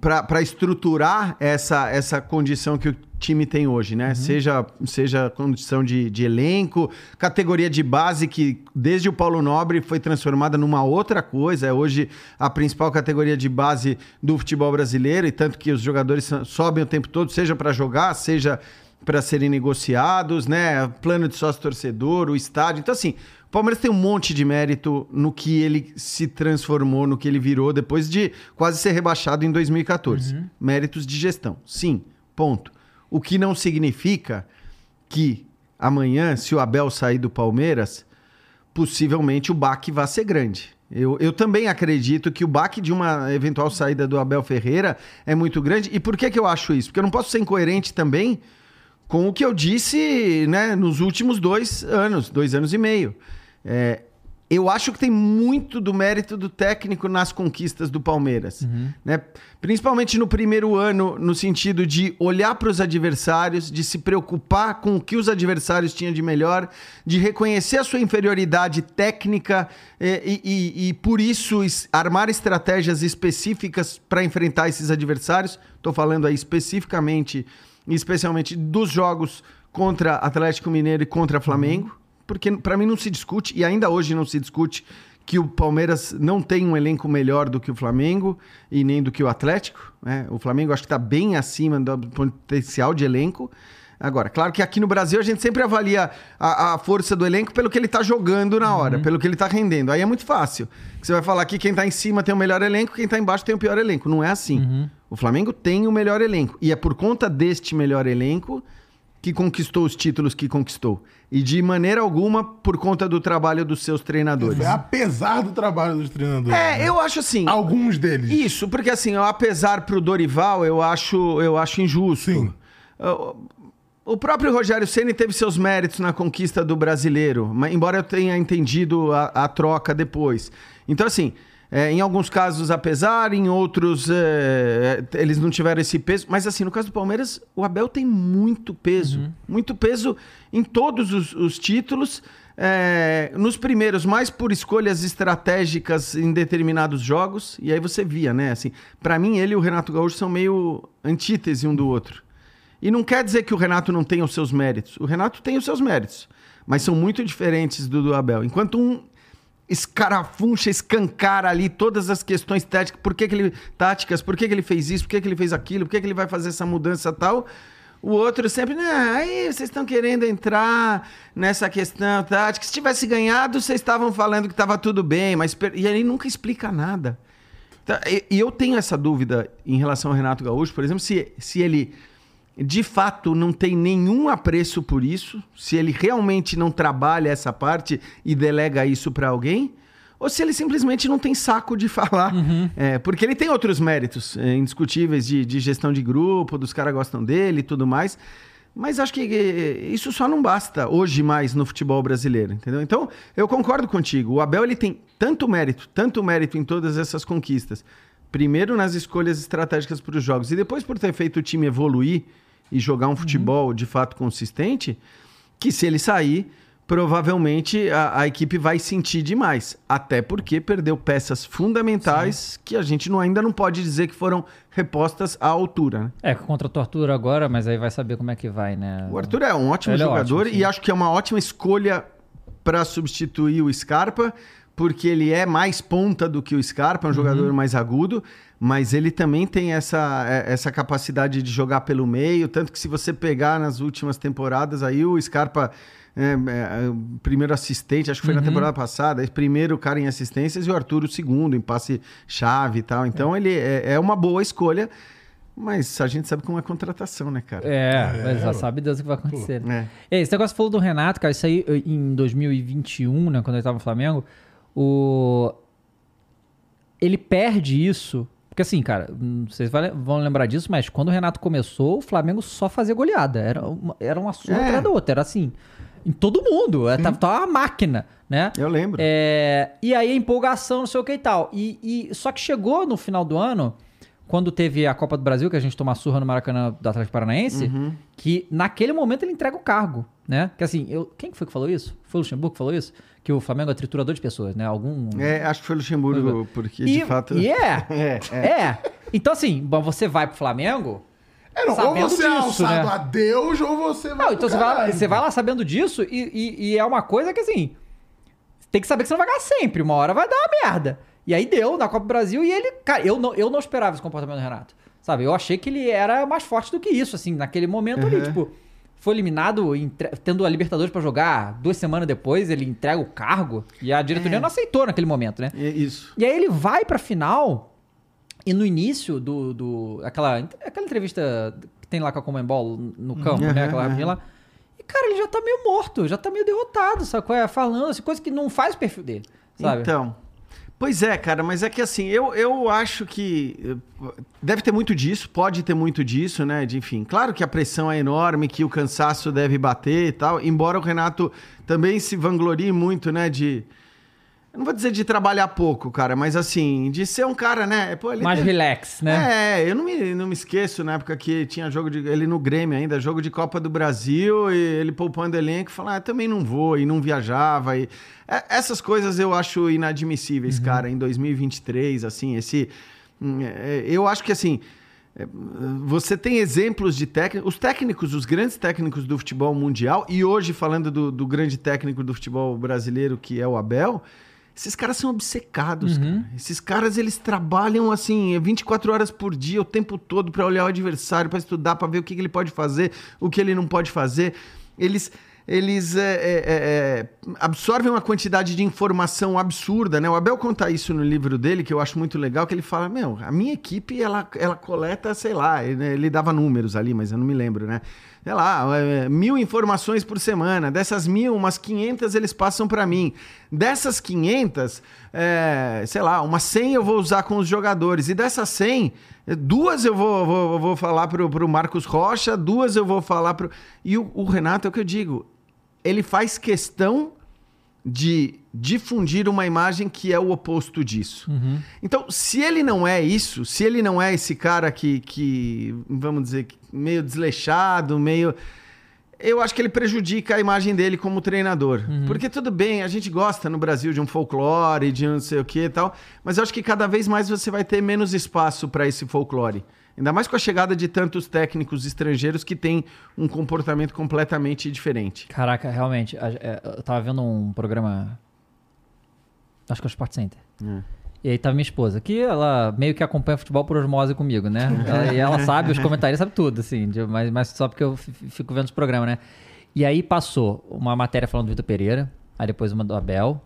para estruturar essa, essa condição que o time tem hoje, né? Seja, seja condição de, de elenco, categoria de base que desde o Paulo Nobre foi transformada numa outra coisa. É hoje a principal categoria de base do futebol brasileiro, e tanto que os jogadores so- sobem o tempo todo, seja para jogar, seja para serem negociados, né? Plano de sócio torcedor, o estádio. Então, assim, o Palmeiras tem um monte de mérito no que ele se transformou, no que ele virou depois de quase ser rebaixado em 2014. Méritos de gestão. Sim, ponto. O que não significa que amanhã, se o Abel sair do Palmeiras, possivelmente o baque vai ser grande. Eu, eu também acredito que o baque de uma eventual saída do Abel Ferreira é muito grande. E por que, que eu acho isso? Porque eu não posso ser incoerente também com o que eu disse né, nos últimos dois anos, dois anos e meio. É, eu acho que tem muito do mérito do técnico nas conquistas do Palmeiras. Né? Principalmente no primeiro ano, no sentido de olhar para os adversários, de se preocupar com o que os adversários tinham de melhor, de reconhecer a sua inferioridade técnica eh, e, e- e, por isso, armar estratégias específicas para enfrentar esses adversários. Estou falando aí especificamente, especialmente dos jogos contra Atlético Mineiro e contra Flamengo porque para mim não se discute, e ainda hoje não se discute, que o Palmeiras não tem um elenco melhor do que o Flamengo e nem do que o Atlético. né? O Flamengo acho que está bem acima do potencial de elenco. Agora, claro que aqui no Brasil a gente sempre avalia a, a força do elenco pelo que ele está jogando na hora, pelo que ele está rendendo. Aí é muito fácil. Você vai falar que quem está em cima tem o melhor elenco, quem está embaixo tem o pior elenco. Não é assim. O Flamengo tem o melhor elenco. E é por conta deste melhor elenco que conquistou os títulos que conquistou. E de maneira alguma por conta do trabalho dos seus treinadores. É apesar do trabalho dos treinadores. É, né? eu acho assim. Alguns deles. Isso, porque assim, apesar pro Dorival, eu acho, eu acho injusto. Sim. O próprio Rogério Ceni teve seus méritos na conquista do brasileiro, embora eu tenha entendido a, a troca depois. Então, assim, é, em alguns casos, apesar, em outros, é, eles não tiveram esse peso. Mas, assim, no caso do Palmeiras, o Abel tem muito peso. Muito peso em todos os, os títulos. é, nos primeiros, mais por escolhas estratégicas em determinados jogos. E aí você via, né? Assim, para mim, ele e o Renato Gaúcho são meio antítese um do outro. E não quer dizer que o Renato não tenha os seus méritos. O Renato tem os seus méritos, mas são muito diferentes do do Abel. Enquanto um escarafuncha, escancara ali todas as questões táticas, por que, que ele táticas, por que, que ele fez isso, por que, que ele fez aquilo, por que, que ele vai fazer essa mudança tal. O outro sempre, né, aí vocês estão querendo entrar nessa questão tática. Se tivesse ganhado, vocês estavam falando que estava tudo bem, mas e ele nunca explica nada. Tá, e, e eu tenho essa dúvida em relação ao Renato Gaúcho, por exemplo, se, se ele de fato não tem nenhum apreço por isso, se ele realmente não trabalha essa parte e delega isso para alguém, ou se ele simplesmente não tem saco de [LAUGHS] falar. Uhum. É, porque ele tem outros méritos é, indiscutíveis de, de gestão de grupo, dos caras gostam dele e tudo mais. Mas acho que é, isso só não basta hoje mais no futebol brasileiro, entendeu? Então, eu concordo contigo. O Abel ele tem tanto mérito, tanto mérito em todas essas conquistas. Primeiro nas escolhas estratégicas para os jogos e depois por ter feito o time evoluir e jogar um futebol de fato consistente, que se ele sair, provavelmente a, a equipe vai sentir demais. Até porque perdeu peças fundamentais que a gente não, ainda não pode dizer que foram repostas à altura. Né? É, contra o Arthur agora, mas aí vai saber como é que vai, né? O Arthur é um ótimo Ele é jogador ótimo, sim. e acho que é uma ótima escolha para substituir o Scarpa, porque ele é mais ponta do que o Scarpa, é um jogador mais agudo, mas ele também tem essa, é, essa capacidade de jogar pelo meio, tanto que se você pegar nas últimas temporadas aí o Scarpa é, é, o primeiro assistente, acho que foi na temporada passada, primeiro cara em assistências e o Arthur o segundo em passe chave e tal. Então ele é, é uma boa escolha, mas a gente sabe como é contratação, né, cara? É, mas já sabe Deus o que vai acontecer. né? É. É, esse negócio falou do Renato, cara, isso aí em 2021, né, quando ele tava no Flamengo, o... ele perde isso, porque assim, cara, vai- vão lembrar disso, mas quando o Renato começou, o Flamengo só fazia goleada, era uma, era uma surra É. atrás da outra, era assim, em todo mundo, é, tava, tava uma máquina, né? Eu lembro. É, e aí a empolgação, não sei o que e tal. E, e- só que chegou no final do ano, quando teve a Copa do Brasil, que a gente tomou a surra no Maracanã do Atlético Paranaense, Uhum. que naquele momento ele entrega o cargo, né? Que assim, eu, quem que foi que falou isso? Foi o Luxemburgo que falou isso? Que o Flamengo é triturador de pessoas, né? Algum... É, acho que foi o Luxemburgo, porque e, de fato. e [LAUGHS] é, É, é. Então assim, bom, você vai pro Flamengo... É, não, ou você é disso, alçado né? a Deus, ou você vai. Não, então você vai, lá, você vai lá sabendo disso e, e- e é uma coisa que assim. Tem que saber que você não vai ganhar sempre. Uma hora vai dar uma merda. E aí deu na Copa do Brasil e ele. Cara, eu não, eu não esperava esse comportamento do Renato. Sabe? Eu achei que ele era mais forte do que isso, assim, naquele momento ali. Uhum. Tipo, foi eliminado, tendo a Libertadores pra jogar. Duas semanas depois, ele entrega o cargo. E a diretoria É. não aceitou naquele momento, né? É isso. E aí ele vai pra final. E no início do. do aquela, aquela entrevista que tem lá com a Comembol no campo, né? Aham, Aquela rapidinha lá. E, cara, ele já tá meio morto, já tá meio derrotado, sabe? é? Falando, assim, coisa que não faz o perfil dele, sabe? Então. Pois é, cara, mas é que assim, eu, eu acho que eh, deve ter muito disso, pode ter muito disso, né? De, enfim, claro que a pressão é enorme, que o cansaço deve bater e tal, embora o Renato também se vanglorie muito, né? De. Eu não vou dizer de trabalhar pouco, cara, mas assim, de ser um cara, né? Pô, Mais teve- relax, né? É, eu não me, não me esqueço na época que tinha jogo de. Ele no Grêmio ainda, jogo de Copa do Brasil, e ele poupando elenco falando, ah, também não vou, e não viajava. E... É, essas coisas eu acho inadmissíveis, cara, em 2023, assim, esse. hum, é, Eu acho que assim. é, Você tem exemplos de técnicos, os técnicos, os grandes técnicos do futebol mundial, e hoje falando do, do grande técnico do futebol brasileiro, que é o Abel, esses caras são obcecados, cara. Esses caras, eles trabalham assim, 24 horas por dia, o tempo todo, para olhar o adversário, para estudar, para ver o que, que ele pode fazer, o que ele não pode fazer. Eles. Eles é, é, é, é, absorvem uma quantidade de informação absurda, né? O Abel conta isso no livro dele, que eu acho muito legal, que ele fala, meu, a minha equipe, ela, ela coleta, sei lá, ele, ele dava números ali, mas eu não me lembro, né? Sei lá, é, mil informações por semana. Dessas mil, umas 500 eles passam para mim. Dessas 500, é, sei lá, umas 100 eu vou usar com os jogadores. E dessas 100, é, duas eu vou, vou, vou falar pro, pro Marcos Rocha, duas eu vou falar pro... E o, o Renato, é o que eu digo, ele faz questão de difundir uma imagem que é o oposto disso. Então, se ele não é isso, se ele não é esse cara que, que vamos dizer, meio desleixado, meio. Eu acho que ele prejudica a imagem dele como treinador. Porque tudo bem, a gente gosta no Brasil de um folclore, de não sei o que e tal, mas eu acho que cada vez mais você vai ter menos espaço para esse folclore. Ainda mais com a chegada de tantos técnicos estrangeiros que têm um comportamento completamente diferente. Caraca, realmente. é, Eu tava vendo um programa. Acho que é o Sport Center. E aí tava minha esposa, que ela meio que acompanha futebol por osmose comigo, né? [LAUGHS] Ela- e ela sabe, os comentários sabe tudo, assim, de- mas, mas só porque eu fico vendo os programas, né? E aí passou uma matéria falando do Vitor Pereira, aí depois uma do Abel,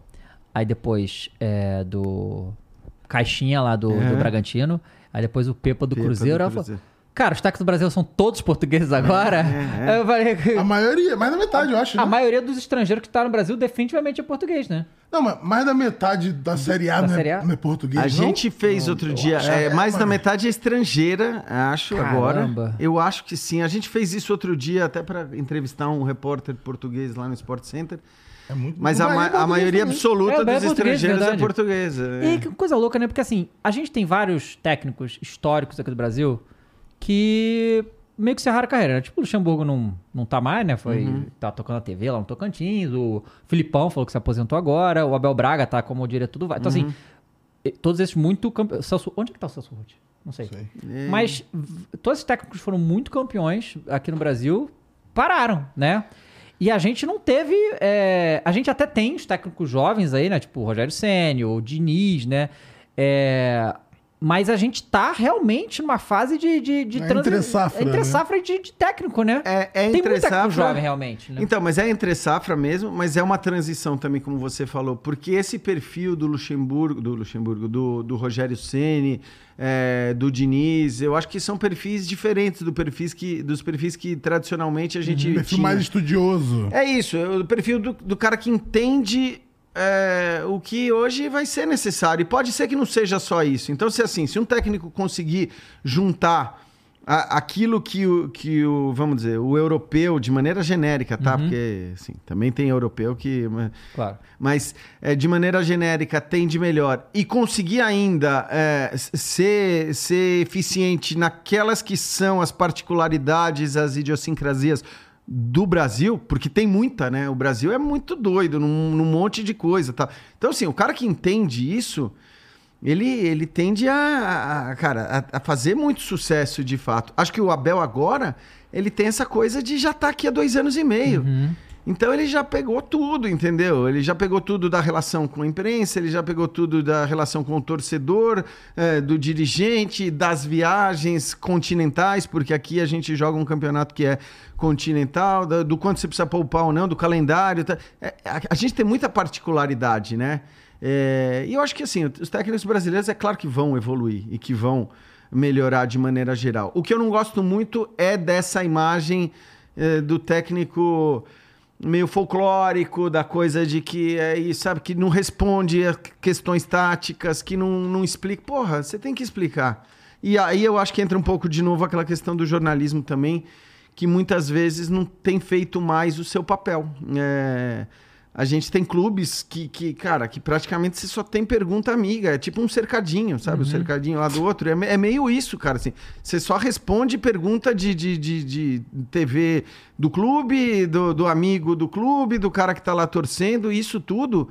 aí depois é, do Caixinha lá do, do Uhum. Bragantino, aí depois o Pepa do Pepa do Cruzeiro. Falou, Cruzeiro. cara, os técnicos do Brasil são todos portugueses agora. É, é. Eu falei, A maioria, mais da metade, eu acho. a né? maioria dos estrangeiros que tá no Brasil definitivamente é português, né? Não, mas mais da metade da Série A, Da não, Série é, A? não é português. A não? gente fez outro dia, é, mais da metade é estrangeira, acho, Caramba. agora. Eu acho que sim. A gente fez isso outro dia até para entrevistar um repórter português lá no Sport Center. É muito Mas a, Bahia é ma- a maioria também. absoluta É, dos é estrangeiros é portuguesa. E que coisa louca, né? Porque assim, a gente tem vários técnicos históricos aqui do Brasil que meio que encerraram a carreira, né? Tipo, o Luxemburgo não, não tá mais, né? Foi, Uhum. tá tocando na TV lá no Tocantins, o Filipão falou que se aposentou agora, o Abel Braga tá como diretor do VAR. Então, Uhum. assim, todos esses muito campeões. Onde é que tá o Celso Ruth? Não sei. Sei. É. Mas todos esses técnicos foram muito campeões aqui no Brasil, pararam, né? E a gente não teve. é, a gente até tem os técnicos jovens aí, né? Tipo o Rogério Senni, o Diniz, né? É, mas a gente tá realmente numa fase de. de, de É entre safra, Entre né? safra de, de técnico, né? É, é tem técnico safra. jovem, realmente. Né? Então, mas é entre safra mesmo, mas é uma transição também, como você falou, porque esse perfil do Luxemburgo, do Luxemburgo, do, do Rogério Ceni, é, do Diniz, eu acho que são perfis diferentes do perfis que, dos perfis que tradicionalmente a gente Um perfil tinha. mais estudioso. É isso, é o perfil do, do cara que entende é, o que hoje vai ser necessário. E pode ser que não seja só isso. Então, se assim, se um técnico conseguir juntar a- aquilo que o, que o, vamos dizer, o europeu, de maneira genérica, tá? Porque, assim, também tem europeu que... mas- Claro. mas é, de maneira genérica tem de melhor e conseguir ainda é, ser, ser eficiente naquelas que são as particularidades, as idiosincrasias do Brasil, porque tem muita, né? O Brasil é muito doido num, num monte de coisa, tá? Então, assim, o cara que entende isso, ele, ele tende a, a- cara, a, a fazer muito sucesso de fato. Acho que o Abel agora, ele tem essa coisa de já estar aqui há dois anos e meio. Então ele já pegou tudo, entendeu? Ele já pegou tudo da relação com a imprensa, ele já pegou tudo da relação com o torcedor, eh, do dirigente, das viagens continentais, porque aqui a gente joga um campeonato que é continental, da- do quanto você precisa poupar ou não, do calendário. tá? É, a, a gente tem muita particularidade, né? É, e eu acho que assim, os técnicos brasileiros é claro que vão evoluir e que vão melhorar de maneira geral. O que eu não gosto muito é dessa imagem eh, do técnico meio folclórico, da coisa de que é isso, sabe, que não responde a questões táticas, que não, não explica. Porra, você tem que explicar. E aí eu acho que entra um pouco de novo aquela questão do jornalismo também, que muitas vezes não tem feito mais o seu papel. É, a gente tem clubes que, que, cara, que praticamente você só tem pergunta amiga. É tipo um cercadinho, sabe? O cercadinho lá do outro. É, é meio isso, cara. Assim, você só responde pergunta de, de, de, de TV do clube, do, do amigo do clube, do cara que tá lá torcendo. Isso tudo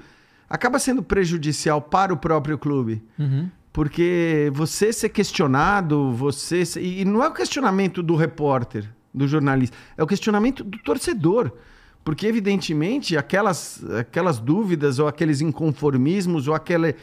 acaba sendo prejudicial para o próprio clube. Uhum. Porque você ser questionado, você. ser- E não é o questionamento do repórter, do jornalista, é o questionamento do torcedor. Porque, evidentemente, aquelas, aquelas dúvidas, ou aqueles inconformismos, ou aquele.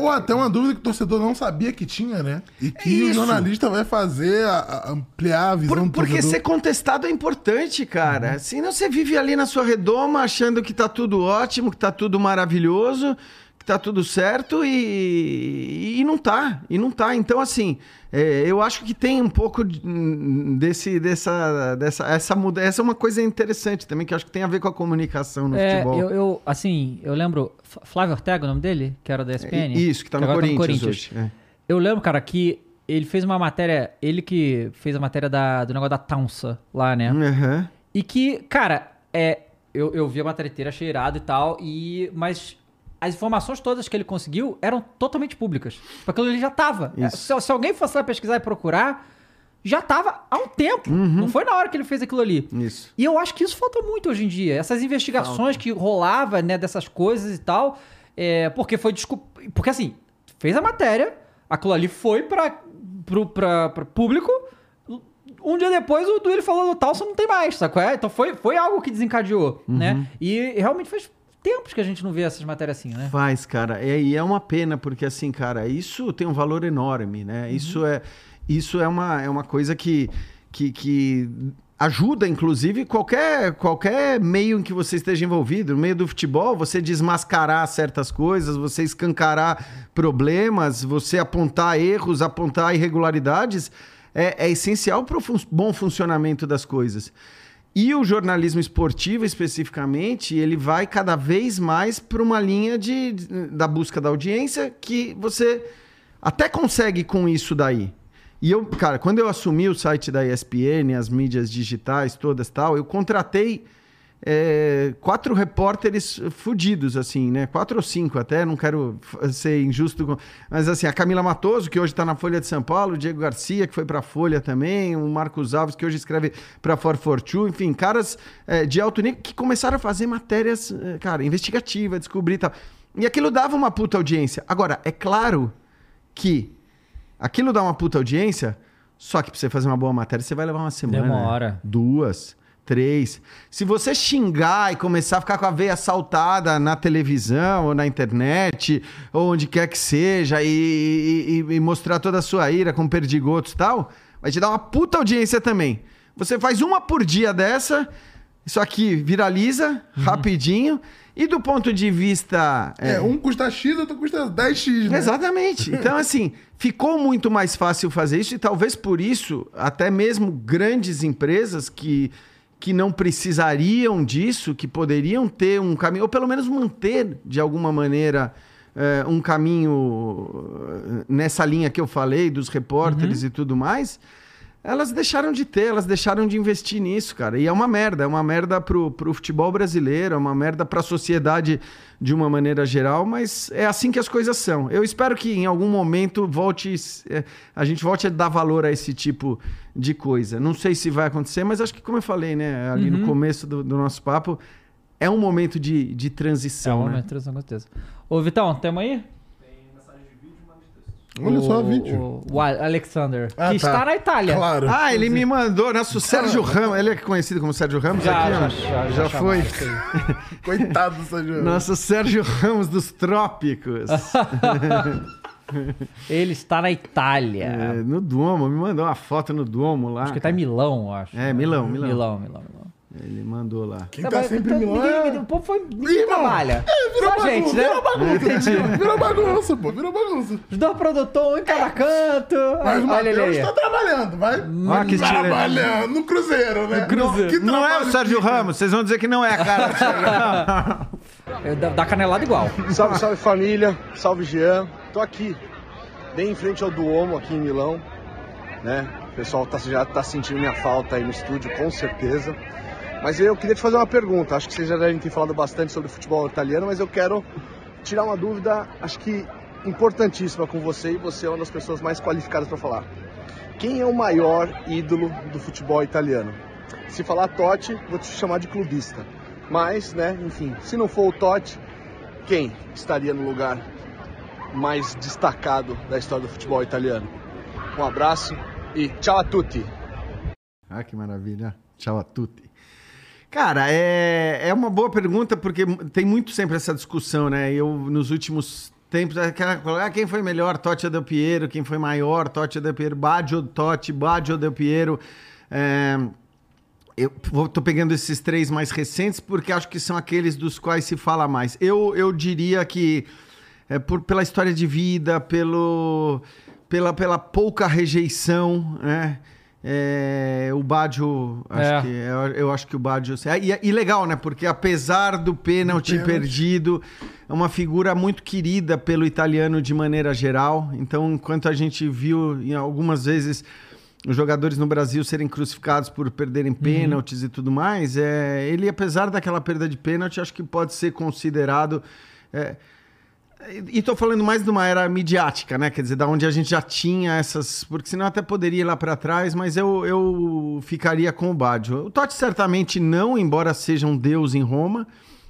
Ou até uma dúvida que o torcedor não sabia que tinha, né? E que o jornalista vai fazer a- a ampliar a visão Por- do porque torcedor. ser contestado é importante, cara. Senão você vive ali na sua redoma achando que tá tudo ótimo, que tá tudo maravilhoso, que tá tudo certo e, e não tá. E não tá. Então, assim, é, eu acho que tem um pouco hum, desse, dessa, dessa essa mudança. Essa é uma coisa interessante também, que eu acho que tem a ver com a comunicação no É, futebol. eu, eu, assim, eu lembro. Flávio Ortega, o nome dele? Que era da ESPN? Isso, que tá no agora Corinthians, hoje. é. Eu lembro, cara, que ele fez uma matéria. Ele que fez a matéria da, do negócio da Taunsa lá, né? Aham. E que, cara, é, eu, eu vi a matéria inteira cheirado e tal, e, mas as informações todas que ele conseguiu eram totalmente públicas. Porque aquilo ele já tava. É. Se, se alguém fosse lá pesquisar e procurar, já tava há um tempo. Não foi na hora que ele fez aquilo ali. Isso. E eu acho que isso falta muito hoje em dia. Essas investigações que rolava, né, dessas coisas e tal, é, porque foi desculpa. Porque assim, fez a matéria, aquilo ali foi para pra público. Um dia depois o Duílio falou no tal, não tem mais, sacou? É? Então foi, foi algo que desencadeou, né? E realmente faz tempos que a gente não vê essas matérias assim, né? Faz, cara. É, e é uma pena, porque assim, cara, isso tem um valor enorme, né? Isso, é, isso é, uma, é uma coisa que, que, que ajuda, inclusive, qualquer, qualquer meio em que você esteja envolvido. No meio do futebol, você desmascarar certas coisas, você escancarar problemas, você apontar erros, apontar irregularidades. é, é essencial para o fun bom funcionamento das coisas. E o jornalismo esportivo, especificamente, ele vai cada vez mais para uma linha de, da busca da audiência que você até consegue com isso daí. E eu, cara, quando eu assumi o site da ESPN, as mídias digitais todas tal, eu contratei é, quatro repórteres fudidos, assim, né? Quatro ou cinco até, não quero ser injusto. Com... Mas assim, a Camila Matoso, que hoje está na Folha de São Paulo, o Diego Garcia, que foi para a Folha também, o Marcos Alves, que hoje escreve para 442, enfim, caras é, de alto nível que começaram a fazer matérias, é, cara, investigativa, descobrir e tal. E aquilo dava uma puta audiência. Agora, é claro que aquilo dá uma puta audiência, só que pra você fazer uma boa matéria, você vai levar uma semana. Demora. Duas três. Se você xingar e começar a ficar com a veia saltada na televisão ou na internet, ou onde quer que seja, e, e, e mostrar toda a sua ira com perdigotos e tal, vai te dar uma puta audiência também. Você faz uma por dia dessa, isso aqui viraliza uhum. rapidinho. E do ponto de vista. É, é um custa X, outro custa 10X, né? Exatamente. Então, [LAUGHS] assim, ficou muito mais fácil fazer isso, e talvez por isso, até mesmo grandes empresas que que não precisariam disso, que poderiam ter um caminho, ou pelo menos manter de alguma maneira é, um caminho eh, nessa linha que eu falei, dos repórteres uhum. e tudo mais, elas deixaram de ter, elas deixaram de investir nisso, cara. E é uma merda, é uma merda pro, pro futebol brasileiro, é uma merda pra sociedade de uma maneira geral, mas é assim que as coisas são. Eu espero que em algum momento volte, é, a gente volte a dar valor a esse tipo de coisa. Não sei se vai acontecer, mas acho que, como eu falei, né, ali uhum. no começo do, do, nosso papo, é um momento de, de transição. É um momento né? de transição, com certeza. Ô, Vitão, temos aí? Olha o, só o vídeo. O, o Alexander, ah, que tá. está na Itália. Claro. Ah, ele me mandou, nosso Sérgio Ramos. Ele é conhecido como Sérgio Ramos já, aqui, já, já, já, já foi. [LAUGHS] Coitado do Sérgio Ramos. Nosso Sérgio Ramos dos Trópicos. [LAUGHS] ele está na Itália. É, no Duomo, me mandou uma foto no Duomo lá. Acho que está em Milão, acho. É, Milão, Milão. Milão, Milão, Milão. Ele mandou lá. Quem tá sempre então, Milão é... O povo foi... Ninguém trabalha. É, virou Só bagunça, gente, né? Virou bagunça, [LAUGHS] virou bagunça, pô. Virou bagunça. Os dois produtores, um em cada canto. Mas o Matheus tá trabalhando, vai. Olha que trabalhando no Cruzeiro, né? No Cruzeiro. Não, não é o Sérgio Ramos, vocês vão dizer que não é a cara do Sérgio Ramos. É, dá canelada igual. Salve, salve família. Salve Jean. Tô aqui, bem em frente ao Duomo, aqui em Milão. Né? O pessoal tá, já tá sentindo minha falta aí no estúdio, com certeza. Mas eu queria te fazer uma pergunta. Acho que vocês já devem ter falado bastante sobre o futebol italiano, mas eu quero tirar uma dúvida, acho que importantíssima com você e você é uma das pessoas mais qualificadas para falar. Quem é o maior ídolo do futebol italiano? Se falar Totti, vou te chamar de clubista. Mas, né, enfim, se não for o Totti, quem estaria no lugar mais destacado da história do futebol italiano? Um abraço e tchau a tutti! Ah, que maravilha! Tchau a tutti! Cara, é, é uma boa pergunta, porque tem muito sempre essa discussão, né? Eu, nos últimos tempos, aquela, ah, quem foi melhor, Totti ou Del Piero, quem foi maior, Totti ou Del Piero, Baggio Totti, Baggio Del Piero. É, eu tô pegando esses três mais recentes porque acho que são aqueles dos quais se fala mais. Eu, eu diria que é, por, pela história de vida, pelo, pela, pela pouca rejeição, né? É, o Baggio, acho é. que, eu, eu, acho que o Baggio... E, e, legal, né? Porque apesar do pênalti perdido, é uma figura muito querida pelo italiano de maneira geral. Então, enquanto a gente viu em algumas vezes os jogadores no Brasil serem crucificados por perderem uhum. pênaltis uhum. e tudo mais, é, ele, apesar daquela perda de pênalti, acho que pode ser considerado... É, e estou falando mais de uma era midiática, né? Quer dizer, da onde a gente já tinha essas. Porque senão até poderia ir lá para trás, mas eu, eu ficaria com o Baggio. O Totti certamente não, embora seja um deus em Roma.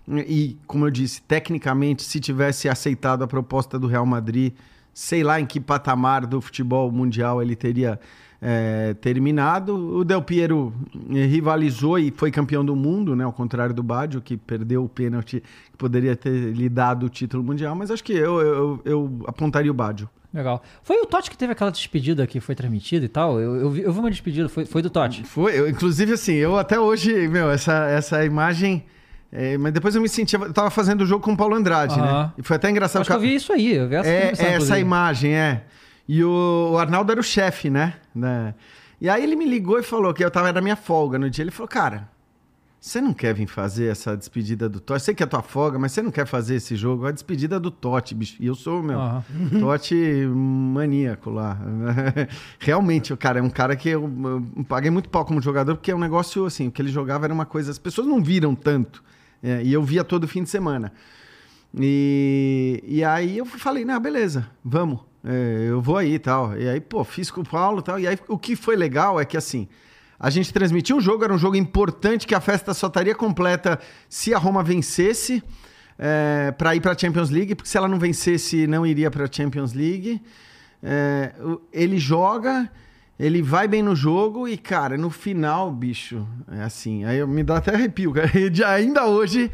E, como eu disse, tecnicamente, se tivesse aceitado a proposta do Real Madrid, sei lá em que patamar do futebol mundial ele teria é, terminado. O Del Piero eh, rivalizou e foi campeão do mundo, né? Ao contrário do Baggio, que perdeu o pênalti que poderia ter lhe dado o título mundial. Mas acho que eu, eu, eu apontaria o Baggio. Legal. Foi o Totti que teve aquela despedida que foi transmitida e tal? Eu, eu, vi, eu vi uma despedida, foi, foi do Totti. Foi, eu, inclusive assim, eu até hoje, meu, essa, essa imagem... É, mas depois eu me sentia. Eu tava fazendo o jogo com o Paulo Andrade, né? E foi até engraçado. Acho que eu vi isso aí. Eu vi essa, é, essa imagem, é. E o, Arnaldo era o chefe, né? né? E aí ele me ligou e falou que eu tava na minha folga no dia. Ele falou, cara, você não quer vir fazer essa despedida do Totti? Sei que é tua folga, mas você não quer fazer esse jogo? É a despedida do Totti, bicho. E eu sou, meu, Aham. [LAUGHS] Totti maníaco lá. [LAUGHS] Realmente, o cara é um cara que eu, eu paguei muito pau como jogador, porque é um negócio assim, o que ele jogava era uma coisa. As pessoas não viram tanto. é, e eu via todo fim de semana. E, e aí eu falei, não, beleza, vamos. É, eu vou aí e tal. E aí, pô, fiz com o Paulo e tal. E aí o que foi legal é que assim. A gente transmitiu um jogo, era um jogo importante que a festa só estaria completa se a Roma vencesse é, para ir para a Champions League, porque se ela não vencesse, não iria para a Champions League. É, ele joga, ele vai bem no jogo e, cara, no final, bicho, é assim, aí me dá até arrepio, cara. [LAUGHS] Ainda hoje.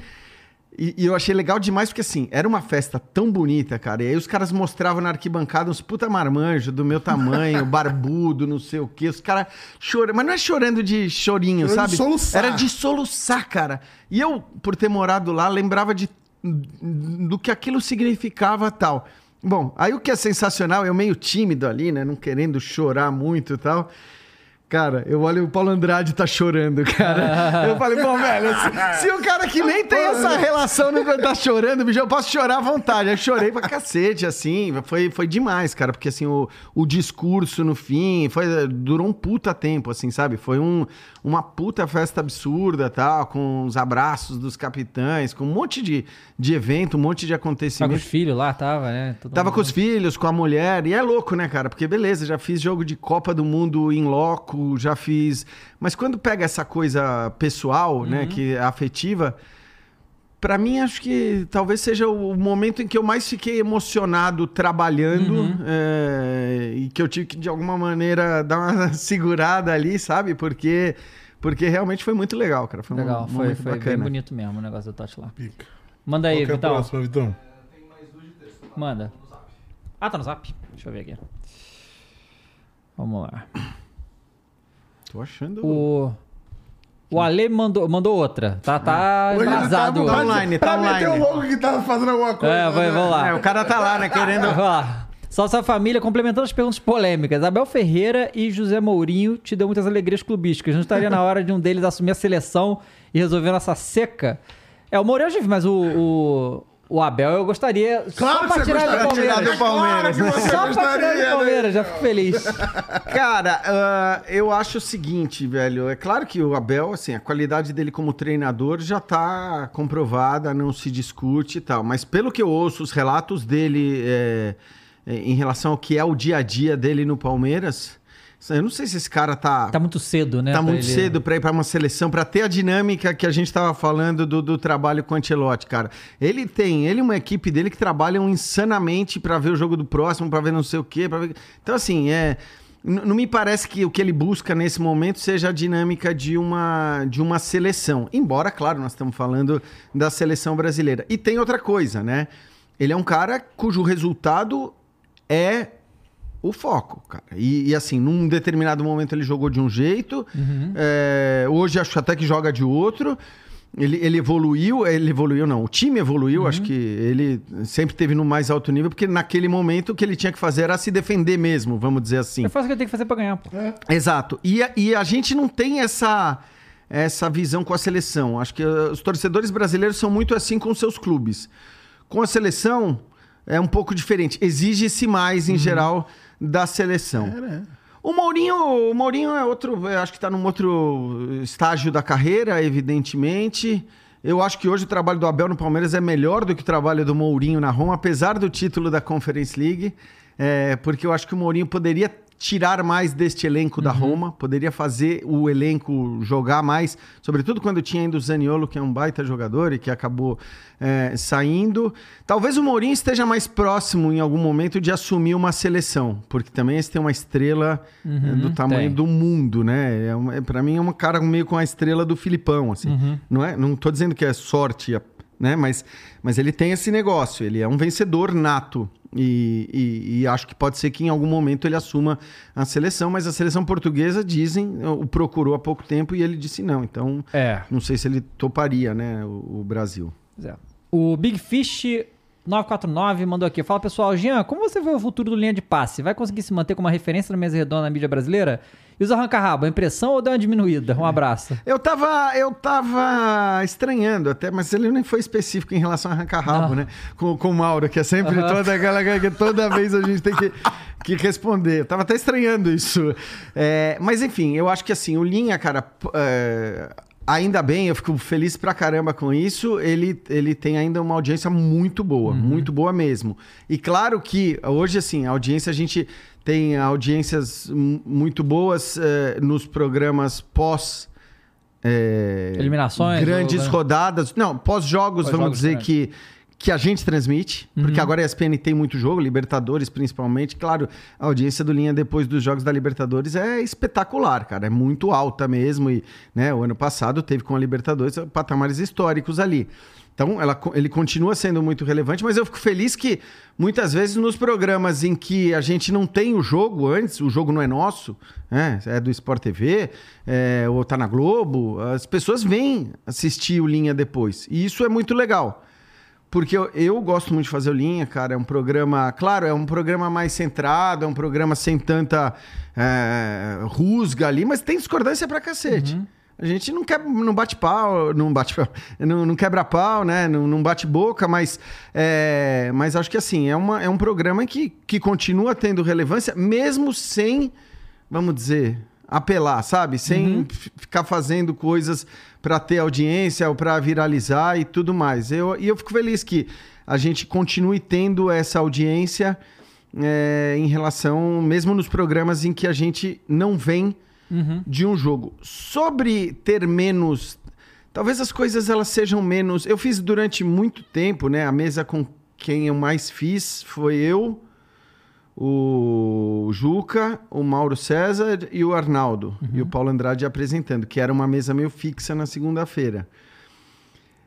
E, e eu achei legal demais, porque assim, era uma festa tão bonita, cara. E aí os caras mostravam na arquibancada uns puta marmanjo do meu tamanho, [LAUGHS] barbudo, não sei o quê. Os caras chorando. Mas não é chorando de chorinho, sabe? de soluçar. Era de soluçar, cara. E eu, por ter morado lá, lembrava de, do que aquilo significava tal. Bom, aí o que é sensacional, eu meio tímido ali, né? Não querendo chorar muito e tal. Cara, eu olho o Paulo Andrade tá chorando, cara. [LAUGHS] Eu falei, bom, velho, se, se o cara que nem tem essa relação não tá chorando, bicho, eu posso chorar à vontade. Eu chorei pra cacete, assim. Foi, foi demais, cara, porque assim, o, o discurso no fim foi, durou um puta tempo, assim, sabe? Foi um, uma puta festa absurda, tal, com os abraços dos capitães, com um monte de, de evento, um monte de Tava com acontecimento. os filhos lá, tava, né? Todo Tava mundo- com os filhos, com a mulher, e é louco, né, cara? Porque beleza, já fiz jogo de Copa do Mundo em loco, já fiz. Mas quando pega essa coisa pessoal, né, que é afetiva, pra mim acho que talvez seja o momento em que eu mais fiquei emocionado trabalhando é, e que eu tive que de alguma maneira [LAUGHS] dar uma segurada ali, sabe? Porque porque realmente foi muito legal, cara. Foi um Legal, foi, momento foi bem bonito mesmo o negócio do Totti lá. Pica. Manda aí, Qual é a Vitão. próxima, Vitão? Manda. Ah, tá no zap? Deixa eu ver aqui. Vamos lá. Tô achando. O. O Ale mandou, mandou outra. Tá, tá Hoje atrasado. tá hoje. online, tá pra meter online. o louco que tá fazendo alguma coisa. É, vai, né? vamos lá. É, o cara tá lá, né, querendo. Vamos lá. Só sua família, complementando as perguntas polêmicas. Abel Ferreira e José Mourinho te deu muitas alegrias clubísticas. Não estaria na hora de um deles assumir a seleção e resolver nossa seca? É, o Mourinho eu já vi, mas o, o, o Abel eu gostaria. Claro só que pra tirar ele do gostaria Palmeiras. do Palmeiras. Claro que você Só pra tirar ele gostaria, do né? Palmeiras, já fico feliz. [LAUGHS] Cara, ah, eu acho o seguinte, velho. É claro que o Abel, assim, a qualidade dele como treinador já tá comprovada, não se discute e tal. Mas pelo que eu ouço, os relatos dele é, é, em relação ao que é o dia a dia dele no Palmeiras, eu não sei se esse cara tá. Tá muito cedo, né? Tá pra muito ele- cedo para ir para uma seleção, para ter a dinâmica que a gente estava falando do, do trabalho com o Ancelotti, cara. Ele tem, ele e uma equipe dele que trabalham insanamente para ver o jogo do próximo, para ver não sei o quê, ver. Então assim, é não me parece que o que ele busca nesse momento seja a dinâmica de uma, de uma seleção. Embora, claro, nós estamos falando da seleção brasileira. E tem outra coisa, né? Ele é um cara cujo resultado é o foco, cara. E, e, assim, num determinado momento ele jogou de um jeito, é, hoje acho até que joga de outro. Ele, ele evoluiu, ele evoluiu não, o time evoluiu, acho que ele sempre teve no mais alto nível, porque naquele momento o que ele tinha que fazer era se defender mesmo, vamos dizer assim. Eu faço o que eu tenho que fazer pra ganhar, pô. Exato. E a, e a gente não tem essa, essa visão com a seleção. Acho que uh, os torcedores brasileiros são muito assim com seus clubes. Com a seleção é um pouco diferente. Exige-se mais, em geral, da seleção. O Mourinho, o Mourinho é outro, eu acho que está num outro estágio da carreira, evidentemente. Eu acho que hoje o trabalho do Abel no Palmeiras é melhor do que o trabalho do Mourinho na Roma, apesar do título da Conference League, é, porque eu acho que o Mourinho poderia tirar mais deste elenco da Roma, poderia fazer o elenco jogar mais, sobretudo quando tinha ainda o Zaniolo, que é um baita jogador e que acabou é, saindo. Talvez o Mourinho esteja mais próximo em algum momento de assumir uma seleção, porque também esse tem uma estrela é, do tamanho tem. do mundo, né? É é, para mim é um cara meio com a estrela do Filipão, assim. Não é? Não tô dizendo que é sorte, né? Mas, mas ele tem esse negócio. Ele é um vencedor nato. E, e- e acho que pode ser que em algum momento ele assuma a seleção, mas a seleção portuguesa dizem, o procurou há pouco tempo e ele disse não. Então, É. não sei se ele toparia, né, o, o Brasil. É. O Big Fish 949 mandou aqui. Fala pessoal, Jean, como você vê o futuro do linha de passe? Vai conseguir se manter como uma referência na mesa redonda na mídia brasileira? E os arranca-rabo, impressão ou deu uma diminuída? Um abraço. Eu tava, eu tava estranhando até, mas ele nem foi específico em relação a arrancar rabo, Não. né? Com, com o Mauro, que é sempre toda aquela que toda vez a gente tem que, [LAUGHS] que responder. Eu tava até estranhando isso. É, mas enfim, eu acho que assim, o Linha, cara, é, ainda bem, eu fico feliz pra caramba com isso. Ele, ele tem ainda uma audiência muito boa, muito boa mesmo. E claro que hoje, assim, a audiência a gente tem audiências muito boas eh, nos programas pós. eh, Eliminações, Grandes ou, né? rodadas. Não, pós-jogos, vamos Pós-jogos dizer grandes. que, que a gente transmite. Uhum. Porque agora a ESPN tem muito jogo, Libertadores principalmente. Claro, a audiência do Linha depois dos jogos da Libertadores é espetacular, cara. É muito alta mesmo. E né, o ano passado teve com a Libertadores patamares históricos ali. Então, ela, ele continua sendo muito relevante, mas eu fico feliz que muitas vezes nos programas em que a gente não tem o jogo antes, o jogo não é nosso, né, é do Sport TV, é, ou tá na Globo, as pessoas vêm assistir o Linha depois. E isso é muito legal. Porque eu, eu gosto muito de fazer o Linha, cara. É um programa, claro, é um programa mais centrado, é um programa sem tanta é, rusga ali, mas tem discordância pra cacete. A gente não, quer, não bate pau, não bate não, não quebra pau, né? Não, não bate boca, mas, é, mas acho que assim, é, uma, é um programa que, que continua tendo relevância, mesmo sem, vamos dizer, apelar, sabe? Sem f- ficar fazendo coisas para ter audiência ou para viralizar e tudo mais. Eu, e eu fico feliz que a gente continue tendo essa audiência é, em relação, mesmo nos programas em que a gente não vem de um jogo. Sobre ter menos. Talvez as coisas elas sejam menos. Eu fiz durante muito tempo, né? A mesa com quem eu mais fiz foi eu, o Juca, o Mauro César e o Arnaldo. E o Paulo Andrade apresentando, que era uma mesa meio fixa na segunda-feira.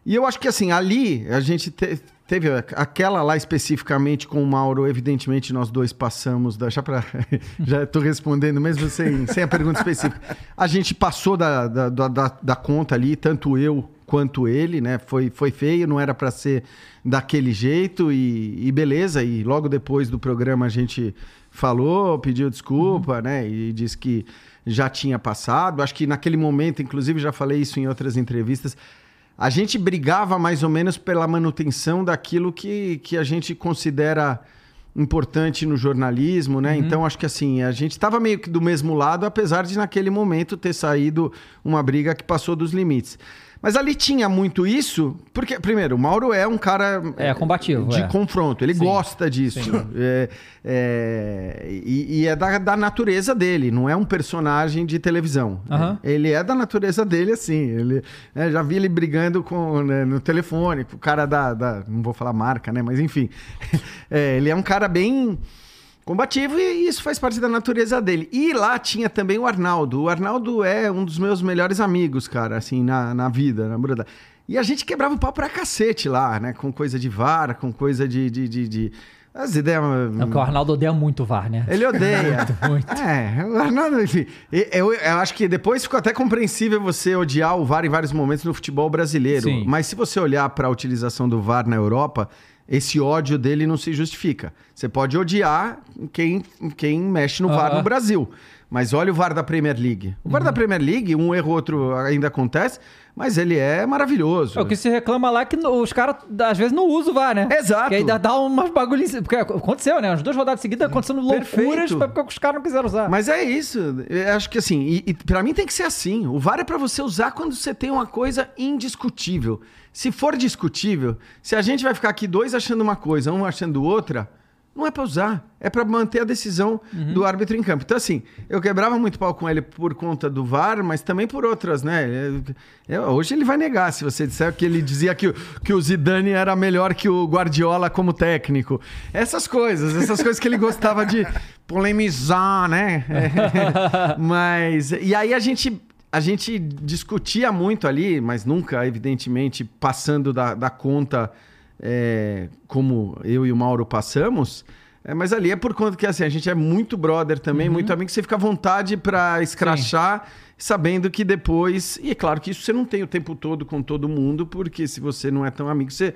E eu acho que assim, ali a gente te- teve aquela lá especificamente com o Mauro, evidentemente nós dois passamos da. Já, pra, [LAUGHS] já tô respondendo mesmo sem, sem a pergunta específica. A gente passou da, da, da, da- conta ali, tanto eu quanto ele, né? Foi, foi feio, não era para ser daquele jeito e, e beleza. E logo depois do programa a gente falou, pediu desculpa, né? E disse que já tinha passado. Acho que naquele momento, inclusive já falei isso em outras entrevistas, a gente brigava mais ou menos pela manutenção daquilo que, que a gente considera importante no jornalismo, né? Então acho que assim, a gente estava meio que do mesmo lado, apesar de naquele momento ter saído uma briga que passou dos limites. Mas ali tinha muito isso, porque, primeiro, o Mauro é um cara É, combativo, de é. confronto, ele Sim. gosta disso. É, é, e, e é da, da natureza dele, não é um personagem de televisão. Ele é da natureza dele, assim. Ele, é, já vi ele brigando com, né, no telefone, com o cara da, da- Não vou falar marca, né? Mas enfim. [LAUGHS] É, ele é um cara bem combativo e isso faz parte da natureza dele. E lá tinha também o Arnaldo. O Arnaldo é um dos meus melhores amigos, cara, assim, na, na vida, na bruda. E a gente quebrava o pau pra cacete lá, né? Com coisa de vara, com coisa de. de, de, de- As ideias. É porque o Arnaldo odeia muito o VAR, né? Ele odeia. [LAUGHS] muito. É, o Arnaldo, enfim. Eu, eu acho que depois ficou até compreensível você odiar o VAR em vários momentos no futebol brasileiro. Sim. Mas se você olhar para a utilização do VAR na Europa, esse ódio dele não se justifica. Você pode odiar quem, quem mexe no VAR no Brasil. Mas olha o VAR da Premier League. O VAR da Premier League, um erro ou outro ainda acontece, mas ele é maravilhoso. É, o que se reclama lá é que os caras às vezes não usam o VAR, né? Exato. Que aí dá, umas bagulhinhas. Porque aconteceu, né? As duas rodadas seguidas acontecendo loucuras Perfeito. pra- porque os caras não quiseram usar. Mas é isso. Eu acho que assim, e, e para mim tem que ser assim. O VAR é para você usar quando você tem uma coisa indiscutível. Se for discutível, se a gente vai ficar aqui dois achando uma coisa, um achando outra, não é para usar. É para manter a decisão do árbitro em campo. Então, assim, eu quebrava muito pau com ele por conta do VAR, mas também por outras, né? Eu- eu- hoje ele vai negar se você disser que ele dizia que, o- que o Zidane era melhor que o Guardiola como técnico. Essas coisas, essas coisas que ele gostava de polemizar, né? É. [LAUGHS] mas. E aí a gente. A gente discutia muito ali, mas nunca, evidentemente, passando da, da conta é, como eu e o Mauro passamos. É, mas ali é por conta que assim, a gente é muito brother também, muito amigo, você fica à vontade pra escrachar, sabendo que depois. E é claro que isso você não tem o tempo todo com todo mundo, porque se você não é tão amigo, você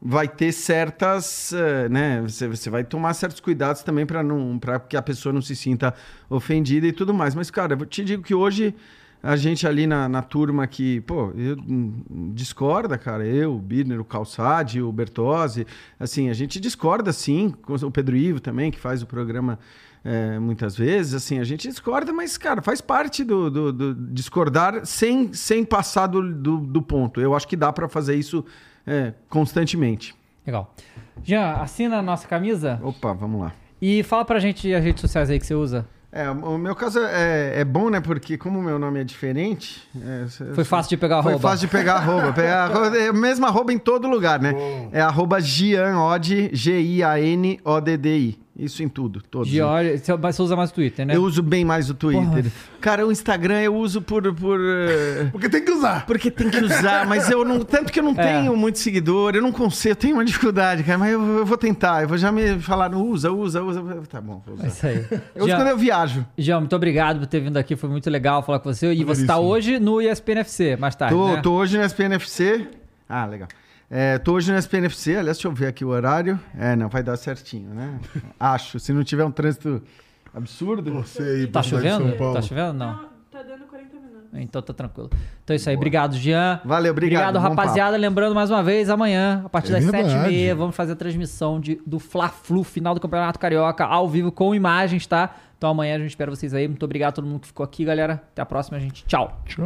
vai ter certas, eh, né? Você, você vai tomar certos cuidados também para não, para que a pessoa não se sinta ofendida e tudo mais. Mas cara, eu te digo que hoje a gente ali na, na turma que, pô, eu, hum, discorda, cara. Eu, o Birner, o Calçade, o Bertozzi, assim, a gente discorda sim, o Pedro Ivo também, que faz o programa é, muitas vezes, assim, a gente discorda, mas, cara, faz parte do, do, do discordar sem, sem passar do, do, do ponto. Eu acho que dá para fazer isso é, constantemente. Legal. Jean, assina a nossa camisa Opa, vamos lá. e fala pra gente as redes sociais aí que você usa. É, o meu caso é, é bom, né? Porque como o meu nome é diferente... é, Foi fácil de pegar a Foi roupa. fácil de pegar arroba. Pegar [LAUGHS] arroba, é a mesma arroba em todo lugar, né? É arroba Gianod, G-I-A-N-O-D-D-I. Isso em tudo, todos. Giorgio, você mas você usa mais o Twitter, né? Eu uso bem mais o Twitter. Porra. Cara, o Instagram eu uso por... por eh, Porque tem que usar. Porque tem que usar, mas eu não. Tanto que eu não É. tenho muito seguidor, eu não consigo, eu tenho uma dificuldade, cara, mas eu, eu vou tentar. Eu vou já me falar, usa, usa, usa. Tá bom, vou usar. É isso aí. Eu uso quando eu viajo. Jean, muito obrigado por ter vindo aqui, foi muito legal falar com você. E você tá Maneiríssimo. hoje no ESPN FC, mais tarde, Tô, né? tô hoje no SPNFC. Ah, legal. É, tô hoje no SPNFC, aliás, deixa eu ver aqui o horário. É, não, vai dar certinho, né? [LAUGHS] Acho. Se não tiver um trânsito absurdo. Você aí, Tá chovendo? São Paulo. Tá chovendo? Não. Não, tá dando 40 minutos. Então tá tranquilo. Então é isso aí. Obrigado, Jean. Valeu, obrigado. bom rapaziada. Lembrando mais uma vez, amanhã, a partir É das verdade. 7h30, vamos fazer a transmissão de, do Fla-Flu, final do Campeonato Carioca, ao vivo, com imagens, tá? Então amanhã a gente espera vocês aí. Muito obrigado a todo mundo que ficou aqui, galera. Até a próxima, gente. Tchau. Tchau.